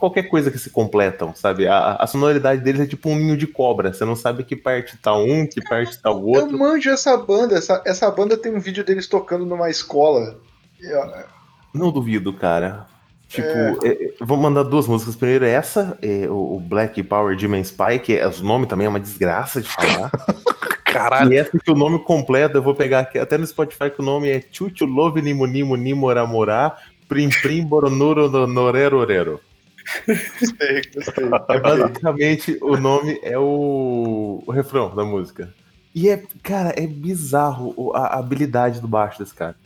Qualquer coisa que se completam, sabe? A, a sonoridade deles é tipo um ninho de cobra. Você não sabe que parte tá um, que parte tá o Eu outro. manjo essa banda. Essa, essa banda tem um vídeo deles tocando numa escola. Eu- Não duvido, cara. Tipo, é, é, vou mandar duas músicas. Primeiro é essa, é, o, Black Power Demon Spy, que é, o nome também é uma desgraça de falar. *laughs* Caralho. E essa que o nome completo, eu vou pegar aqui até no Spotify que o nome é Chuchu Love Nimo Nimo Nimora Morá Prim Prim Boronuro no- Norero Orero. Gostei, gostei. É basicamente o nome é o, o refrão da música. E é, cara, é bizarro a habilidade do baixo desse cara.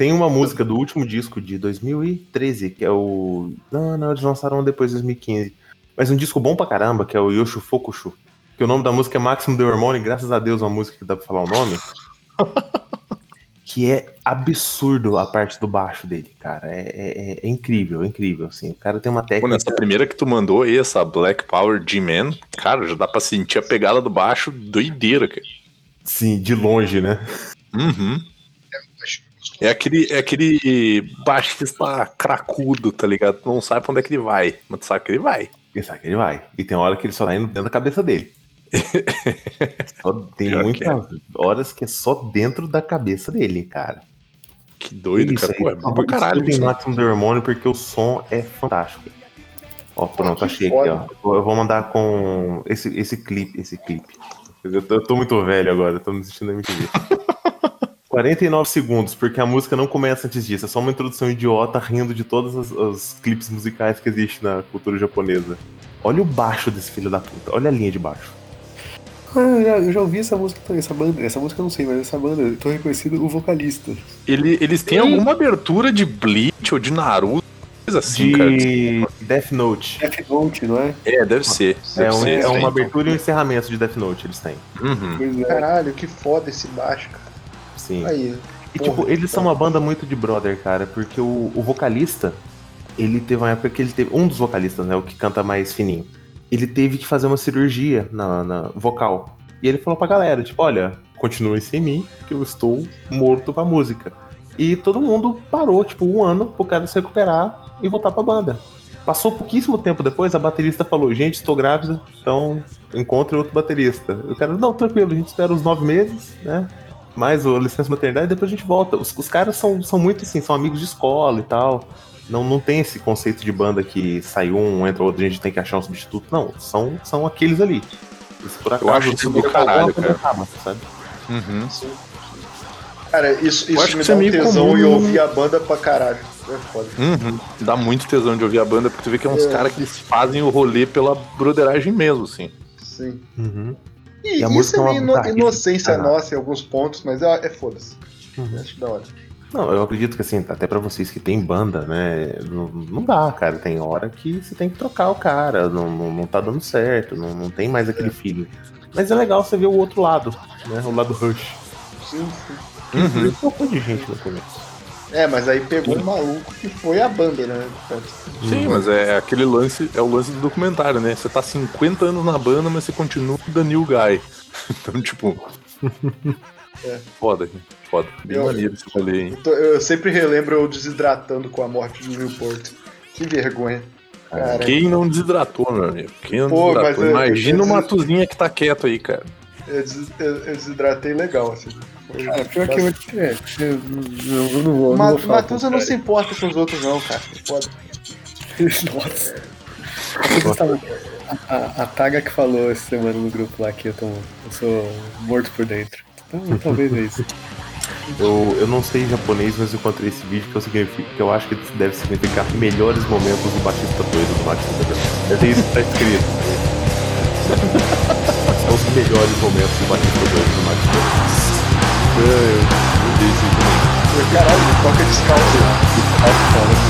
Tem uma música do último disco de 2013, que é o. Não, não, eles lançaram depois de 2015. Mas um disco bom pra caramba, que é o Yoshu Fokushu. Que o nome da música é Máximo de Hormônio, graças a Deus, uma música que dá pra falar o nome. *laughs* que é absurdo a parte do baixo dele, cara. É, é- é- é incrível, é incrível. Assim. O cara tem uma Pô, técnica. nessa primeira que tu mandou aí, essa Black Power G-Man, cara, já dá pra sentir a pegada do baixo doideira, cara. Sim, de longe, né? Uhum. É aquele, é aquele baixista cracudo, tá ligado? Tu não sabe pra onde é que ele vai, mas tu sabe que ele vai. E sabe que ele vai. E tem hora que ele só tá indo dentro da cabeça dele. *laughs* Só tem Pior que muitas horas que é só dentro da cabeça dele, cara. Que doido, Isso cara. aí, Pô, é bom pra caralho. Tem isso. máximo do hormônio porque o som é fantástico. Ó, pronto, achei aqui, ó. Eu vou mandar com esse, esse clipe, esse clipe. Eu tô, eu tô muito velho agora, eu tô me sentindo MTV. *laughs* 49 segundos, porque a música não começa antes disso. É só uma introdução idiota rindo de todos os, os clipes musicais que existem na cultura japonesa. Olha o baixo desse filho da puta. Olha a linha de baixo. Ah, eu já, eu já ouvi essa música também, essa banda. Essa música eu não sei, mas essa banda, eu tô reconhecido o vocalista. Ele- eles têm alguma abertura de Bleach ou de Naruto, coisa assim, cara. de Death Note. Death Note, não é? É, deve ser. É, Deve um- ser, é sim. uma abertura e um encerramento de Death Note, eles têm. Uhum. É. Caralho, que foda esse baixo, cara. Sim. Aí. E porra, tipo, eles são uma banda muito de brother, cara, porque o, o vocalista, ele teve uma época que ele teve. Um dos vocalistas, né? O que canta mais fininho. Ele teve que fazer uma cirurgia na, na vocal. E ele falou pra galera, tipo, olha, continuem sem mim, que eu estou morto pra música. E todo mundo parou, tipo, um ano pro cara se recuperar e voltar pra banda. Passou pouquíssimo tempo depois, a baterista falou, gente, estou grávida, então encontre outro baterista. O cara, não, tranquilo, a gente espera uns nove meses, né? Mais o licença maternidade e depois a gente volta. Os, os caras são, são muito assim, são amigos de escola e tal. Não, não tem esse conceito de banda que sai um, entra outro, a gente tem que achar um substituto. Não, são, são aqueles ali. Acaso acho isso o do caralho, cara. acaba, sabe? Uhum. Cara, isso, Eu isso acho me que dá é um meio tesão comum e ouvir a banda pra caralho. É foda. Uhum. Dá muito tesão de ouvir a banda, porque tu vê que é uns É. caras que eles fazem o rolê pela broderagem mesmo, assim. Sim. Uhum. E, E a isso é é uma meio ino- inocência nossa em alguns pontos, mas é, é foda-se. Uhum. Acho da hora. Não, eu acredito que assim, até pra vocês que tem banda, né? Não, não dá, cara. Tem hora que você tem que trocar o cara, não, não, não tá dando certo, não, não tem mais aquele feeling. Mas é legal você ver o outro lado, né? O lado rush. Sim, sim. Uhum. Ele trocou de gente no começo. É, mas aí pegou um maluco que foi a banda, né? Sim, mas é aquele lance, é o lance do documentário, né? Você tá 50 anos na banda, mas você continua the new guy. *laughs* Então, tipo. É. Foda. Foda. Bem Eu- maneiro esse rolê, hein? Eu, tô- eu sempre relembro eu desidratando com a morte de Newport. Que vergonha. Cara, Quem não desidratou, meu amigo? Quem não Pô, desidratou? eu- Imagina eu- o Matuzinha que tá quieto aí, cara. eu, des- eu- eu desidratei legal, assim. Cara, pior que eu, é, eu, não- eu não vou. Ma- não vou falar Matusa não se importa com os outros, não, cara. Foda. *laughs* Nossa. A, a Taga que falou essa semana no grupo lá que eu, tô, eu sou morto por dentro. Então, *laughs* talvez é isso. Eu, eu não sei japonês, mas eu encontrei esse vídeo que eu, significa, que eu acho que deve significar melhores momentos do Batista doido do Max Deve ter isso que tá escrito. São os melhores momentos do Batista doido do Caralho, ele toca descalço. cada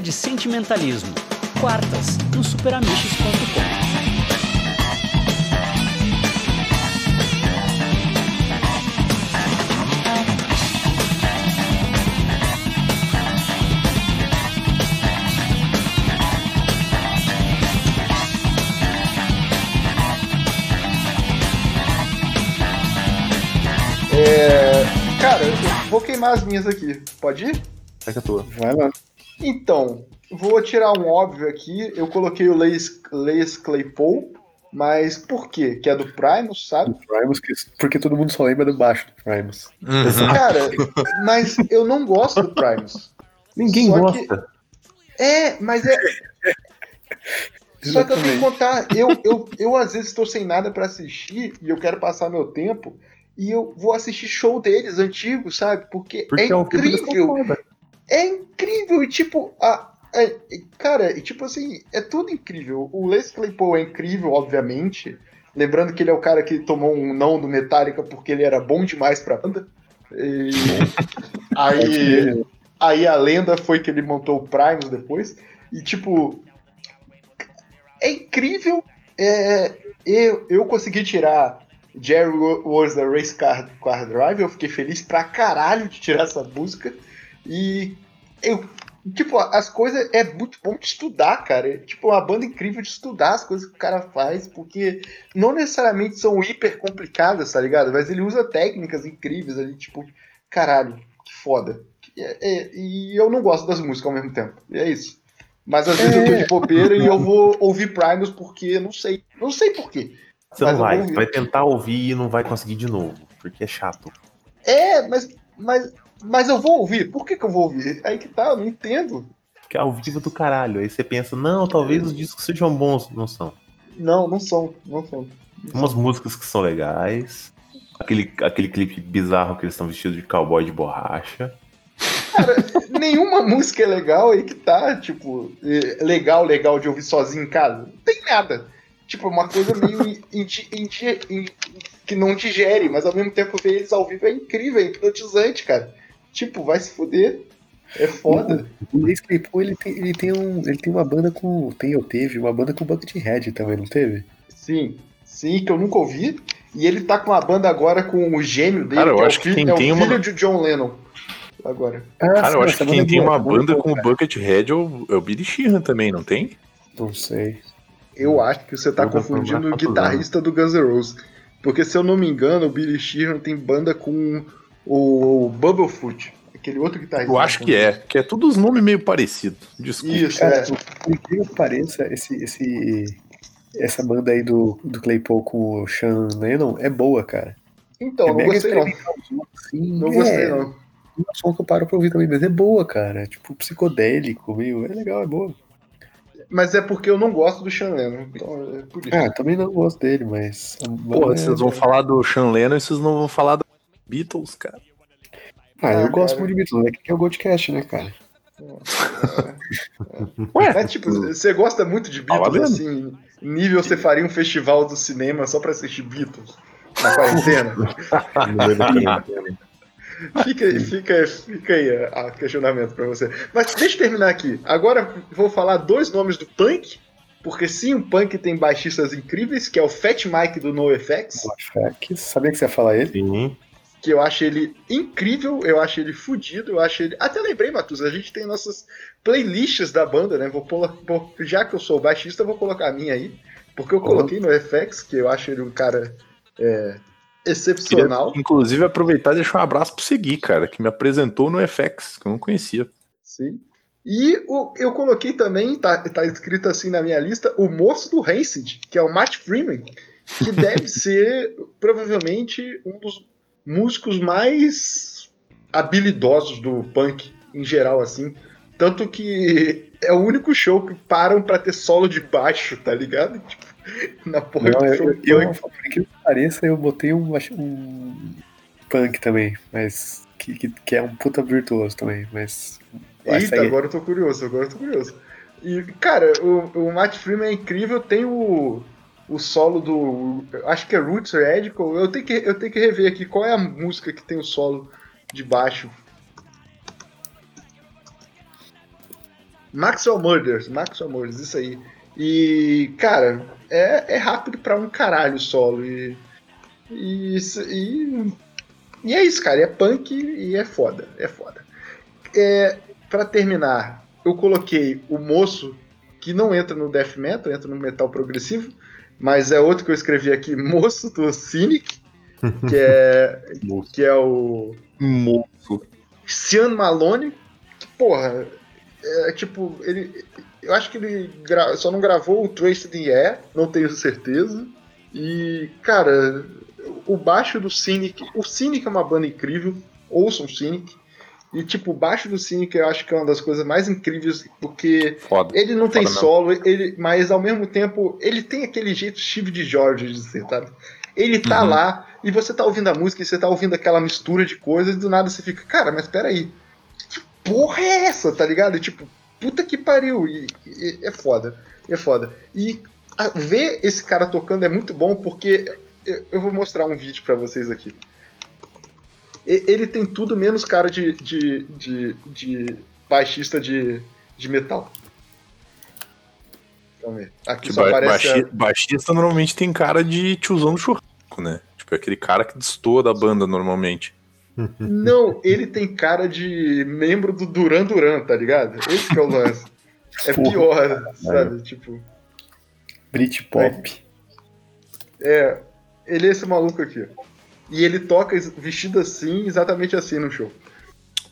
Chega de sentimentalismo. Quartas, no superamiches.com. É, cara, eu vou queimar as minhas aqui. Pode ir? Pega a tua. Vai lá. Então, vou tirar um óbvio aqui. Eu coloquei o Lace, Lace Claypool, mas por quê? Que é do Primus, sabe? Primus, que- porque todo mundo só lembra do baixo do Primus. Cara, mas eu não gosto do Primus. Ninguém Só gosta. É, mas é. *laughs* Só que eu tenho que contar, eu, eu, eu às vezes estou sem nada pra assistir e eu quero passar meu tempo e eu vou assistir show deles antigos, sabe? Porque, Porque é é que incrível. foda. É incrível, e tipo, a, é- é- cara, e tipo assim, é tudo incrível. O Les Claypool é incrível, obviamente. Lembrando que ele é o cara que tomou um não do Metallica porque ele era bom demais pra banda. E *laughs* aí, aí a lenda foi que ele montou o Primus depois. E tipo, é incrível. É, eu, eu consegui tirar Jerry Was the Race Car, Car Drive. Eu fiquei feliz pra caralho de tirar essa música. E eu, tipo, as coisas é muito bom de estudar, cara. É, tipo, uma banda incrível de estudar as coisas que o cara faz, porque não necessariamente são hiper complicadas, tá ligado? Mas ele usa técnicas incríveis ali, tipo, caralho, que foda. É- é- e eu não gosto das músicas ao mesmo tempo. E é isso. Mas às vezes eu tô de bobeira e eu vou ouvir Primus porque não sei. Não sei porquê. Você não vai. vai tentar ouvir e não vai conseguir de novo. Porque é chato. É, mas, mas, mas eu vou ouvir. Por que, que eu vou ouvir? Aí que tá, eu não entendo. Que é ao vivo do caralho. Aí você pensa, não, talvez os discos sejam bons. Não são. Não, não são. Não são. Umas músicas que são legais. Aquele, aquele clipe bizarro que eles estão vestidos de cowboy de borracha. Nenhuma *laughs* música é legal aí que tá, tipo, é, legal, legal de ouvir sozinho em casa. Não tem nada. Tipo, uma coisa meio *laughs* indi- indi- in- que não digere, mas ao mesmo tempo ver eles ao vivo é incrível, é hipnotizante, cara. Tipo, vai se fuder. É foda. O Lace Claypool, ele tem, ele tem um. Ele tem uma banda com. Tem ou teve uma banda com Buckethead também, não teve? Sim, sim, que eu nunca ouvi. E ele tá com uma banda agora com o gêmeo dele, Cara, eu que é, acho o, que quem é o tem uma- filho de John Lennon. Agora. Cara, eu acho que quem é tem uma banda é com o. Buckethead é o, é o Billy Sheehan também, não tem? Não sei. Eu acho que você tá Eu confundindo o guitarrista do Guns N' Roses. Porque se eu não me engano, o Billy Sheehan tem banda com o Bubblefoot, aquele outro guitarrista. Eu acho que é, que é todos os nomes meio parecidos. Desculpa. Isso, Cara, é. por incrível que pareça, esse, esse, essa banda aí do, do Claypool com o Sean Lennon é boa, cara. Então, é não gostei não. assim, Não é, gostei não. Não é um som que eu paro pra ouvir também, mas é boa, cara. Tipo, psicodélico, meio. É legal, é boa. Mas é porque eu não gosto do Sean Lennon. Então é por isso. Ah, também não gosto dele, mas. Pô, é- vocês vão falar do Sean Lennon e vocês não vão falar do Beatles, cara. Ah, eu Ah, gosto cara. muito de Beatles, é que é o Goldcast, né, cara? Mas, *laughs* tipo, você gosta muito de Beatles, assim, nível você faria um festival do cinema só pra assistir Beatles na quarentena? *laughs* Fica, aí- fica, fica aí a, a questionamento pra você. Mas deixa eu terminar aqui. Agora vou falar dois nomes do punk Porque sim, o punk tem baixistas incríveis, que é o Fat Mike do NoFX, Que sabia que você ia falar ele? Sim. Que eu acho ele incrível, eu acho ele fudido, eu acho ele. Até lembrei, Matus, a gente tem nossas playlists da banda, né? Vou pôr, vou- já que eu sou baixista, eu vou colocar a minha aí. Porque eu coloquei no FX, que eu acho ele um cara é, Queria, excepcional. inclusive, aproveitar e deixar um abraço pro Segui, cara, que me apresentou no FX, que eu não conhecia. Sim. E o- eu coloquei também, tá, tá escrito assim na minha lista, o moço do Rancid, que é o Matt Freeman, que deve *laughs* ser provavelmente um dos músicos mais habilidosos do punk em geral, assim. Tanto que é o único show que param pra ter solo de baixo, tá ligado? *laughs* Tipo, na porra Não, do eu, show eu, punk. por que pareça, eu botei um, um punk também, mas que, que, que é um puta virtuoso também, mas. Eita, agora eu tô curioso, agora eu tô curioso. E, cara, o, o Matt Freeman é incrível, tem o, o solo do. Acho que é Roots Radical. Eu tenho, que, eu tenho que rever aqui qual é a música que tem o solo de baixo. Maxwell Murders, Maxwell Murders, isso aí. E, cara, é, é rápido pra um caralho o solo. E, e, e, e é isso, cara. É punk e é foda. É foda. É, para terminar, eu coloquei o moço que não entra no death metal, entra no metal progressivo, mas é outro que eu escrevi aqui, moço do Cynic, que é *laughs* que é o Moço. Cian Malone, que porra, é tipo, ele eu acho que ele gra- só não gravou o Traced in Air, não tenho certeza. E, cara, o baixo do Cynic, o Cynic é uma banda incrível, ouçam o Cynic. E, tipo, baixo do Cynic eu acho que é uma das coisas mais incríveis, porque Foda. ele não tem mesmo. solo, ele, mas ao mesmo tempo ele tem aquele jeito Steve de George de ser, sabe? Ele tá Uhum. lá e você tá ouvindo a música e você tá ouvindo aquela mistura de coisas e do nada você fica, cara, mas peraí, que porra é essa, tá ligado? E, tipo, puta que pariu. E, e- é foda, é foda. E a- ver esse cara tocando é muito bom porque eu, eu vou mostrar um vídeo pra vocês aqui. E- Ele tem tudo menos cara de, de, de, de baixista de, de metal. Vamos ver. Aqui só ba- aparece. a- baixi- Baixista normalmente tem cara de tiozão do churrasco, né? Tipo, é aquele cara que destoa da banda normalmente. Não, ele tem cara de membro do Duran Duran, tá ligado? Esse que é o lance. É Porra, pior, sabe? Tipo, Britpop. é. Ele é esse maluco aqui. E ele toca es- vestido assim, exatamente assim no show.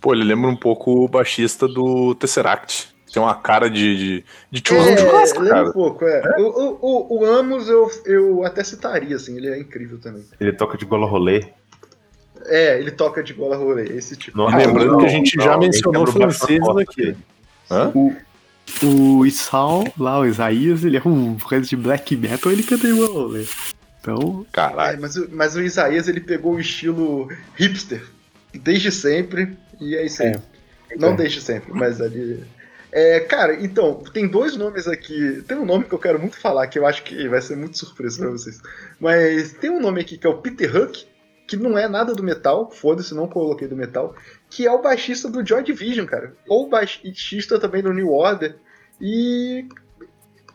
Pô, ele lembra um pouco o baixista do Tesseract. Tem uma cara de, de, de tiozão de é, churrasco, lembra cara. um pouco, é. O, o, o, o Amos eu, eu até citaria, assim, ele é incrível também. Ele toca de gola rolê. É, ele toca de bola rolê, esse tipo. Não, Lembrando não, que a gente não, já alguém mencionou franceses da aqui. Hã? O, o Isal, lá, o Isaías, ele é um coisa de black metal, ele canta igual, né? Então, É, Caralho. mas, o- mas o Isaías ele pegou o estilo hipster desde sempre e é isso aí. Não é. desde sempre, mas ali. É, cara, então, tem dois nomes aqui. Tem um nome que eu quero muito falar, que eu acho que vai ser muito surpresa pra vocês. Mas tem um nome aqui que é o Peter Huck, que não é nada do metal, foda-se, não coloquei do metal, que é o baixista do Joy Division, cara. Ou baixista também do New Order. E.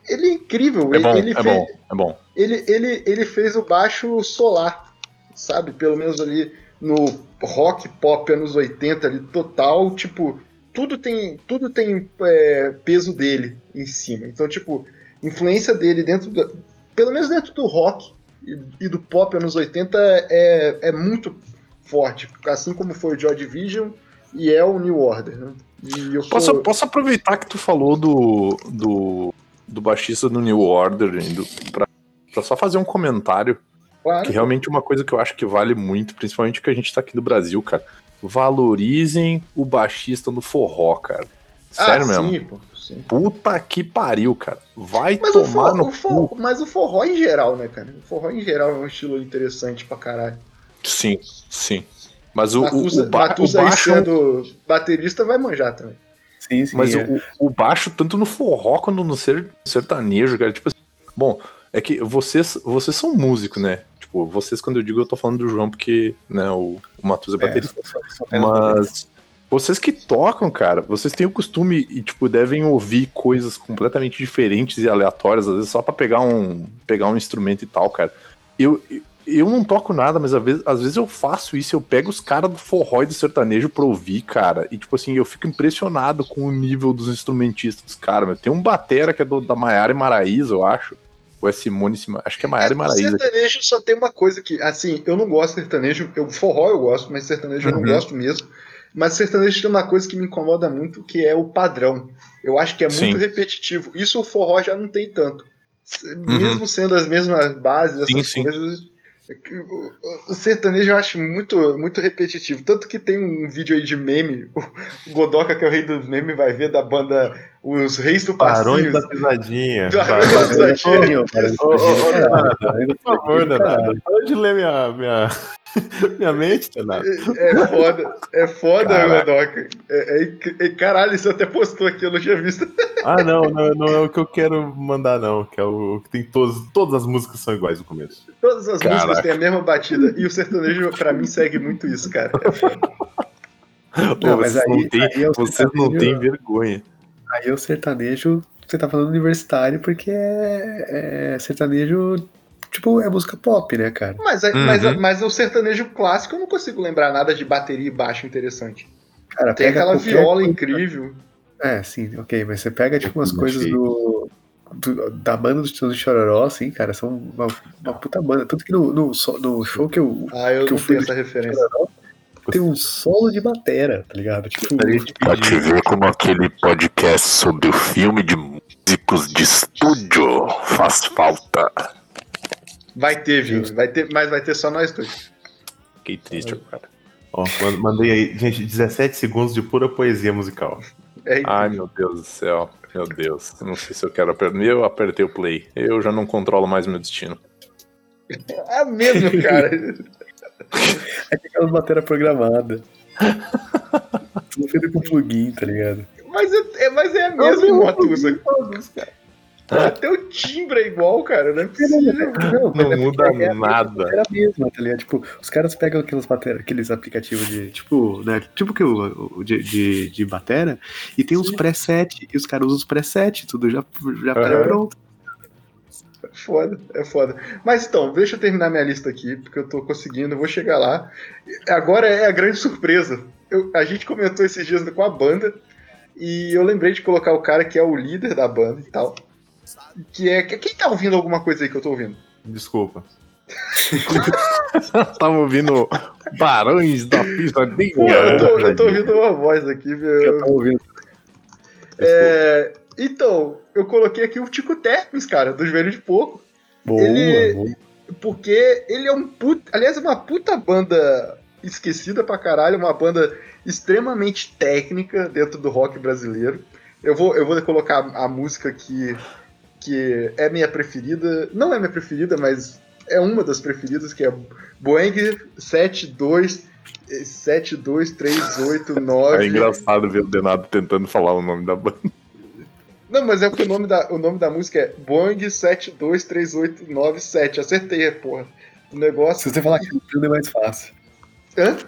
Ele é incrível. É ele, bom, ele é fez- bom, é bom. Ele, ele, ele fez o baixo solar, sabe? Pelo menos ali no rock pop anos 80 ali, total, tipo, tudo tem, tudo tem é, peso dele em cima. Então, tipo, influência dele dentro do, pelo menos dentro do rock e, e do pop anos 80 é, é muito forte, assim como foi o Joy Division e é o New Order. Né? Eu Posso, posso aproveitar que tu falou do, do, do baixista do New Order pra só fazer um comentário claro, que realmente é uma coisa que eu acho que vale muito, principalmente que a gente tá aqui no Brasil, cara. Valorizem o baixista no forró, cara. Sério ah, mesmo. sim, pô, sim. Puta que pariu, cara. Vai Mas o, tomar forró, no o forró- cu. mas o forró em geral, né, cara? O forró em geral é um estilo interessante pra caralho. Sim, sim. Mas o, Matusa, o, ba- o Matusa baixo. sendo baterista vai manjar também. sim, sim. Mas é. o, o baixo, tanto no forró quanto no ser- sertanejo, cara, tipo assim. Bom, é que vocês, vocês são músicos, né? Tipo, vocês, quando eu digo, eu tô falando do João, porque, né, o, o Matheus é É, baterista. só- Mas, Vocês que tocam, cara, vocês têm o costume e, tipo, devem ouvir coisas completamente diferentes e aleatórias, às vezes só pra pegar um, pegar um instrumento e tal, cara. Eu, eu não toco nada, mas às vezes, às vezes eu faço isso, eu pego os caras do forró e do sertanejo pra ouvir, cara, e, tipo assim, eu fico impressionado com o nível dos instrumentistas meu. Tem um batera que é do, da Maiara e Maraíza, eu acho. Ou é Simone, Sima- acho que é Maiara e O Maraíza. sertanejo só tem uma coisa que, assim, eu não gosto de sertanejo, eu forró eu gosto, mas sertanejo eu não Uhum. gosto mesmo. Mas sertanejo tem uma coisa que me incomoda muito, que é o padrão. Eu acho que é muito Sim. repetitivo. Isso o forró já não tem tanto. S- Mesmo sendo as mesmas bases, essas Uhum. Sim, sim. coisas. é O o sertanejo eu acho muito, muito repetitivo. Tanto que tem um vídeo aí de meme, *laughs* o Godoka, que é o rei dos memes, vai ver da banda Os Reis do Barões Passinho. da Pisadinha. Barões da Pisadinha. Por favor, Danado. Para de ler minha, minha, *laughs* minha mente, Danado. É foda, é foda. Godoka. É, é é- caralho, você até postou aqui, eu não tinha visto. Ah, não, não, não é o que eu quero mandar, não. Que é o que tem todos, todas as músicas são iguais no começo. Todas as Caraca. músicas têm a mesma batida. E o sertanejo, pra mim, segue muito isso, cara. É foda. Não, mas vocês aí- não têm, aí é vocês não têm vergonha. Aí o sertanejo, você tá falando universitário porque é, é sertanejo, tipo, é música pop, né, cara? Mas, é- Uhum. mas, mas o sertanejo clássico eu não consigo lembrar nada de bateria e baixo interessante. Cara, Tem pega aquela viola coisa- incrível. É, sim, ok, mas você pega, tipo, umas coisas do, do- da banda do Tio do Chororó, assim, cara, são uma, uma puta banda. Tanto que no, no, no show que eu Ah, eu Que não eu fui essa referência. Tem um solo de batera, tá ligado? Tipo, Pra te ver como aquele podcast sobre o filme de músicos de estúdio faz falta. Vai ter, Vini, vai ter, mas vai ter só nós dois. Fiquei triste, cara. Ó, man- mandei aí, gente, 17 segundos de pura poesia musical. É, Ai, meu Deus do céu. Meu Deus. Eu não sei se eu quero apertar. Eu apertei o play. Eu já não controlo mais meu destino. *laughs* é mesmo, cara. *laughs* é aquelas batera programada. Tudo *laughs* feito com plugin, tá ligado? Mas é, é- mas é a mesma Matusa. Até o timbre é igual, cara. Não é possível. Não, Não é muda é a nada. Era mesmo, tá ligado? Tipo, os caras pegam aqueles, batera, aqueles aplicativos de, tipo, né? Tipo que o, de, de, de batera, e tem uns preset, e os caras usam os preset, tudo já, já Aham. pronto. Foda, é foda. Mas então, deixa eu terminar minha lista aqui, porque eu tô conseguindo, vou chegar lá. Agora é a grande surpresa. Eu- a gente comentou esses dias com a banda, e eu lembrei de colocar o cara que é o líder da banda e tal. Que é. que- Quem tá ouvindo alguma coisa aí que eu tô ouvindo? Desculpa. *laughs* Tava ouvindo Barões da Pisadinha. Pô, eu, tô, eu tô ouvindo uma voz aqui, viu? Eu tô ouvindo. É, então, eu coloquei aqui o Tico Terpes, cara, dos Velhos de Pouco. Boa, Ele- boa. Porque ele é um puta. Aliás, é uma puta banda esquecida pra caralho, uma banda extremamente técnica dentro do rock brasileiro. Eu vou, eu vou colocar a música que, que é minha preferida. Não é minha preferida, mas é uma das preferidas, que é Boeing 72. 72389. É engraçado ver o Denado tentando falar o nome da banda. Não, mas é porque o nome da, o nome da música é Boeing 723897. Acertei, porra. O negócio. Se você falar cantando é mais fácil. Hã? Se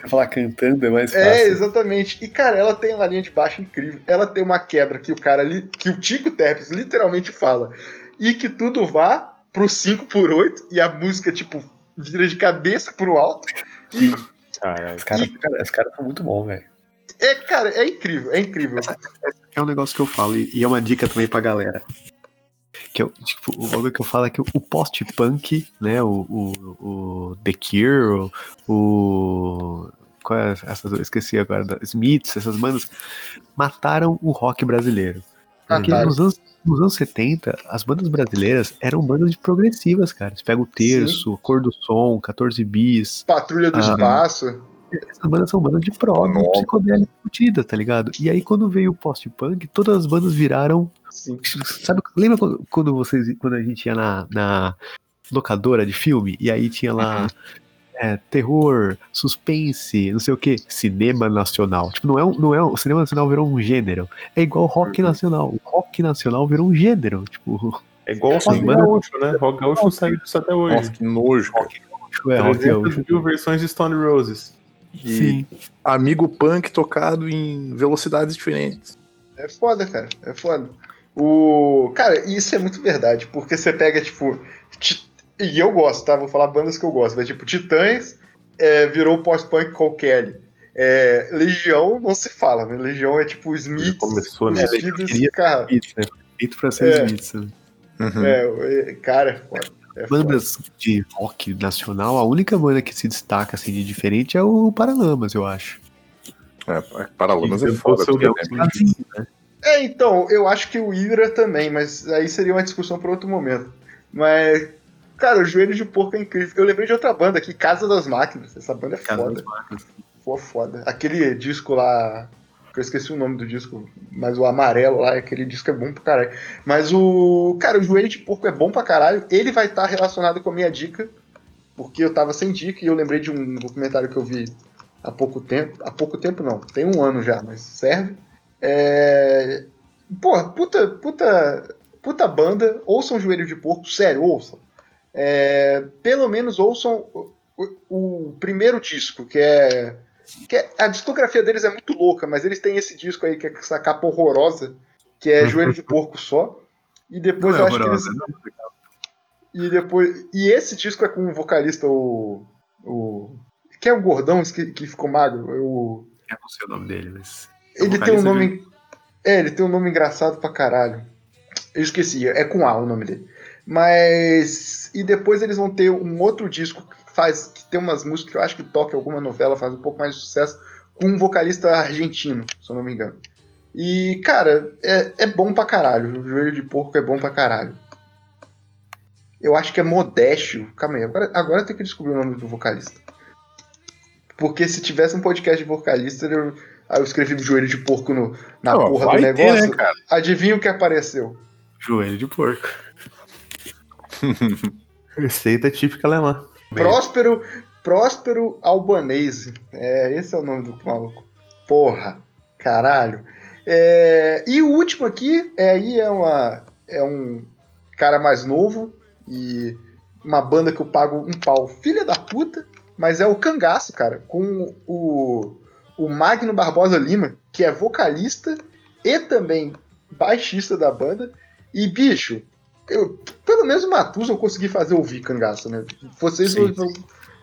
você falar cantando é mais fácil. É, exatamente. E, cara, ela tem uma linha de baixo incrível. Ela tem uma quebra que o cara ali, que o Tico Terpes literalmente fala. E que tudo vá pro 5 por 8 e a música, tipo, vira de cabeça pro alto. E, Caralho. Os caras cara, os caras são muito bons, velho. É, cara, é incrível, é incrível. É um negócio que eu falo, e é uma dica também pra galera. Que eu, tipo, o bagulho que eu falo é que o post-punk, né? O, o, o The Cure, o. qual é essa, eu esqueci agora, da Smiths, essas bandas mataram o rock brasileiro. Porque Mataram. nos anos, nos anos 70, as bandas brasileiras eram bandas de progressivas, cara. Você pega o Terço, Cor do Som, 14 Bis. Patrulha do Ah. Espaço. Essas bandas são bandas de prog, Nossa. psicodélica fudida, tá ligado? E aí quando veio o post-punk, todas as bandas viraram Sim. Sabe, lembra quando, quando vocês, quando a gente ia na, na locadora de filme e aí tinha lá é, terror, suspense, não sei o que, cinema nacional. Tipo, não é, um- não é, um- o cinema nacional virou um gênero. É igual rock nacional. O rock nacional virou um gênero. Tipo, É igual o Rock. Gaúcho, né? Rock Gaúcho segue disso até hoje. Nossa, que nojo, cara. é, rock 300 mil versões de Stone Roses. E Sim. amigo punk tocado em velocidades diferentes. É foda, cara. É foda. O. Cara, isso é muito verdade, porque você pega, tipo. ti- E eu gosto, tá? Vou falar bandas que eu gosto. Mas, tipo, Titãs é, virou pós-punk qualquer. É, Legião não se fala, né? Legião é tipo Smith. começou, né? queria- cara, Isso, né? Feito pra ser É. Smiths, né? Uhum. é, é, cara, é foda. É foda. Bandas de rock nacional, a única banda que se destaca assim de diferente é o Paralamas, eu acho. É, Paralamas é foda. porque é- Assim, né? É, então, eu acho que o Hydra também, mas aí seria uma discussão para outro momento. Mas, cara, o Joelho de Porco é incrível. Eu lembrei de outra banda aqui, Casa das Máquinas. Essa banda é Casa foda. das Máquinas. Pô, foda. Aquele disco lá. Eu esqueci o nome do disco, mas o amarelo lá, aquele disco é bom pra caralho. Mas o. Cara, o Joelho de Porco é bom pra caralho. Ele vai estar relacionado com a minha dica, porque eu tava sem dica e eu lembrei de um documentário que eu vi há pouco tempo. Há pouco tempo não, tem um ano já, mas serve. É. Porra, puta, puta, puta banda, ouçam Joelho de Porco, sério, ouçam. É, pelo menos ouçam o, o- o primeiro disco, que é, que é- A discografia deles é muito louca, mas eles têm esse disco aí, que é essa capa horrorosa, que é Joelho de Porco só. E depois Não é eu acho que eles. E depois. E esse disco é com o vocalista, o. o que é o gordão que, que ficou magro? O, Eu não sei o nome dele, mas. ele tem um nome. É, ele tem um nome engraçado pra caralho. Eu esqueci, é com A o nome dele. Mas. E depois eles vão ter um outro disco faz. que tem umas músicas que eu acho que toca alguma novela, faz um pouco mais de sucesso, com um vocalista argentino, se eu não me engano. E, cara, é, é bom pra caralho. O joelho de porco é bom pra caralho. Eu acho que é Modéstio. Calma aí, agora, agora eu tenho que descobrir o nome do vocalista. Porque se tivesse um podcast de vocalista, eu, aí eu escrevi joelho de porco no, na Ó, porra do ter, negócio. né, cara? Adivinha o que apareceu? Joelho de porco. *laughs* Receita típica alemã. Próspero, Próspero Albanese. É, esse é o nome do maluco. Porra, caralho. É, e o último aqui, é, aí é, uma, é um cara mais novo e uma banda que eu pago um pau filha da puta, mas é o Cangaço, cara, com o, o Magno Barbosa Lima, que é vocalista e também baixista da banda. E, bicho, eu, pelo menos o Matusa eu consegui fazer ouvir Cangaço, né? Vocês, Sim, eu-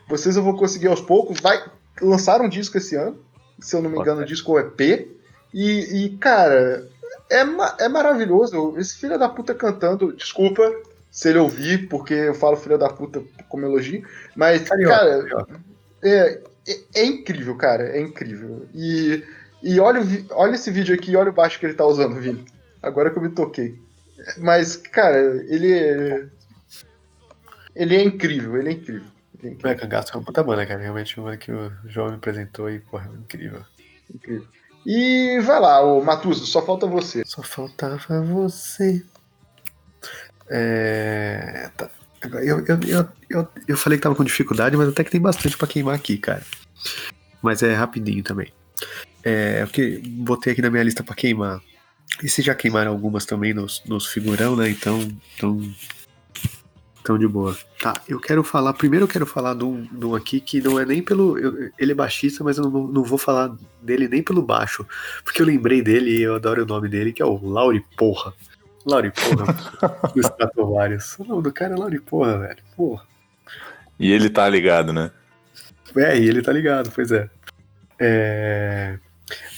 vocês eu vou conseguir aos poucos. Vai lançar um disco esse ano, se eu não me engano, o disco é P. E, e, cara, é, ma- é maravilhoso. Esse filho da puta cantando, desculpa se ele ouvir, porque eu falo filho da puta como elogio, mas, Carioca, cara, carioca. é, é, é incrível, cara, é incrível. E, e olha, olha esse vídeo aqui, olha o baixo que ele tá usando, Vini. Agora que eu me toquei. Mas, cara, ele é. Ele é incrível, ele é incrível. Ele é incrível. É, Cangaço é uma puta banda, cara. Realmente uma que o João me apresentou e, porra, é incrível. incrível. E vai lá, ô Matuso, só falta você. Só faltava você. É. Tá. Eu, eu, eu, eu, eu falei que tava com dificuldade, mas até que tem bastante pra queimar aqui, cara. Mas é rapidinho também. É, porque botei aqui na minha lista pra queimar. E se já queimaram algumas também nos, nos figurão, né? Então, então. Então, de boa. Tá, eu quero falar. Primeiro, eu quero falar de um, de um aqui que não é nem pelo. eu- ele é baixista, mas eu não, não vou falar dele nem pelo baixo. Porque eu lembrei dele e eu adoro o nome dele, que é o Lauri Porra. Lauri Porra, *laughs* do Stratovarius. O nome do cara é Lauri Porra, velho. Porra. E ele tá ligado, né? É, e ele tá ligado, pois é. É,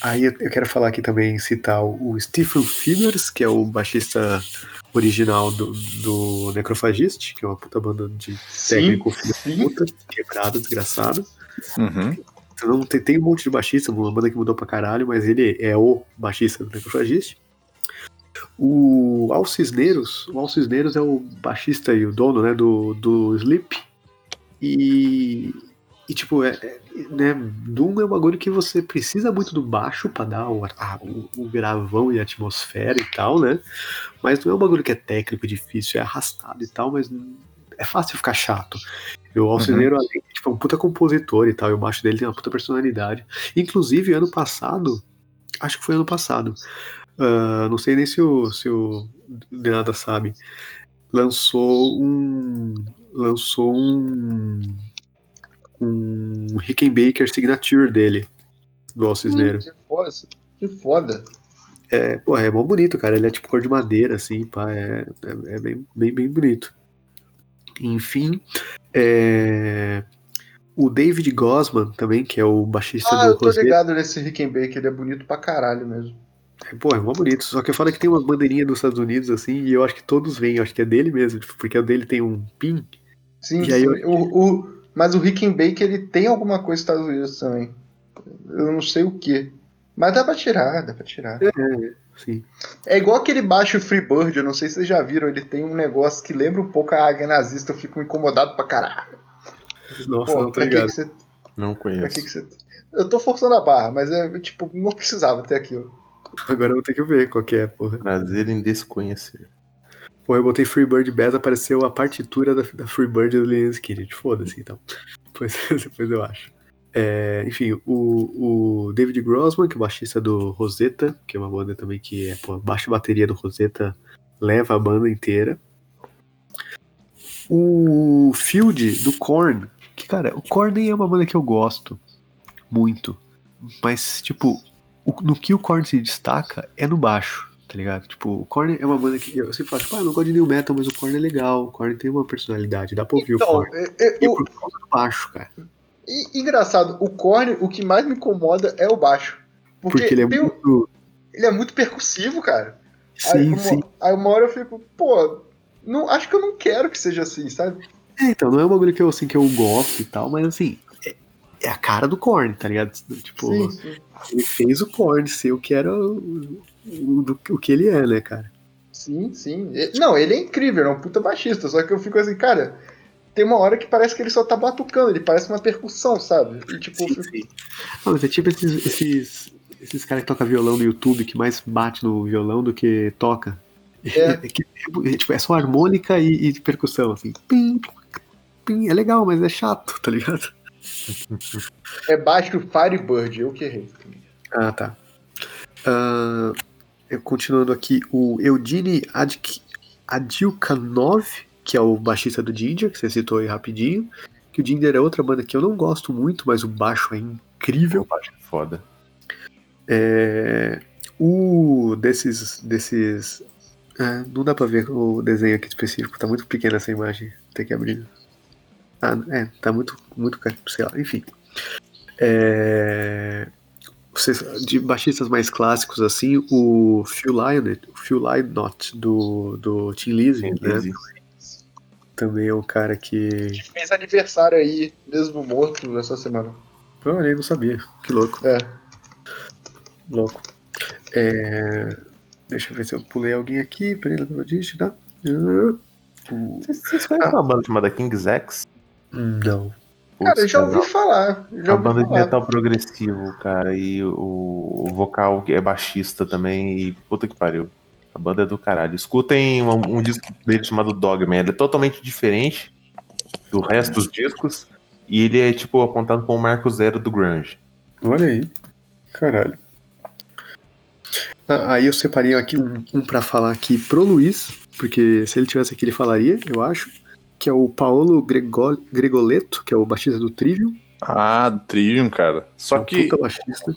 Aí eu quero falar aqui também, citar o Stephen Fingers, que é o baixista original do, do Necrophagist, que é uma puta banda de técnico filho sim. puta, quebrado, desgraçado. Uhum. Então, tem, tem um monte de baixista, uma banda que mudou pra caralho, mas ele é o baixista do Necrophagist. O Al Cisneros, o Al Cisneros é o baixista e o dono, né, do, do Sleep. E, e tipo, é, é, né, Doom é um bagulho que você precisa muito do baixo pra dar o, a- o, o gravão e a atmosfera e tal, né? Mas não é um bagulho que é técnico, difícil, é arrastado e tal, mas é fácil ficar chato. E o Uhum. Cisneiro, além de, tipo, é um puta compositor e tal, e o baixo dele tem uma puta personalidade. Inclusive, ano passado, acho que foi ano passado, ah, não sei nem se o, se o Denada sabe, lançou um. Lançou um. Um Rickenbacker signature dele, do Al Cisneiro. Que foda. Que foda. É, porra, é mó bonito, cara. Ele é tipo cor de madeira, assim, pá. É, é, é bem, bem, bem bonito. Enfim, é, o David Gosman também, que é o baixista Ah, do eu tô Rosetta. ligado nesse Rickenbacker, ele é bonito pra caralho mesmo. Pô, é mó bonito. Só que eu falo que tem umas bandeirinhas dos Estados Unidos, assim, e eu acho que todos vêm. Eu acho que é dele mesmo, porque o dele tem um pin. Sim, E aí sim. eu- O, o- mas o Rickenbacker, ele tem alguma coisa nos Estados Unidos também. Eu não sei o que. Mas dá pra tirar, dá pra tirar. Sim. É igual aquele baixo Freebird, eu não sei se vocês já viram, ele tem um negócio que lembra um pouco a águia nazista, eu fico incomodado pra caralho. Nossa, Pô, não tô ligado. que você. Não Pra que, conheço. que você. Eu tô forçando a barra, mas é tipo, não precisava ter aquilo. Agora eu vou ter que ver qual que é, porra. Prazer em desconhecer. Pô, eu botei Freebird Bass, apareceu a partitura da, da Freebird do Lynyrd Skynyrd. Foda-se, então. *laughs* Depois, *laughs* depois eu acho. É, enfim, o, o David Grossman, que é o baixista do Rosetta, que é uma banda também que é, pô, baixo bateria do Rosetta leva a banda inteira. O Field, do Korn, que, cara, o Korn nem é uma banda que eu gosto muito. Mas, tipo, o- no que o Korn se destaca é no baixo, tá ligado? Tipo, o Korn é uma banda que eu sempre falo, tipo, ah, eu não gosto de New Metal, mas o Korn é legal, o Korn tem uma personalidade, dá pra ouvir o Então, Korn. é- é- E o- por causa do baixo, cara. e- engraçado, o Korn, o que mais me incomoda é o baixo. Porque, Porque ele é um- muito. ele é muito percussivo, cara. aí, Sim, uma, sim. aí uma hora eu fico, pô, não, acho que eu não quero que seja assim, sabe? É, então, não é um bagulho que eu, assim, que eu gosto e tal, mas assim, é, é a cara do Korn, tá ligado? Tipo, Sim, sim. ele fez o Korn ser o que era o, o, do- o que ele é, né, cara? Sim, sim. Não, ele é incrível, é um puta baixista, só que eu fico assim, cara, tem uma hora que parece que ele só tá batucando, ele parece uma percussão, sabe? E tipo, Sim, fico- sim. Não, mas é tipo esses, esses, esses caras que tocam violão no YouTube, que mais bate no violão do que toca. É. *laughs* que, é, tipo, é só harmônica e, e percussão, assim. Pim, pim, é legal, mas é chato, tá ligado? é baixo Firebird, eu que errei. Ah, tá. Ah, eu continuando aqui, o Eudine Adk- Adilkanov, que é o baixista do Ginger, que você citou aí rapidinho. Que o Ginger é outra banda que eu não gosto muito, mas o baixo é incrível. Eu acho foda. É, o desses. desses ah, não dá pra ver o desenho aqui específico, tá muito pequena essa imagem. Tem que abrir. Ah, é, tá muito, muito, sei lá, enfim. É, de baixistas mais clássicos assim, o Phil Lynott, o Phil Lynott do, do Tim Lizzy, né? Lizzy. Também é um cara que. Fez aniversário aí, mesmo morto, essa semana. Olha, eu não sabia. Que louco. É. Louco. É, Deixa eu ver se eu pulei alguém aqui. Peraí, eu disse, tá? Vocês, vocês conhecem uma banda chamada King's X? Não. Cara, eu já ouvi falar. Já A ouvi banda de falar. metal progressivo, cara, e o, o vocal é baixista também, e puta que pariu. A banda é do caralho. Escutem um, um disco dele chamado Dogman, ele é totalmente diferente do resto dos discos, e ele é, tipo, apontado como o marco zero do grunge. Olha aí. Caralho. Ah, Aí eu separei aqui um, um pra falar aqui pro Luiz, porque se ele tivesse aqui ele falaria, eu acho, que é o Paolo Grego- Gregoletto, que é o baixista do Trivium. Ah, do Trivium, cara. Só é um que. puta baixista.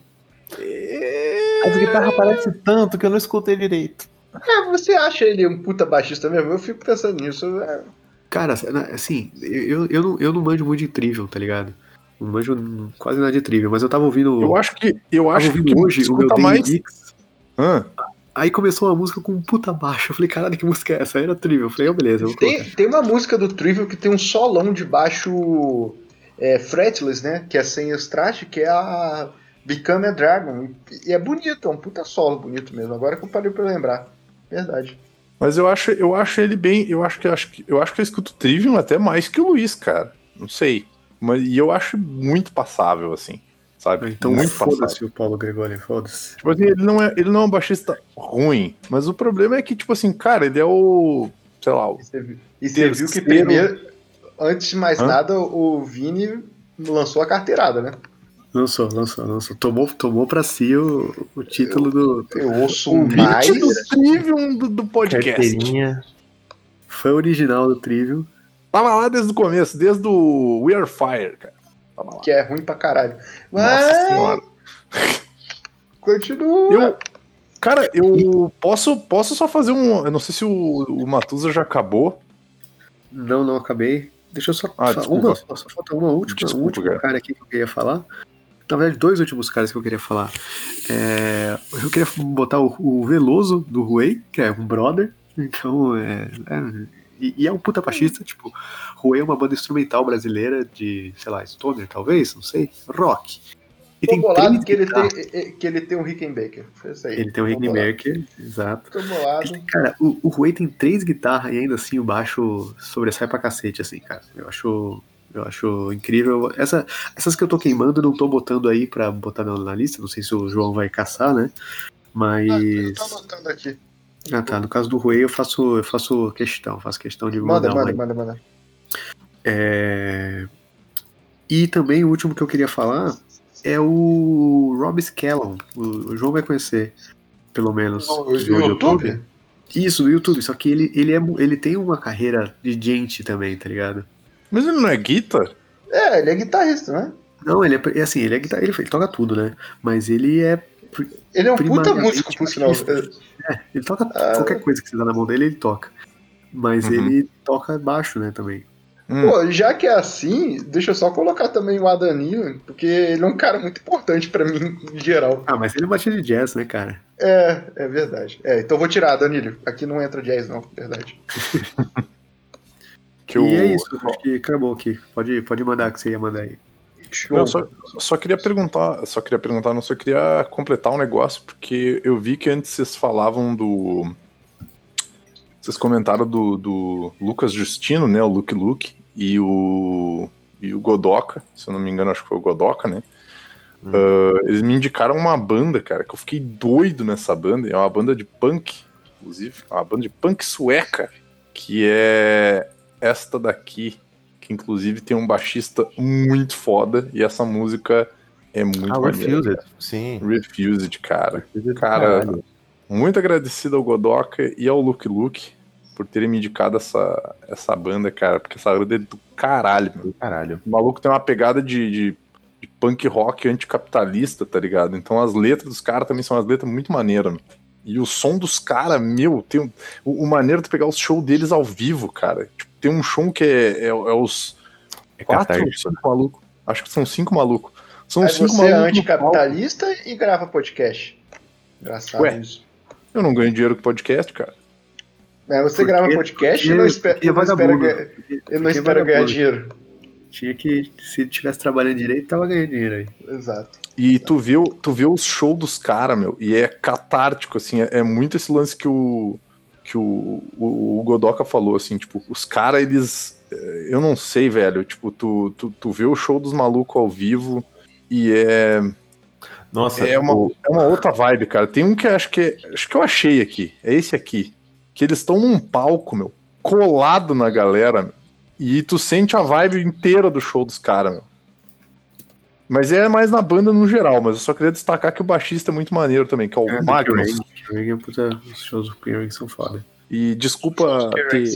As guitarras aparecem tanto que eu não escutei direito. É, você acha ele um puta baixista mesmo? Eu fico pensando nisso. é. Cara, assim, eu, eu, não, eu não manjo muito de Trivium, tá ligado? Não manjo quase nada de Trivium, mas eu tava ouvindo. Eu acho que. Eu acho que hoje o meu Daily mais. Mix. Hã? Aí começou uma música com um puta baixo. Eu falei, caralho, que música é essa? Aí era Trivium. Eu falei, oh, beleza, eu vou Tem, colocar. tem uma música do Trivial que tem um solão de baixo é, fretless, né? Que é sem extract, que é a Become a Dragon. E é bonito, é um puta solo bonito mesmo. Agora que eu parei pra lembrar. Verdade. Mas eu acho, eu acho ele bem. Eu acho que eu acho que eu acho que eu escuto Trivium até mais que o Luiz, cara. Não sei. Mas e eu acho muito passável, assim. Sabe? Então muito foda-se o Paulo Gregório, foda-se. Tipo assim, ele não, é, ele não é um baixista ruim. Mas o problema é que, tipo assim, cara, ele é o. Sei lá, o E você viu, que primeiro, antes de mais Hã? nada, o Vini lançou a carteirada, né? Lançou, lançou, lançou. Tomou, tomou pra si o, o título do. Eu ouço o mais. do Trivium do, do podcast. Carteirinha. Fã original do Trivium. Tava lá desde o começo, desde o We Are Fire, cara. Lá. que é ruim pra caralho. Nossa Mas senhora. continua. Eu, cara, eu posso, posso só fazer um. Eu não sei se o, o Matusa já acabou. Não, não acabei. Deixa eu só Ah, desculpa. uma, só só falta uma última, Desculpa, um último cara. cara. aqui que eu queria falar. Na verdade, dois últimos caras que eu queria falar. É, eu queria botar o, o Veloso do Ruei, que é um brother. Então, é, é- e, e é um puta baixista, tipo, Ruei é uma banda instrumental brasileira de, sei lá, stoner talvez, não sei, rock. E Tô tem bolado três que ele, tem, eh, que ele tem um Rickenbacker. Foi isso aí. Ele tem bolado. Ringmaker, exato. Tô bolado. Cara, o, o Rui tem três guitarras e ainda assim o baixo sobressai pra cacete, assim, cara. Eu acho, eu acho incrível. Essa, essas que eu tô queimando, eu não tô botando aí pra botar na, na lista. Não sei se o João vai caçar, né? Mas. Ah, eu tô anotando aqui. Ah, tá. No caso do Rui, eu faço, eu faço questão, faço questão de Manda, mandar manda, manda, manda. É... E também o último que eu queria falar é o Rob Scallon. O, João vai conhecer, pelo menos. O do YouTube? Isso, do YouTube. Só que ele, ele, é, ele tem uma carreira de gente também, tá ligado? Mas ele não é guitar? É, ele é guitarrista, né? Não, ele é, é assim, ele é guitarra, ele, ele toca tudo, né? Mas ele é. Ele é um puta músico, por sinal. É, ele toca Ah. qualquer coisa que você dá na mão dele, ele toca. Mas Uhum. ele toca baixo, né, também. Hum. Pô, já que é assim, deixa eu só colocar também o Adanilo, porque ele é um cara muito importante pra mim, em geral. Ah, mas ele é batida de jazz, né, cara? É, é verdade. É, então eu vou tirar, Danilo. Aqui não entra jazz, não, verdade. *laughs* Que e o- é isso, acho que acabou aqui. Pode, pode mandar que você ia mandar aí. Show. Não, só, só queria perguntar, só queria perguntar, não só queria completar um negócio, porque eu vi que antes vocês falavam do. Vocês comentaram do, do Lucas Justino, né? O Luke Luke, e o. E o Godoka, se eu não me engano, acho que foi o Godoka, né? Ah, eles me indicaram uma banda, cara, que eu fiquei doido nessa banda. É uma banda de punk, inclusive. É uma banda de punk sueca, que é esta daqui, que inclusive tem um baixista muito foda, e essa música é muito Ah, maneira. Refused. Sim. Refused, cara. Refused, Cara, caralho. muito agradecido ao Godoka e ao Luke Luke por terem me indicado essa, essa banda, cara, porque essa banda é do caralho, meu. Caralho. O maluco tem uma pegada de, de, de punk rock anticapitalista, tá ligado? Então as letras dos caras também são umas letras muito maneiras, meu. E o som dos caras, meu, tem um, o, o maneiro de pegar os shows deles ao vivo, cara. Tipo, tem um show que é, é, é os É quatro ou catártico. cinco malucos. Acho que são cinco malucos. São Aí cinco você é malucos. no palco. anticapitalista e grava podcast. Engraçado Ué. isso. Eu não ganho dinheiro com podcast, cara. Mas você Porque- grava podcast e porque- não espera, é não espera, vagabundo. ganhar, ele não é espera ganhar dinheiro. Tinha que, se tivesse trabalhando direito, tava ganhando dinheiro aí. Exato. E tu vê, o- tu vê o show dos caras, meu, e é catártico, assim, é, é muito esse lance que o que o, o, o Godoka falou, assim, tipo, os caras, eles, eh, eu não sei, velho, tipo, tu, tu, tu vê o show dos malucos ao vivo e é, Nossa, é, uma, o- é uma outra vibe, cara. Tem um que acho que, é- acho que eu achei aqui, é esse aqui, que eles estão num palco, meu, colado na galera, meu, e tu sente a vibe inteira do show dos caras, meu. Mas é mais na banda no geral, mas eu só queria destacar que o baixista é muito maneiro também, que é o É, Magnus. Reagan, puta, os shows do são foda. E desculpa ter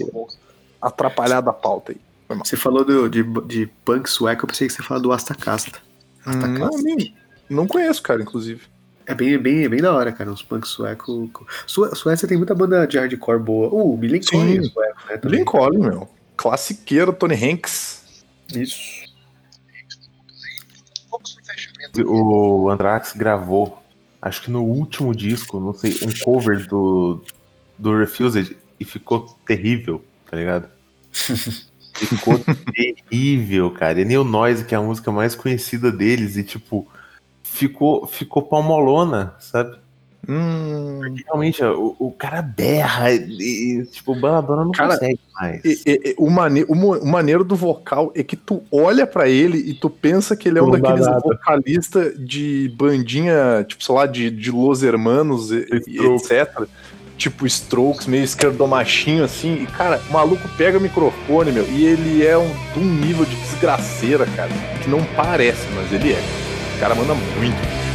atrapalhado a pauta aí. Você falou do- de, de punk sueco, eu pensei que você falou do Asta Casta. Asta Hum, não, Casta. nem, não conheço, cara, inclusive. É bem, bem, bem da hora, cara. Uns punk sueco. Su- Suécia tem muita banda de hardcore boa. Uh, Millencolin é Sim. sueco, né? Lincoln, meu. Classiqueiro Tony Hanks. Isso. O Anthrax gravou, acho que no último disco, não sei, um cover do, do Refused e ficou terrível, tá ligado? *laughs* Ficou terrível, cara. E nem o Noise, que é a música mais conhecida deles, e tipo, ficou, ficou palmolona, sabe? Hum, Realmente, o, o cara berra e, e, tipo, o Banadona não Cara, consegue mais. e- e- o, mane o, o maneiro do vocal é que tu olha pra ele e tu pensa que ele é um Não daqueles vocalistas de bandinha, tipo, sei lá, de, de Los Hermanos e, etc. Tipo Strokes, meio esquerdomachinho assim. E, cara, o maluco pega o microfone, meu, e ele é um, de um nível de desgraceira, cara, que não parece, mas ele é. O cara manda muito.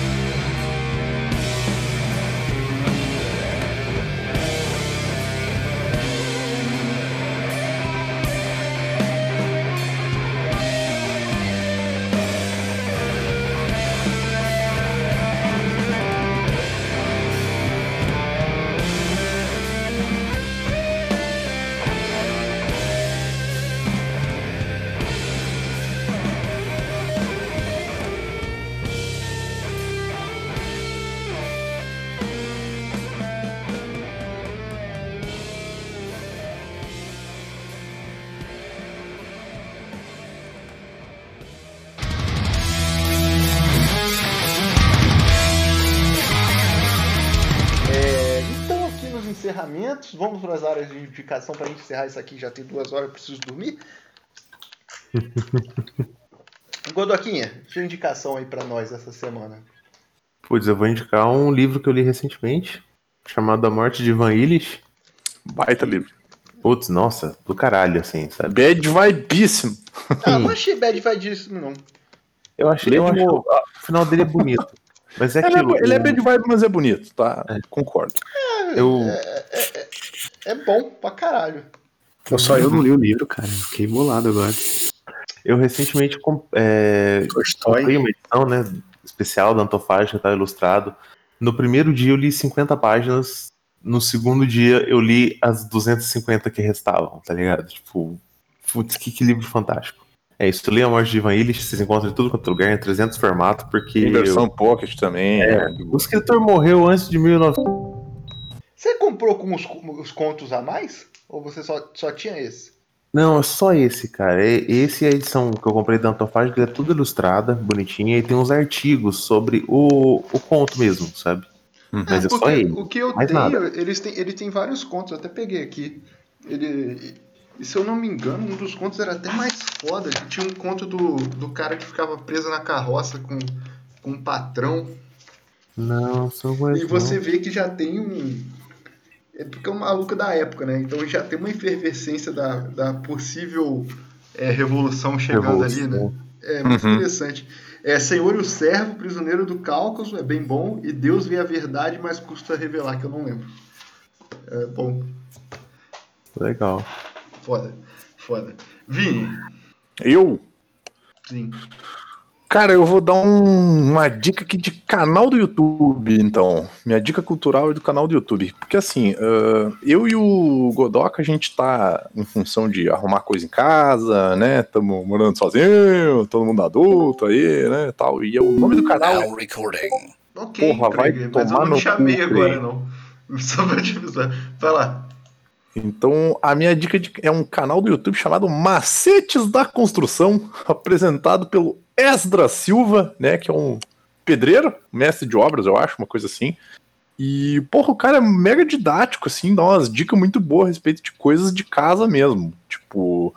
Momentos. Vamos para as áreas de indicação para a gente encerrar isso aqui. Já tem duas horas, eu preciso dormir. *laughs* Godoquinha, sua indicação aí para nós essa semana. Putz, eu vou indicar um livro que eu li recentemente, chamado A Morte de Van Illich. Baita livro. Putz, nossa, do caralho, assim, sabe? Bad vibíssimo. Ah, não achei bad vadíssimo, não. Eu achei, eu acho o final dele é bonito. Mas é Ele aquilo. é, ele é bad vibe, mas é bonito, tá? Concordo. eu, É bom pra caralho. Pô, só eu não li o livro, cara. Fiquei bolado agora. eu recentemente é, comprei uma edição, né, especial da Antofágica, tá ilustrado. No primeiro dia eu li 50 páginas, no segundo dia eu li as 250 que restavam, tá ligado? Tipo, putz, que, que livro fantástico. É isso, li A Morte de Van Illich, vocês encontram em tudo quanto é lugar, em 300 formatos, porque Tem versão Pocket também. É. né? o escritor morreu antes de 1900. Você comprou com os, os contos a mais? Ou você só, só tinha esse? Não, é só esse, cara. É- Esse é a edição que eu comprei da Antofágica, é tudo ilustrada, bonitinha, e tem uns artigos sobre o, o conto mesmo, sabe? Mas é só ele. o que eu mais tenho, nada. eles têm, ele tem vários contos, eu até peguei aqui. Ele. E se eu não me engano, um dos contos era até mais foda. Que tinha um conto do, do cara que ficava preso na carroça com, com um patrão. Não, só E você vê que já tem um. É porque é um maluco da época, né? Então já tem uma efervescência da, da possível é, revolução chegando ali, né? Revolução. É muito Uhum. interessante. É Senhor e o Servo, Prisioneiro do Cáucaso, é bem bom. E Deus vê a verdade, mas custa revelar, que eu não lembro. É bom. Legal. foda, foda. Vini, Eu, sim. Cara, eu vou dar um- uma dica aqui de canal do YouTube, então. Minha dica cultural é do canal do YouTube. Porque assim, ah, eu e o Godoka, a gente tá em função de arrumar coisa em casa, né? Tamo morando sozinho, todo mundo adulto aí, né? Tal. E o nome do canal é Ok, Porra, vai Craig, mas eu tomar não chamei agora, Craig. não. *laughs* Só pra te avisar. Vai lá. Então, a minha dica de- é um canal do YouTube chamado Macetes da Construção, *laughs* apresentado pelo Esdra Silva, né, que é um pedreiro, mestre de obras, eu acho, uma coisa assim. E, porra, o cara é mega didático, assim, dá umas dicas muito boas a respeito de coisas de casa mesmo. Tipo,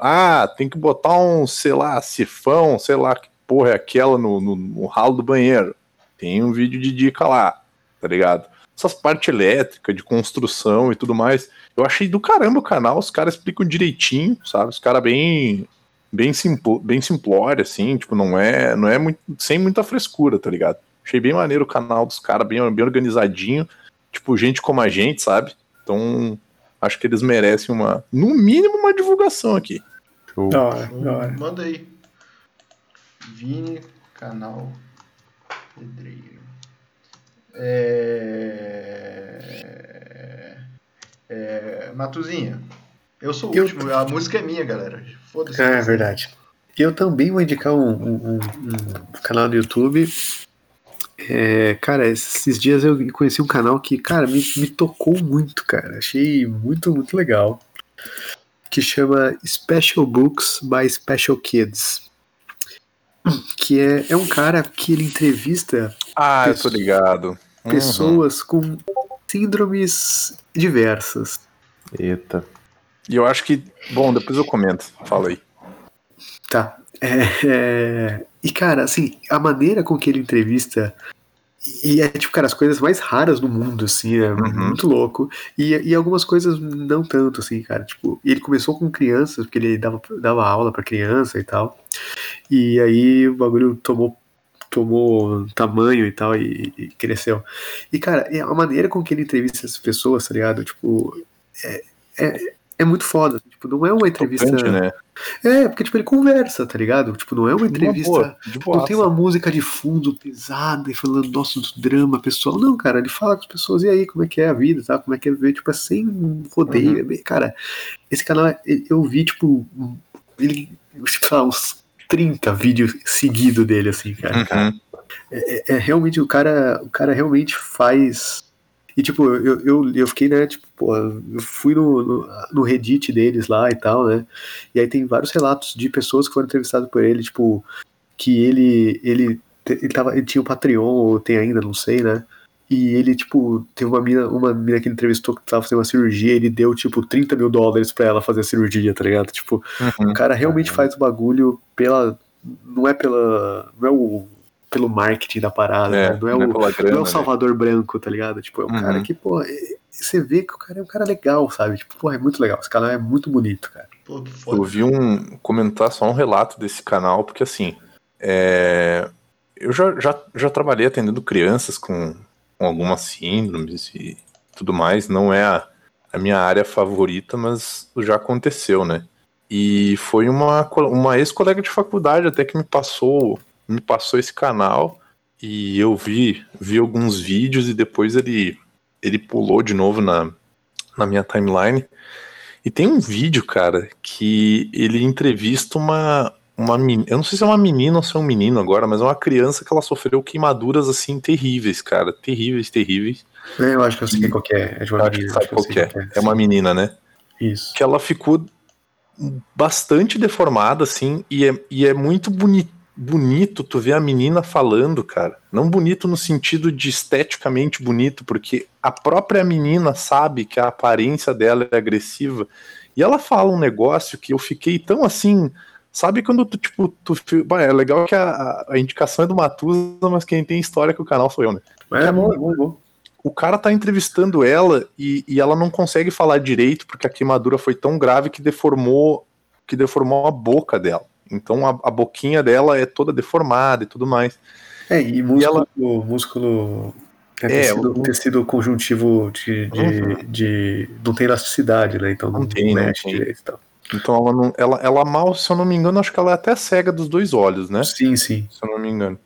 ah, ah, tem que botar um, sei lá, sifão, sei lá que porra é aquela no, no, no ralo do banheiro. Tem um vídeo de dica lá, tá ligado? Essas partes elétricas, de construção e tudo mais. Eu achei do caramba o canal, os caras explicam direitinho, sabe? Os caras bem bem, simpl, bem simplório, assim, tipo, não é, não é muito, sem muita frescura, tá ligado? Achei bem maneiro o canal dos caras, bem, bem organizadinho, tipo, gente como a gente, sabe? Então, acho que eles merecem uma, no mínimo, uma divulgação aqui. Show. Da hora, da hora. Manda aí. Vini, canal Pedreiro. É... é... Matuzinha, eu sou o Eu- último. A música é minha, galera. Foda-se. É, verdade. Eu também vou indicar um, um- um- um canal do YouTube. É, cara, esses dias eu conheci um canal que, cara, me, me tocou muito, cara. Achei muito, muito legal. Que chama Special Books by Special Kids. Que é, é um cara que ele entrevista Ah, eu tô ligado. Uhum. pessoas com síndromes diversas. Eita. E eu acho que, bom, depois eu comento, fala aí. Tá. É, é, E, cara, assim, a maneira com que ele entrevista. E é, tipo, cara, as coisas mais raras do mundo, assim, é Uhum. muito louco. E, e algumas coisas não tanto, assim, cara. Tipo, ele começou com crianças, porque ele dava, dava aula pra criança e tal. E aí o bagulho tomou tomou tamanho e tal e, e cresceu. E, cara, é a maneira com que ele entrevista as pessoas, tá ligado? Tipo, é, é, é muito foda. Tipo, não é uma entrevista. Tocante, né? É, porque, tipo, ele conversa, tá ligado? Tipo, não é uma entrevista. boa, de não tem uma música de fundo pesada e falando, nossa, do drama pessoal. Não, cara, ele fala com as pessoas, e aí, como é que é a vida, tá? Como é que é viver, tipo, é sem rodeio. é bem- Cara, esse canal, eu vi, tipo, ele, tipo, sei lá, uns 30 vídeos seguidos dele, assim, cara. Uhum. É, é realmente, o cara, o cara realmente faz. E, tipo, eu, eu, eu fiquei, né, tipo, pô, eu fui no, no, no Reddit deles lá e tal, né? E aí tem vários relatos de pessoas que foram entrevistadas por ele, tipo, que ele, ele, ele, tava, ele tinha o Patreon, ou tem ainda, não sei, né? E ele, tipo, teve uma mina, uma mina que ele entrevistou que tava fazendo uma cirurgia, ele deu, tipo, 30 mil dólares pra ela fazer a cirurgia, tá ligado? Tipo, o cara realmente faz o bagulho pela. Não é pela. Não é o. Pelo marketing da parada, É, né? não, é não é o, pela não é grana, o né? Salvador Branco, tá ligado? Tipo, é um Uhum. cara que, pô, é- você vê que o cara é um cara legal, sabe? Tipo, pô, é muito legal. Esse canal é muito bonito, cara. Pô, Eu vi um comentar só um relato desse canal, porque assim, é, eu já, já, já trabalhei atendendo crianças com, com algumas síndromes e tudo mais. Não é a, a minha área favorita, mas já aconteceu, né? E foi uma, uma ex-colega de faculdade até que me passou, me passou esse canal e eu vi, vi alguns vídeos e depois ele, ele pulou de novo na, na minha timeline. E tem um vídeo, cara, que ele entrevista uma, uma menina. Eu não sei se é uma menina ou se é um menino agora, mas é uma criança que ela sofreu queimaduras assim terríveis, cara. Terríveis, terríveis. É, eu acho que eu sei qual que é. É de uma menina, sabe qual é. É uma menina, né? Isso. Que ela ficou bastante deformada, assim, e é, e é muito boni bonito tu ver a menina falando, cara. Não bonito no sentido de esteticamente bonito, porque a própria menina sabe que a aparência dela é agressiva. E ela fala um negócio que eu fiquei tão assim. Sabe quando tu, tipo, tu. é legal que a, a- indicação é do Matusa, mas quem tem história com o canal sou eu, né? Mas é bom, é bom, é bom. o cara tá entrevistando ela e, e ela não consegue falar direito porque a queimadura foi tão grave que deformou que deformou a boca dela. Então a, a boquinha dela é toda deformada e tudo mais. É, e músculo. músculo é, É, tecido, o- tecido conjuntivo de, de, Uhum. de- Não tem elasticidade, né? Então não, Não tem, não mexe tem. direito e tal. Então ela não, ela, ela mal, se eu não me engano, acho que ela é até cega dos dois olhos, né? Sim, sim. Se eu não me engano.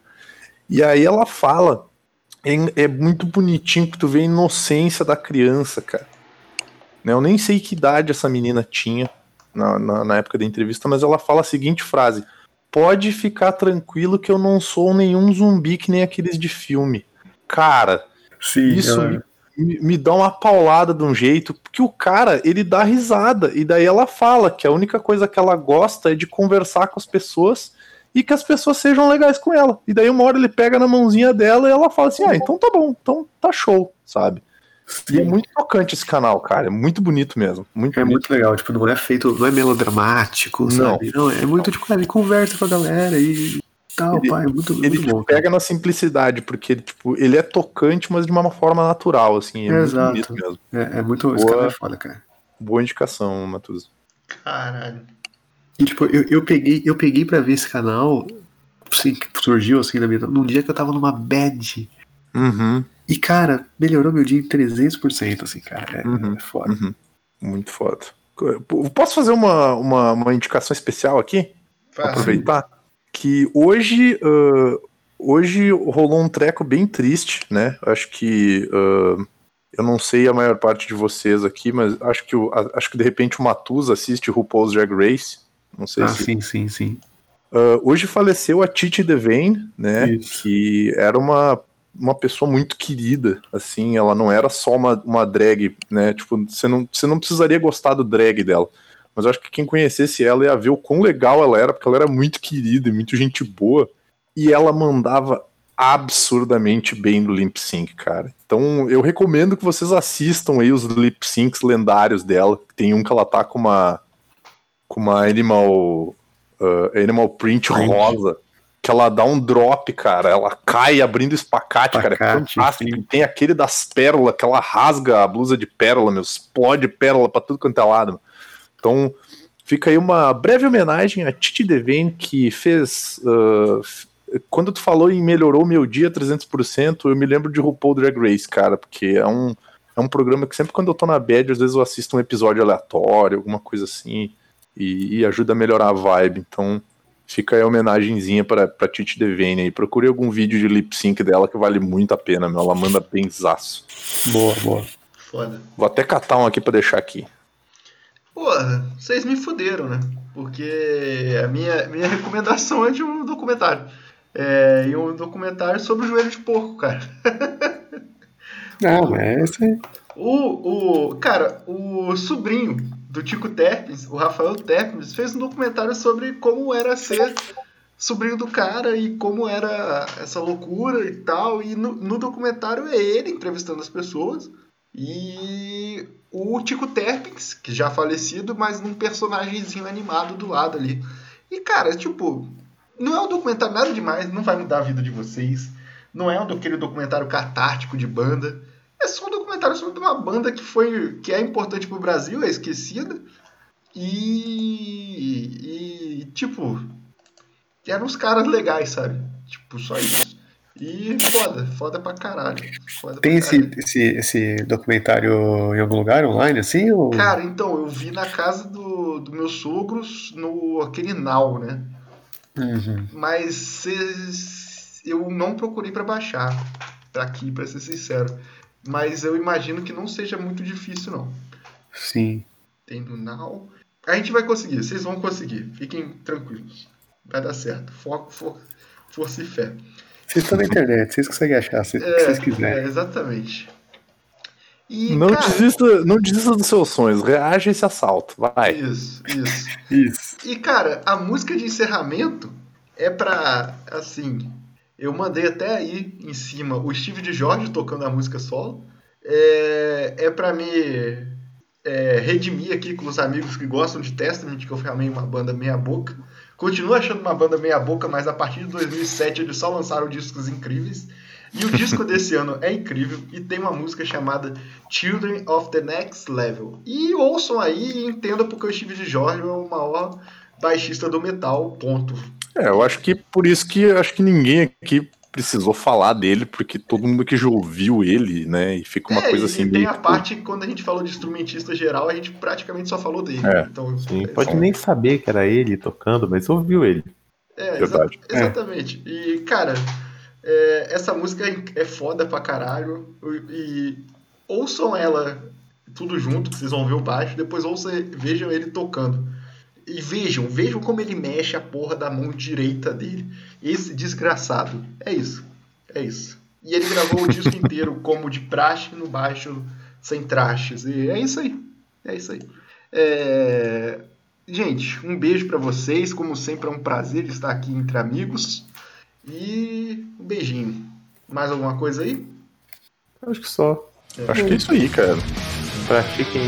E aí ela fala, é, é muito bonitinho que tu vê a inocência da criança, cara. Né, Eu nem sei que idade essa menina tinha na, na, na época da entrevista, mas ela fala a seguinte frase: Pode ficar tranquilo que eu não sou nenhum zumbi que nem aqueles de filme. Cara, Sim, isso me, me- me dá uma paulada de um jeito, porque o cara, ele dá risada, e daí ela fala que a única coisa que ela gosta é de conversar com as pessoas e que as pessoas sejam legais com ela. E daí uma hora ele pega na mãozinha dela e ela fala assim: ah, então tá bom, então tá show, sabe? E é muito tocante esse canal, cara, é muito bonito mesmo. Muito É bonito. muito legal, tipo, não é feito, não é melodramático, sabe? Não, é muito tipo, cara, ele conversa com a galera e tal, Ele- pai, é muito, Ele muito bom. cara. pega na simplicidade, porque ele, tipo, ele é tocante, mas de uma forma natural, assim, é muito Exato. bonito mesmo. É, é muito. Esse Boa. cara é foda, cara. Boa indicação, Matuza. Caralho. E tipo, eu, eu peguei, eu peguei pra ver esse canal, assim, que surgiu assim na minha. Num dia que eu tava numa bad. Uhum. E, cara, melhorou meu dia em 300%, assim, cara. É, Uhum. é foda. Uhum. Muito foda. Posso fazer uma, uma, uma indicação especial aqui? Faz. aproveitar? Que hoje, ah, hoje rolou um treco bem triste, né? Acho que. ah, eu não sei a maior parte de vocês aqui, mas acho que, o- a- acho que de repente o Matusa assiste RuPaul's Drag Race. Não sei Ah, se. sim, sim, sim. Ah, hoje faleceu a Titi Devane, né? Isso. Que era uma, uma pessoa muito querida, assim, ela não era só uma, uma drag, né? Tipo, você não, você não precisaria gostar do drag dela. Mas eu acho que quem conhecesse ela ia ver o quão legal ela era, porque ela era muito querida e muito gente boa. E ela mandava absurdamente bem no lip sync, cara. Então eu recomendo que vocês assistam aí os lip syncs lendários dela. Tem um que ela tá com uma com uma animal ah, animal print, Print. rosa, que ela dá um drop, cara. Ela cai abrindo espacate, cara. É fantástico. sim. Tem aquele das pérolas, que ela rasga a blusa de pérola, meu, explode pérola pra tudo quanto é lado. meu. Então, fica aí uma breve homenagem a Titi Devane, que fez. f- quando tu falou em melhorou meu dia 300%, eu me lembro de RuPaul Drag Race, cara, porque é um, é um programa que sempre quando eu tô na bad, às vezes eu assisto um episódio aleatório, alguma coisa assim, e, e ajuda a melhorar a vibe. Então, fica aí a homenagenzinha pra, pra Titi Devane aí. Procure algum vídeo de lip sync dela que vale muito a pena, meu. Ela manda benzaço. Boa, boa. Foda. Vou até catar um aqui pra deixar aqui. Porra, vocês me fuderam, né? Porque a minha, minha recomendação é de um documentário. É, e um documentário sobre o joelho de porco, cara. Não, é esse aí. O, o, cara, o sobrinho do Tico Terpes, o Rafael Terpes, fez um documentário sobre como era ser sobrinho do cara e como era essa loucura e tal. E no, no documentário é ele entrevistando as pessoas e o Tico Terpins, que já falecido, mas num personagemzinho animado do lado ali. E cara, tipo, não é um documentário nada demais, não vai mudar a vida de vocês. Não é um daquele documentário catártico de banda. É só um documentário sobre uma banda que foi que é importante pro Brasil, é esquecida. E, e tipo, eram uns caras legais, sabe? Tipo, só isso. E foda, foda pra caralho. Foda Tem pra caralho. esse, esse, esse documentário em algum lugar online, assim? Ou... Cara, então, eu vi na casa do, do meus sogros, no aquele Now, né? Uhum. Mas eu não procurei pra baixar pra aqui, pra ser sincero. Mas eu imagino que não seja muito difícil, não. Sim. Tem no Now. A gente vai conseguir, vocês vão conseguir. Fiquem tranquilos. Vai dar certo. Foco, for, força e fé. Vocês estão na internet, vocês conseguem achar se que vocês É, quiserem. exatamente. E, Não cara, desista, não desista dos seus sonhos, reaja a esse assalto, vai. Isso, isso. *laughs* Isso. E, cara, a música de encerramento é pra, assim, eu mandei até aí em cima o Steve de Jorge tocando a música solo. É, é pra me é, redimir aqui com os amigos que gostam de Testament, que eu chamei uma banda meia boca. Continuo achando uma banda meia boca, mas a partir de 2007 eles só lançaram discos incríveis. E o disco *laughs* desse ano é incrível e tem uma música chamada Children of the Next Level. E ouçam aí e entendam porque o Steve de Jorge é o maior baixista do metal, ponto. É, eu acho que por isso que acho que ninguém aqui precisou falar dele, porque todo mundo que já ouviu ele, né? E fica uma é, coisa e assim tem meio. a parte que quando a gente falou de instrumentista geral, a gente praticamente só falou dele. É, então, Sim, é, pode nem saber que era ele tocando, mas ouviu ele. É, exa- Verdade. exatamente. E, cara, é, essa música é- é foda pra caralho. E ouçam ela tudo junto, que vocês vão ver o baixo, depois ouçam, vejam ele tocando. E vejam, vejam como ele mexe a porra da mão direita dele. Esse desgraçado. É isso. É isso. E ele gravou o disco inteiro *laughs* como de praxe no baixo, sem trastes. E é isso aí. É isso aí. É, Gente, um beijo pra vocês. Como sempre, é um prazer estar aqui entre amigos. E um beijinho. Mais alguma coisa aí? Acho que só. Acho que é isso aí, cara. Pratiquem.